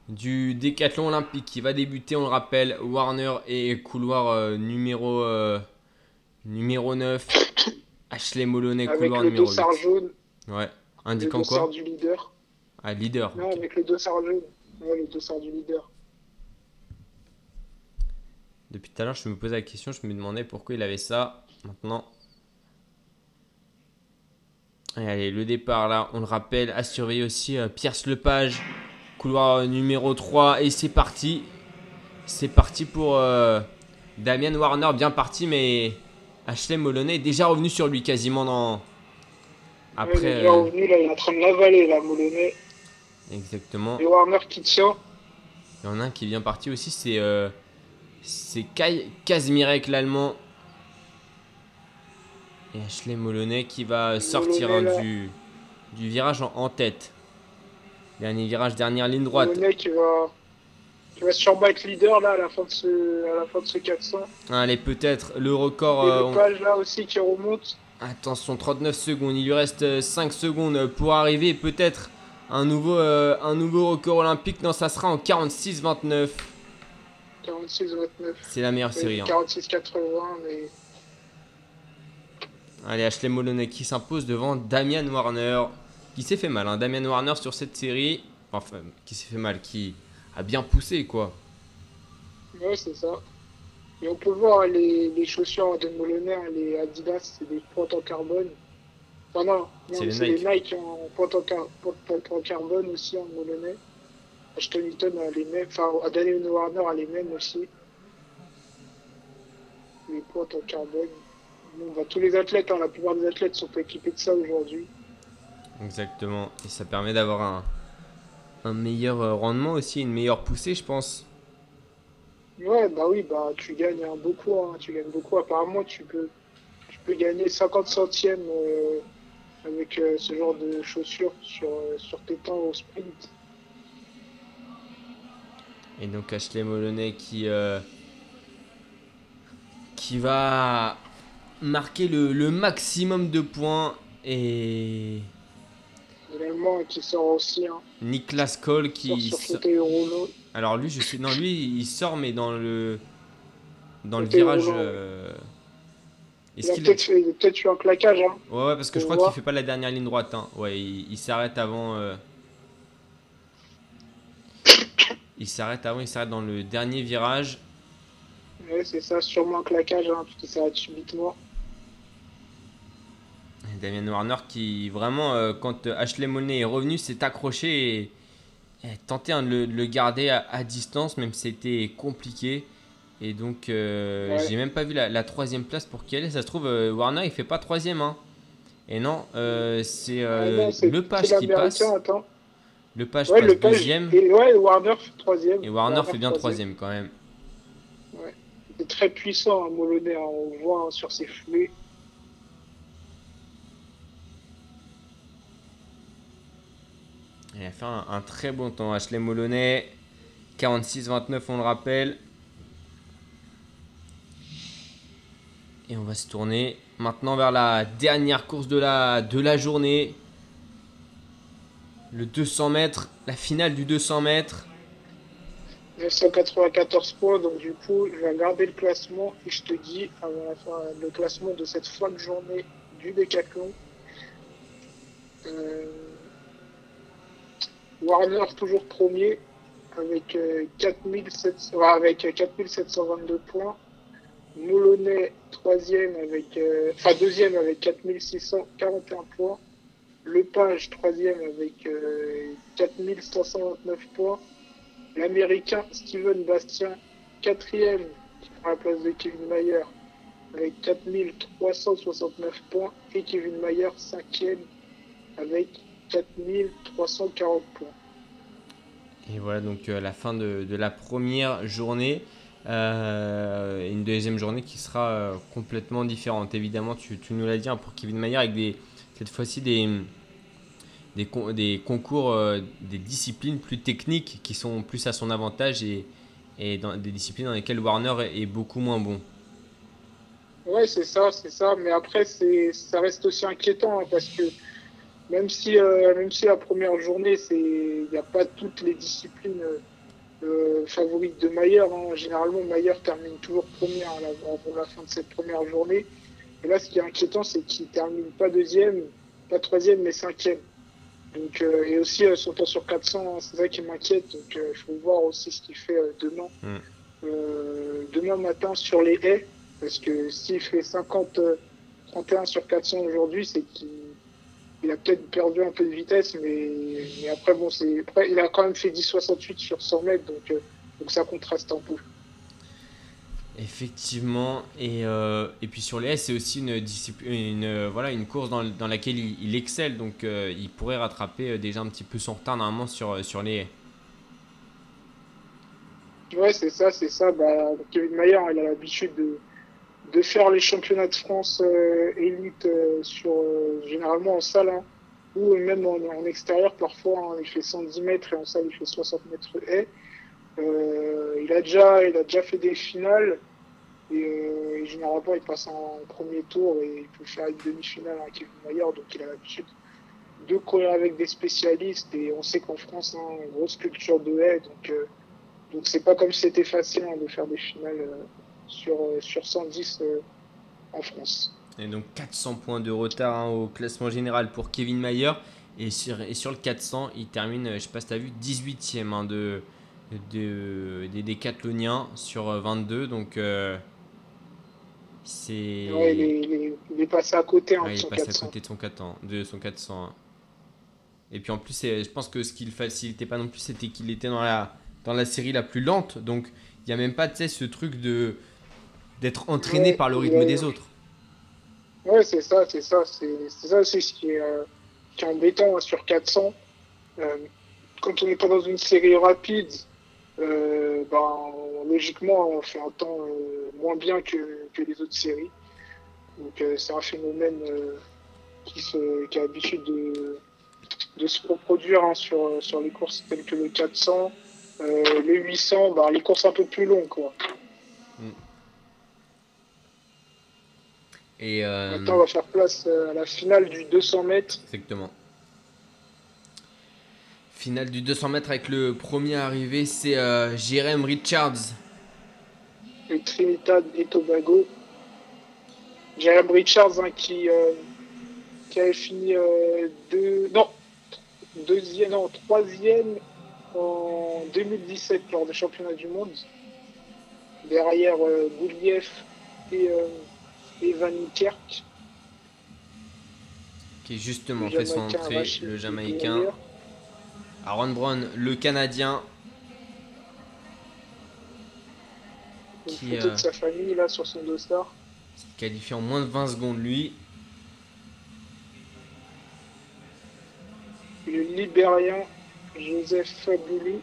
S4: du décathlon olympique qui va débuter, on le rappelle, Warner et couloir euh, numéro, euh, numéro 9, Ashley Moloney,
S5: Avec
S4: couloir
S5: le
S4: numéro
S5: dossard
S4: 8.
S5: jaune,
S4: Ouais,
S5: le
S4: indiquant
S5: dossard
S4: quoi
S5: du leader.
S4: Ah, leader.
S5: Non,
S4: ok.
S5: avec le dossard jaune. Ouais, le dossard du leader.
S4: Depuis tout à l'heure, je me posais la question, je me demandais pourquoi il avait ça. Maintenant. Et allez, le départ là, on le rappelle, à surveiller aussi euh, Pierce Lepage, couloir numéro 3, et c'est parti. C'est parti pour euh, Damien Warner, bien parti, mais Ashley Moloney est déjà revenu sur lui quasiment dans.
S5: Ouais, il
S4: Après.
S5: est déjà revenu, là, il est en train de l'avaler, là, Moloney.
S4: exactement.
S5: Et Warner qui tient.
S4: Il y en a un qui est bien parti aussi, c'est euh, c'est Kai Kazmirek l'allemand. Et Ashley Moloney qui va sortir hein, du, du virage en, en tête. Dernier virage, dernière ligne droite.
S5: Moloney qui va, qui va sûrement être leader, là, à la fin de ce, à la fin de ce 400.
S4: Allez, peut-être le record.
S5: Et
S4: euh,
S5: le
S4: on-
S5: page, là, aussi, qui remonte.
S4: Attention, 39 secondes. Il lui reste euh, 5 secondes pour arriver. Peut-être un nouveau, euh, un nouveau record olympique. Non, ça sera en 46-29.
S5: 46-29.
S4: C'est la meilleure série. hein.
S5: 46-80, mais...
S4: Allez, Ashley Moloney qui s'impose devant Damian Warner, qui s'est fait mal. Hein. Damian Warner sur cette série, enfin, qui s'est fait mal, qui a bien poussé quoi.
S5: Ouais, c'est ça. Et on peut voir les, les chaussures de Moloney, hein, les Adidas, c'est des pointes en carbone. Enfin non, non,
S4: C'est les Nike.
S5: les Nike en pointe en, car- pointe en carbone aussi en Moloney. Ashton Eaton a les mêmes, enfin Daniel Warner a les mêmes aussi. Les pointes en carbone. Bon, bah, tous les athlètes, hein, la plupart des athlètes sont équipés de ça aujourd'hui.
S4: Exactement. Et ça permet d'avoir un, un meilleur euh, rendement aussi, une meilleure poussée, je pense.
S5: Ouais, bah oui, bah tu gagnes beaucoup, hein, tu gagnes beaucoup. Apparemment, tu peux, tu peux gagner 50 centièmes euh, avec euh, ce genre de chaussures sur, euh, sur tes temps au sprint.
S4: Et donc Ashley Moloney qui, euh, qui va marquer le, le maximum de points. Et
S5: Également, qui sort aussi, hein,
S4: Niklas Cole
S5: sort
S4: qui...
S5: sur
S4: so-
S5: fauteuil roulant.
S4: Alors lui, je sais, non, lui, il sort, mais dans le, dans le virage. euh,
S5: Il
S4: Est-ce
S5: a
S4: qu'il
S5: peut-être fait- il a peut-être eu un claquage. Hein.
S4: Ouais, ouais, parce que je crois qu'il fait pas la dernière ligne droite. Hein. Ouais, il, il s'arrête avant. euh, Il s'arrête avant, il s'arrête dans le dernier virage.
S5: Ouais, c'est ça, sûrement un claquage, hein, parce qu'il s'arrête subitement.
S4: Damien Warner qui vraiment, euh, quand euh, Ashley Molney est revenu, s'est accroché et, et a tenté hein, de, le, de le garder à, à distance, même si c'était compliqué. Et donc, euh,
S5: Ouais.
S4: j'ai même pas vu la, la troisième place pour qui elle est. Ça se trouve, euh, Warner il fait pas troisième. Hein. Et non, c'est
S5: Ah c'est-
S4: le
S5: c'est
S4: qui passe.
S5: attends.
S4: Le page
S5: Ouais,
S4: passe
S5: le page.
S4: deuxième.
S5: Et ouais, Warner fait troisième.
S4: Et Warner fait bien troisième quand même.
S5: C'est très puissant, hein, hein, on voit hein, sur ses foulées.
S4: Il a fait un, un très bon temps. Ashley Moloney, 46-29, on le rappelle. Et on va se tourner maintenant vers la dernière course de la, de la journée. Le 200 mètres, la finale du 200 mètres.
S5: 994 points, donc du coup, je vais regarder le classement et je te dis avant la fin, le classement de cette fin de journée du décathlon. Euh, Warner toujours premier avec, euh, 4700 enfin, avec 4722 points. Moulonnet troisième avec, euh, enfin deuxième avec 4641 points. Lepage troisième avec euh, 4129 points. L'américain Steven Bastien quatrième qui prend la place de Kevin Mayer avec 4369 points et Kevin Mayer cinquième avec 4340 points.
S4: Et voilà donc euh, la fin de, de la première journée. Euh, une deuxième journée qui sera euh, complètement différente. Évidemment, tu, tu nous l'as dit hein, pour Kevin Mayer avec des, cette fois-ci des, des, con- des concours, euh, des disciplines plus techniques qui sont plus à son avantage et, dans des disciplines dans lesquelles Warner est, beaucoup moins bon.
S5: Ouais, c'est ça, c'est ça. Mais après, ça reste aussi inquiétant hein, parce que même si, euh, même si la première journée, il n'y a pas toutes les disciplines euh, favorites de Mayer. hein. Généralement, Mayer termine toujours premier avant la fin de cette première journée. Et là, ce qui est inquiétant, c'est qu'il termine pas deuxième, pas troisième, mais cinquième. Donc, euh, et aussi euh, son temps sur 400, hein, c'est ça qui m'inquiète. Donc, il faut voir aussi ce qu'il fait euh, demain.
S4: Mm.
S5: Euh, demain matin sur les haies. Parce que s'il fait 50, euh, 31 sur 400 aujourd'hui, c'est qu'il il a peut-être perdu un peu de vitesse, mais, mais après, bon, c'est, après, il a quand même fait 10,68 sur 100 mètres, donc, euh, donc ça contraste un peu.
S4: Effectivement, et, euh, et puis sur les S, c'est aussi une, discipline, une, euh, voilà, une course dans, dans laquelle il, excelle, donc euh, il pourrait rattraper déjà un petit peu son retard normalement sur, sur les haies.
S5: Ouais, c'est ça, c'est ça. Bah, Kevin Mayer, il a l'habitude de, de faire les championnats de France élite sur, généralement en salle, hein, ou même en, en extérieur parfois. hein, il fait 110 mètres et en salle, il fait 60 mètres haie. Euh, il, a déjà, il a déjà fait des finales. Et, euh, généralement, il passe en premier tour et il peut faire une demi-finale à Kevin Mayer. Donc, il a l'habitude de courir avec des spécialistes. Et on sait qu'en France, hein, une grosse culture de haie. Donc, euh, donc c'est pas comme si c'était facile hein, de faire des finales euh, sur, euh, sur 110 euh, en France.
S4: Et donc 400 points de retard hein, au classement général pour Kevin Mayer. Et sur, et sur le 400, il termine, je sais pas si tu as vu, 18ème hein, de, de, des décathloniens sur euh, 22. Donc euh, c'est.
S5: Ouais, il, est, il passé à côté hein,
S4: Ouais, il est passé à
S5: 400.
S4: côté de son 400. De son 400 hein. Et puis en plus, c'est- je pense que ce qui le facilitait pas non plus, c'était qu'il était dans la, dans la série la plus lente. Donc il n'y a même pas ce truc de d'être entraîné
S5: Ouais,
S4: par le rythme des autres.
S5: Ouais, c'est ça, c'est ça. C'est c'est ça aussi ce qui est, euh, qui est embêtant hein, sur 400. Euh, quand on n'est pas dans une série rapide, euh, ben, logiquement, on fait un temps euh, moins bien que, que les autres séries. Donc, euh, c'est un phénomène qui, se, qui a l'habitude de, de se reproduire hein, sur, sur les courses telles que le 400. Euh, les 800, ben, les courses un peu plus longues, quoi.
S4: Et
S5: Maintenant, on va faire place à la finale du 200 mètres.
S4: Exactement. Finale du 200 mètres avec le premier arrivé, c'est euh, Jérém Richards.
S5: et Trinidad et Tobago. Jeremy Richards hein, qui, euh, qui avait fini euh, deux, non, deuxième, non, troisième en 2017 lors des championnats du monde. Derrière euh, Gouliev et, et Van Niekerk.
S4: qui justement
S5: Le
S4: fait son entrée, le Jamaïcain. Aaron Brown, le Canadien.
S5: Une
S4: qui,
S5: photo
S4: euh,
S5: de sa famille là sur son dossard.
S4: qualifié en moins de 20 secondes, lui.
S5: Le Libérien Joseph Faboulou.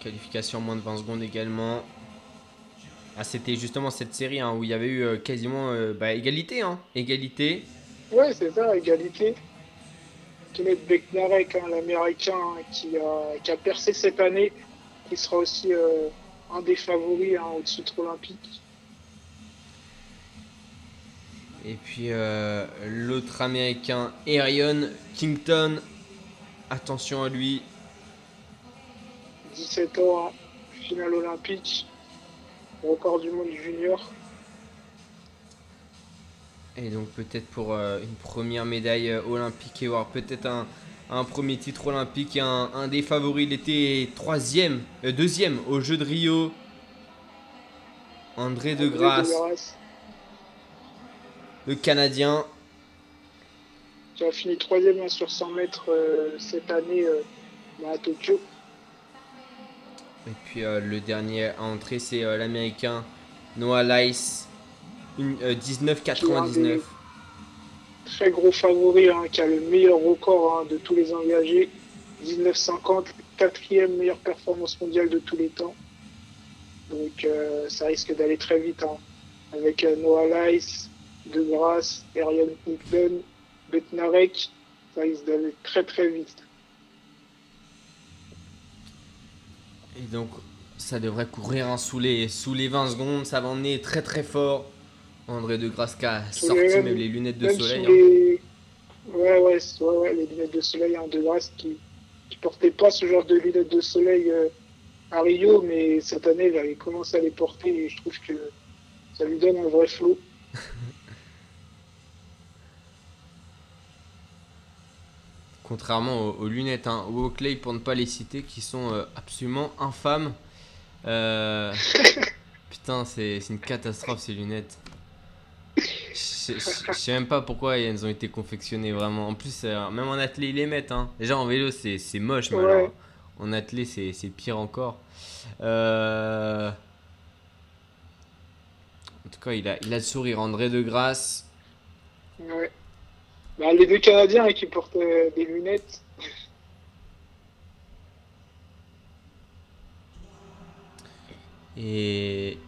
S4: Qualification en moins de 20 secondes également. Ah, c'était justement cette série hein, où il y avait eu euh, quasiment euh, bah, égalité. Hein. Égalité.
S5: Ouais, c'est ça, égalité. Kenneth Beknarek, hein, l'américain hein, qui, a, qui a percé cette année, qui sera aussi euh, un des favoris hein, au titre olympique.
S4: Et puis euh, l'autre américain, Arion Kington. Attention à lui.
S5: 17 ans, hein, finale olympique, record du monde junior.
S4: Et donc peut-être pour euh, une première médaille euh, olympique et voir peut-être un, un premier titre olympique. et Un, un des favoris, il était troisième, euh, deuxième au jeu de Rio. André de
S5: André
S4: Grasse,
S5: Degrasse,
S4: le Canadien.
S5: qui a fini troisième hein, sur 100 mètres euh, cette année à Tokyo.
S4: Et puis le dernier à entrer, c'est l'américain Noah une- euh, 19,99.
S5: Très gros favori, hein, qui a le meilleur record hein, de tous les engagés. 1950, quatrième meilleure performance mondiale de tous les temps. Donc euh, ça risque d'aller très vite hein, avec euh, Noah Lyce, De Grasse, Ariane Hickman, Betnarek. Ça risque d'aller très très vite.
S4: Et donc, ça devrait courir hein, sous, les, sous les 20 secondes. Ça va emmener très très fort. André de Grasse qui a sorti
S5: les-
S4: même les lunettes de
S5: Même
S4: soleil. hein.
S5: Ouais, ouais, ouais, ouais, les lunettes de soleil en De Grasse qui portait pas ce genre de lunettes de soleil euh, à Rio, mais cette année, il avait commencé à les porter et je trouve que ça lui donne un vrai flow.
S4: Contrairement aux, aux lunettes hein, ou aux Clay, pour ne pas les citer, qui sont euh, absolument infâmes. Euh, Putain, c'est une catastrophe ces lunettes. Je sais même pas pourquoi elles ont été confectionnées vraiment. En plus, euh, même en athlé, ils les mettent. Hein. Déjà en vélo, c'est moche, mais
S5: Ouais.
S4: alors, en athlé, c'est pire encore. Euh, En tout cas, il a, il a le sourire. André de Grasse.
S5: Ouais. Bah, les deux Canadiens hein, qui portent euh, des lunettes.
S4: Et, et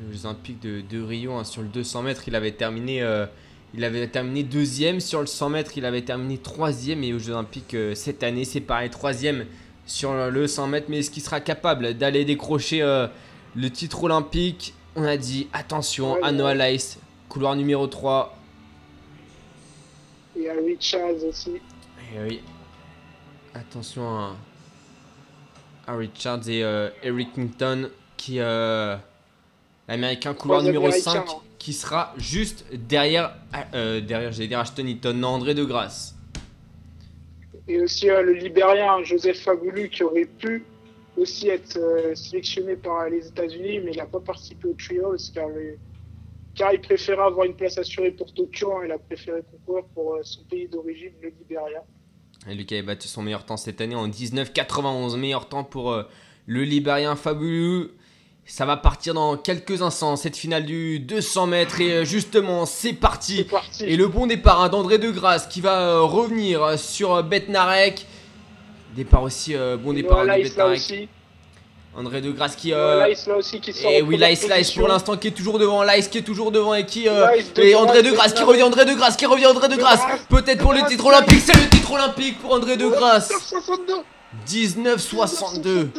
S4: aux Jeux Olympiques de, de Rio, hein, sur le 200 mètres, il avait terminé, euh, il avait terminé deuxième. Sur le 100 mètres, il avait terminé troisième. Et aux Jeux Olympiques euh, cette année, c'est pareil, troisième sur le 100 mètres. Mais est-ce qu'il sera capable d'aller décrocher euh, le titre olympique? On a dit attention à. Noah Lyce, couloir numéro 3.
S5: Et à Richards aussi.
S4: Et oui, attention à, à Richards et euh, Eric Kington qui l'américain couloir numéro
S5: Américains,
S4: 5
S5: hein.
S4: qui sera juste derrière euh, derrière j'allais dire Ashton Eaton André de Grasse
S5: Et aussi euh, le Libérien Joseph Faboulu qui aurait pu aussi être euh, sélectionné par les États-Unis, mais il n'a pas participé au Trials car, car il préférait avoir une place assurée pour Tokyo. hein, il a préféré concourir pour euh, son pays d'origine, le Libéria.
S4: et qui avait battu son meilleur temps cette année en 1991 meilleur temps pour le Libérien fabuleux ça va partir dans quelques instants cette finale du 200 mètres et euh, justement c'est parti. Et le bon départ hein, d'André de Grasse qui va euh, revenir euh, sur Betnarek. Départ aussi, euh, bon départ
S5: Noah
S4: de Betnarek. André de Grasse qui. Euh,
S5: là aussi qui sort
S4: et
S5: en
S4: oui, Lice Lice pour l'instant qui est toujours devant. Lice qui est toujours devant et qui. euh,
S5: Lice
S4: et André de
S5: Grasse,
S4: Grasse qui revient. André de Grasse qui revient. André de
S5: De
S4: Grasse.
S5: Grasse.
S4: Peut-être pour le titre olympique. C'est le titre olympique pour André de Grasse.
S5: 1962
S4: 1962.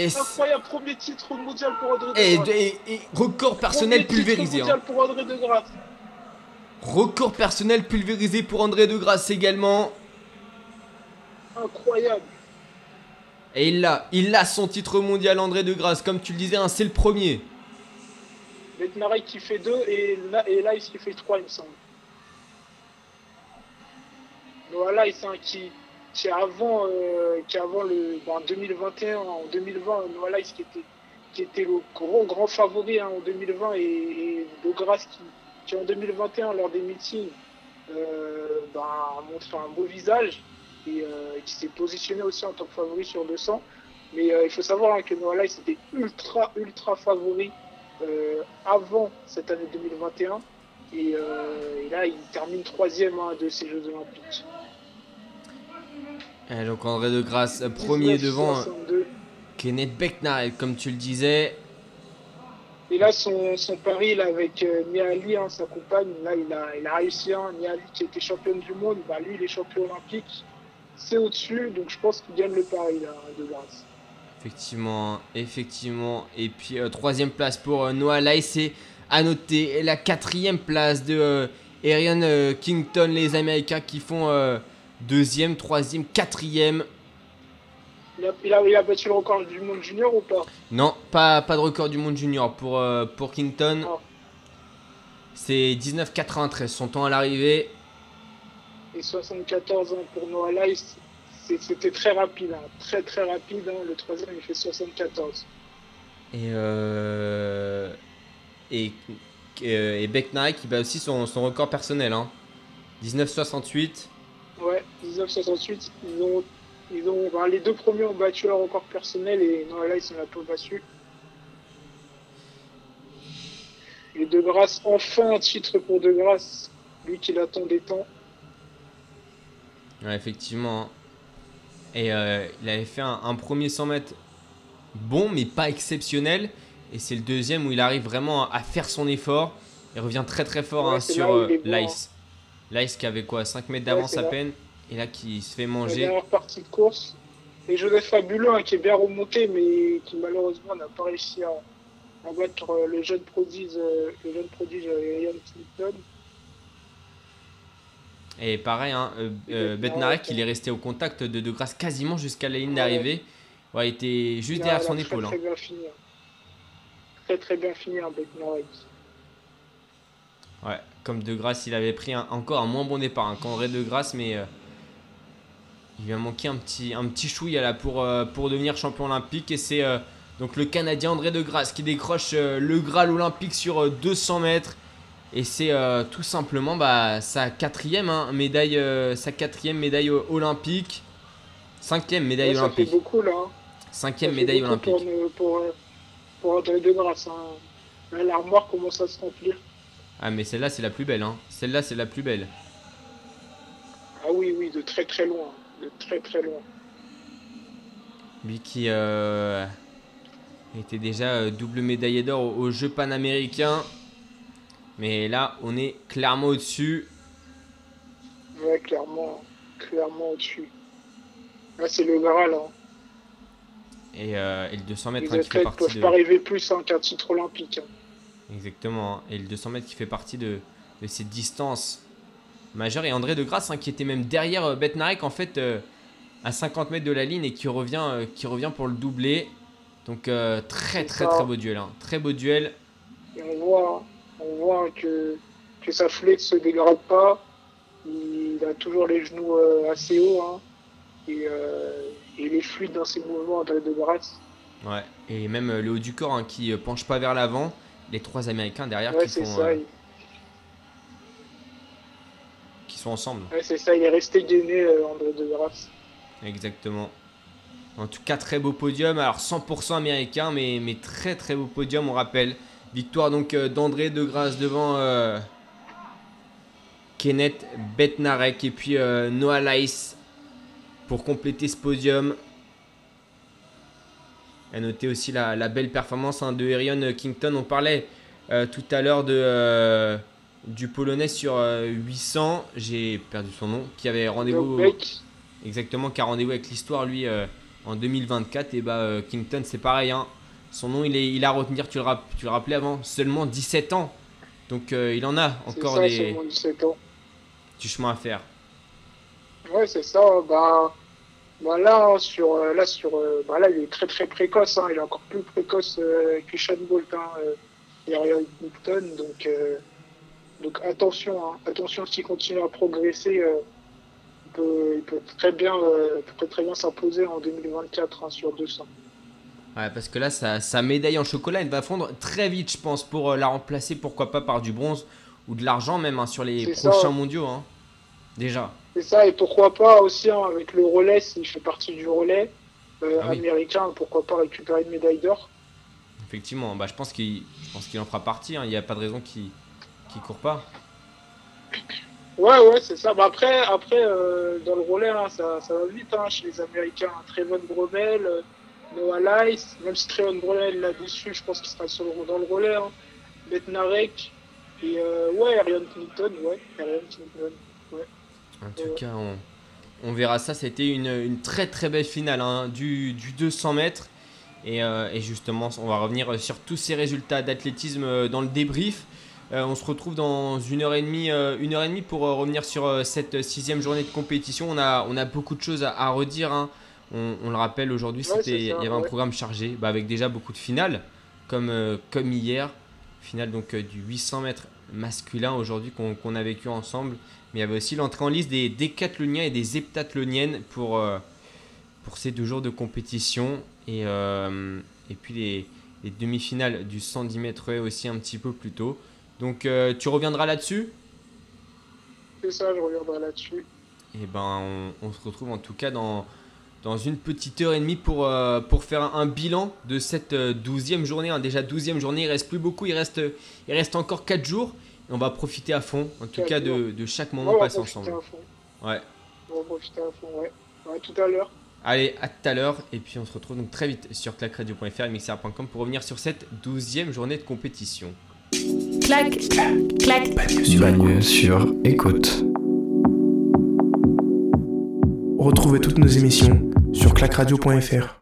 S4: Et,
S5: Incroyable premier titre mondial pour André de
S4: et,
S5: Grasse.
S4: et- et record personnel
S5: Premier titre
S4: pulvérisé. hein.
S5: mondial pour André de Grasse.
S4: Record personnel pulvérisé pour André de Grasse également.
S5: Incroyable.
S4: Et il l'a, il a son titre mondial André de Grasse, comme tu le disais, hein, c'est le premier.
S5: Betnarek qui fait 2 et, et Lice qui fait 3 il me semble. Noah Lice hein, qui, qui avant, euh, le, bon, en 2021, en 2020, Noah Lice qui était, qui était le gros grand favori hein, en 2020 et, et qui, en 2021 lors des meetings euh, ben, a montré un beau visage et euh, qui s'est positionné aussi en tant que favori sur 200. Mais euh, il faut savoir hein, que Noah Lyles était ultra, ultra favori euh, avant cette année 2021. Et, euh, et là, il termine troisième hein, de ces Jeux Olympiques.
S4: Et donc André de Grasse, euh, premier devant euh,
S5: 1962.
S4: Kenneth Beckner, comme tu le disais.
S5: Et là, son, son pari là, avec euh, Niali, hein, sa compagne, là, il a, il a réussi. Hein, Niali qui était championne du monde, bah, lui, il est champion olympique. C'est au-dessus, donc je pense qu'il gagne le pari là, de grâce.
S4: Effectivement, effectivement. Et puis euh, troisième place pour euh, Noah et à noter la quatrième place de Arian Kington, les Américains qui font deuxième, troisième, quatrième.
S5: Il a, il, a, il a battu le record du monde junior ou pas?
S4: Non, pas, pas de record du monde junior pour, euh, pour Kington.
S5: Ah.
S4: C'est 19,93 son temps à l'arrivée.
S5: Et 74 ans pour Noah c'est- c'était très rapide, hein, très très rapide. hein. Le troisième, il fait 74.
S4: Et, euh, et, euh, et qui bat aussi son, son record personnel. Hein. 1968.
S5: Ouais, 1968, ils ont, ils ont, les deux premiers ont battu leur record personnel et Noah Lyles n'a pas battu. Et De Grâce, enfin un titre pour De Grâce, lui qui l'attendait tant.
S4: Ouais, effectivement. hein. Et euh, il avait fait un, un premier 100 mètres bon, mais pas exceptionnel. Et c'est le deuxième où il arrive vraiment à faire son effort. Il revient très très fort
S5: Ouais,
S4: hein, sur
S5: là
S4: euh,
S5: bon,
S4: Lice. Lice qui avait quoi 5 mètres d'avance à peine. Et là qui se fait
S5: La
S4: manger.
S5: dernière partie de course. Et Joseph Fabuleux, hein, qui est bien remonté, mais qui malheureusement n'a pas réussi à, à battre euh, le jeune prodige, euh, le jeune prodige euh, Ian Clinton.
S4: Et pareil, hein, euh, euh,
S5: ouais.
S4: il est resté au contact de De Grasse quasiment jusqu'à la ligne
S5: Ouais.
S4: d'arrivée. Ouais, il était juste derrière son
S5: très,
S4: épaule. hein.
S5: Très bien fini. hein. Très très bien fini, hein, Bednarek.
S4: Ouais, comme De Grasse, il avait pris un- encore un moins bon départ hein, qu'André De Grasse, mais euh, il lui a manqué un petit, un petit chouïa là pour, euh, pour devenir champion olympique. Et c'est euh, donc le Canadien André De Grasse qui décroche le Graal olympique sur euh, 200 mètres. Et c'est tout simplement bah, sa quatrième hein, médaille, sa quatrième médaille olympique, cinquième médaille
S5: Ouais, ça fait
S4: olympique,
S5: beaucoup là. hein.
S4: cinquième
S5: Ça
S4: médaille olympique.
S5: Pour, pour, pour André de Grasse. hein. L'armoire commence à se remplir.
S4: Ah mais celle-là c'est la plus belle, hein. Celle-là c'est la plus belle.
S5: Ah oui, oui, de très très loin. De très très loin.
S4: Lui qui euh, était déjà euh, double médaillé d'or aux, aux Jeux panaméricains. Mais là, on est clairement au-dessus.
S5: Ouais, clairement, clairement au-dessus. Là, c'est le Graal. Hein.
S4: Et, euh, et le 200 mètres
S5: Les
S4: hein, qui fait partie
S5: peuvent
S4: de...
S5: pas rêver plus hein, qu'un titre olympique. hein.
S4: Exactement. Et le 200 mètres qui fait partie de, de ces distances majeures. Et André de Grasse hein, qui était même derrière euh, Betnarek en fait euh, à 50 mètres de la ligne et qui revient, euh, qui revient pour le doubler. Donc euh, très très très beau duel. hein. Très beau duel.
S5: Et on voit, on voit que, que sa flèche ne se dégrade pas. Il a toujours les genoux assez hauts. Hein. Et, et il est fluide dans ses mouvements, André de Grasse.
S4: Ouais. Et même le haut du corps qui penche pas vers l'avant. Les trois Américains derrière
S5: Ouais,
S4: qui,
S5: c'est
S4: font,
S5: ça.
S4: euh,
S5: il-
S4: qui sont ensemble.
S5: Ouais, c'est ça. Il est resté gainé, euh, André de Grasse.
S4: Exactement. En tout cas, très beau podium. Alors 100% américain, mais, mais très très beau podium, on rappelle. Victoire donc euh, d'André de Grasse devant euh, Kenneth Betnarek et puis Noah Lyles pour compléter ce podium. À noter aussi la, la belle performance hein, de Erion Kington. On parlait euh, tout à l'heure de, euh, du Polonais sur euh, 800. J'ai perdu son nom. Qui avait rendez-vous. Exactement, qui a rendez-vous avec l'histoire, lui, euh, en 2024. Et bah, euh, Kington, c'est pareil. hein. Son nom, il est, il a à retenir, tu le, tu le rappelais avant, seulement 17 ans. Donc, euh, il en a encore
S5: ça,
S4: des,
S5: seulement 17 ans.
S4: du chemin à faire.
S5: Ouais, c'est ça. Bah, bah là, hein, sur, euh, là, sur, euh, bah là, il est très très précoce. Hein. Il est encore plus précoce euh, qu'Usain Bolt hein, euh, et Newton. Donc, euh, donc attention, hein. attention s'il continue à progresser. il, peut, il peut très bien, peut très bien s'imposer en 2024 hein, sur 200.
S4: Ouais, parce que là, sa, sa médaille en chocolat, elle va fondre très vite, je pense, pour la remplacer, pourquoi pas par du bronze ou de l'argent, même hein, sur les
S5: ça.
S4: prochains mondiaux. hein. Déjà.
S5: C'est ça, et pourquoi pas aussi hein, avec le relais, s'il fait partie du relais euh,
S4: Ah oui.
S5: américain, pourquoi pas récupérer une médaille d'or.
S4: Effectivement, bah, je pense qu'il qu'il en fera partie. hein. Il n'y a pas de raison qu'il qu'il court pas.
S5: Ouais, ouais, c'est ça. Bah après, après euh, dans le relais, hein, ça, ça va vite hein, chez les Américains. Trayvon Bromel, euh, Noah Lice, même si Tréon Brunel là-dessus, je pense qu'il sera sur dans le relais. Betnarek, et ouais, Arion Clinton, ouais, Clinton.
S4: En tout cas, on, on verra ça. C'était une, une très très belle finale hein, du, du 200 mètres. Et, euh, et justement, on va revenir sur tous ces résultats d'athlétisme euh, dans le débrief. Euh, on se retrouve dans une heure et demie, euh, une heure et demie pour revenir sur cette sixième journée de compétition. On a, on a beaucoup de choses à, à redire. hein. On, on le rappelle, aujourd'hui,
S5: Ouais,
S4: il y avait un programme chargé bah, avec déjà beaucoup de finales, comme, comme hier. Finale donc du 800 mètres masculin aujourd'hui qu'on qu'on a vécu ensemble. Mais il y avait aussi l'entrée en liste des décathloniens et des heptathloniennes pour, euh, pour ces deux jours de compétition. Et, euh, et puis les, les demi-finales du 110 mètres aussi un petit peu plus tôt. Donc euh, tu reviendras là-dessus?
S5: C'est ça, je reviendrai là-dessus.
S4: Et ben on, on se retrouve en tout cas dans, dans une petite heure et demie pour, euh, pour faire un, un bilan de cette euh, douzième journée. hein. Déjà douzième journée, il reste plus beaucoup, il reste, il reste encore 4 jours. Et on va profiter à fond, en tout cas de, de chaque
S5: Ouais,
S4: moment
S5: on va
S4: passé
S5: profiter
S4: ensemble.
S5: à fond.
S4: Ouais.
S5: On va profiter à fond, ouais. Ouais, tout à l'heure.
S4: Allez, à tout à l'heure. Et puis on se retrouve donc très vite sur clacradio.fr et mixer.com pour revenir sur cette douzième journée de compétition.
S1: clac, clac.
S2: Bagneux sur écoute.
S3: Retrouvez toutes nos émissions sur clacradio.fr.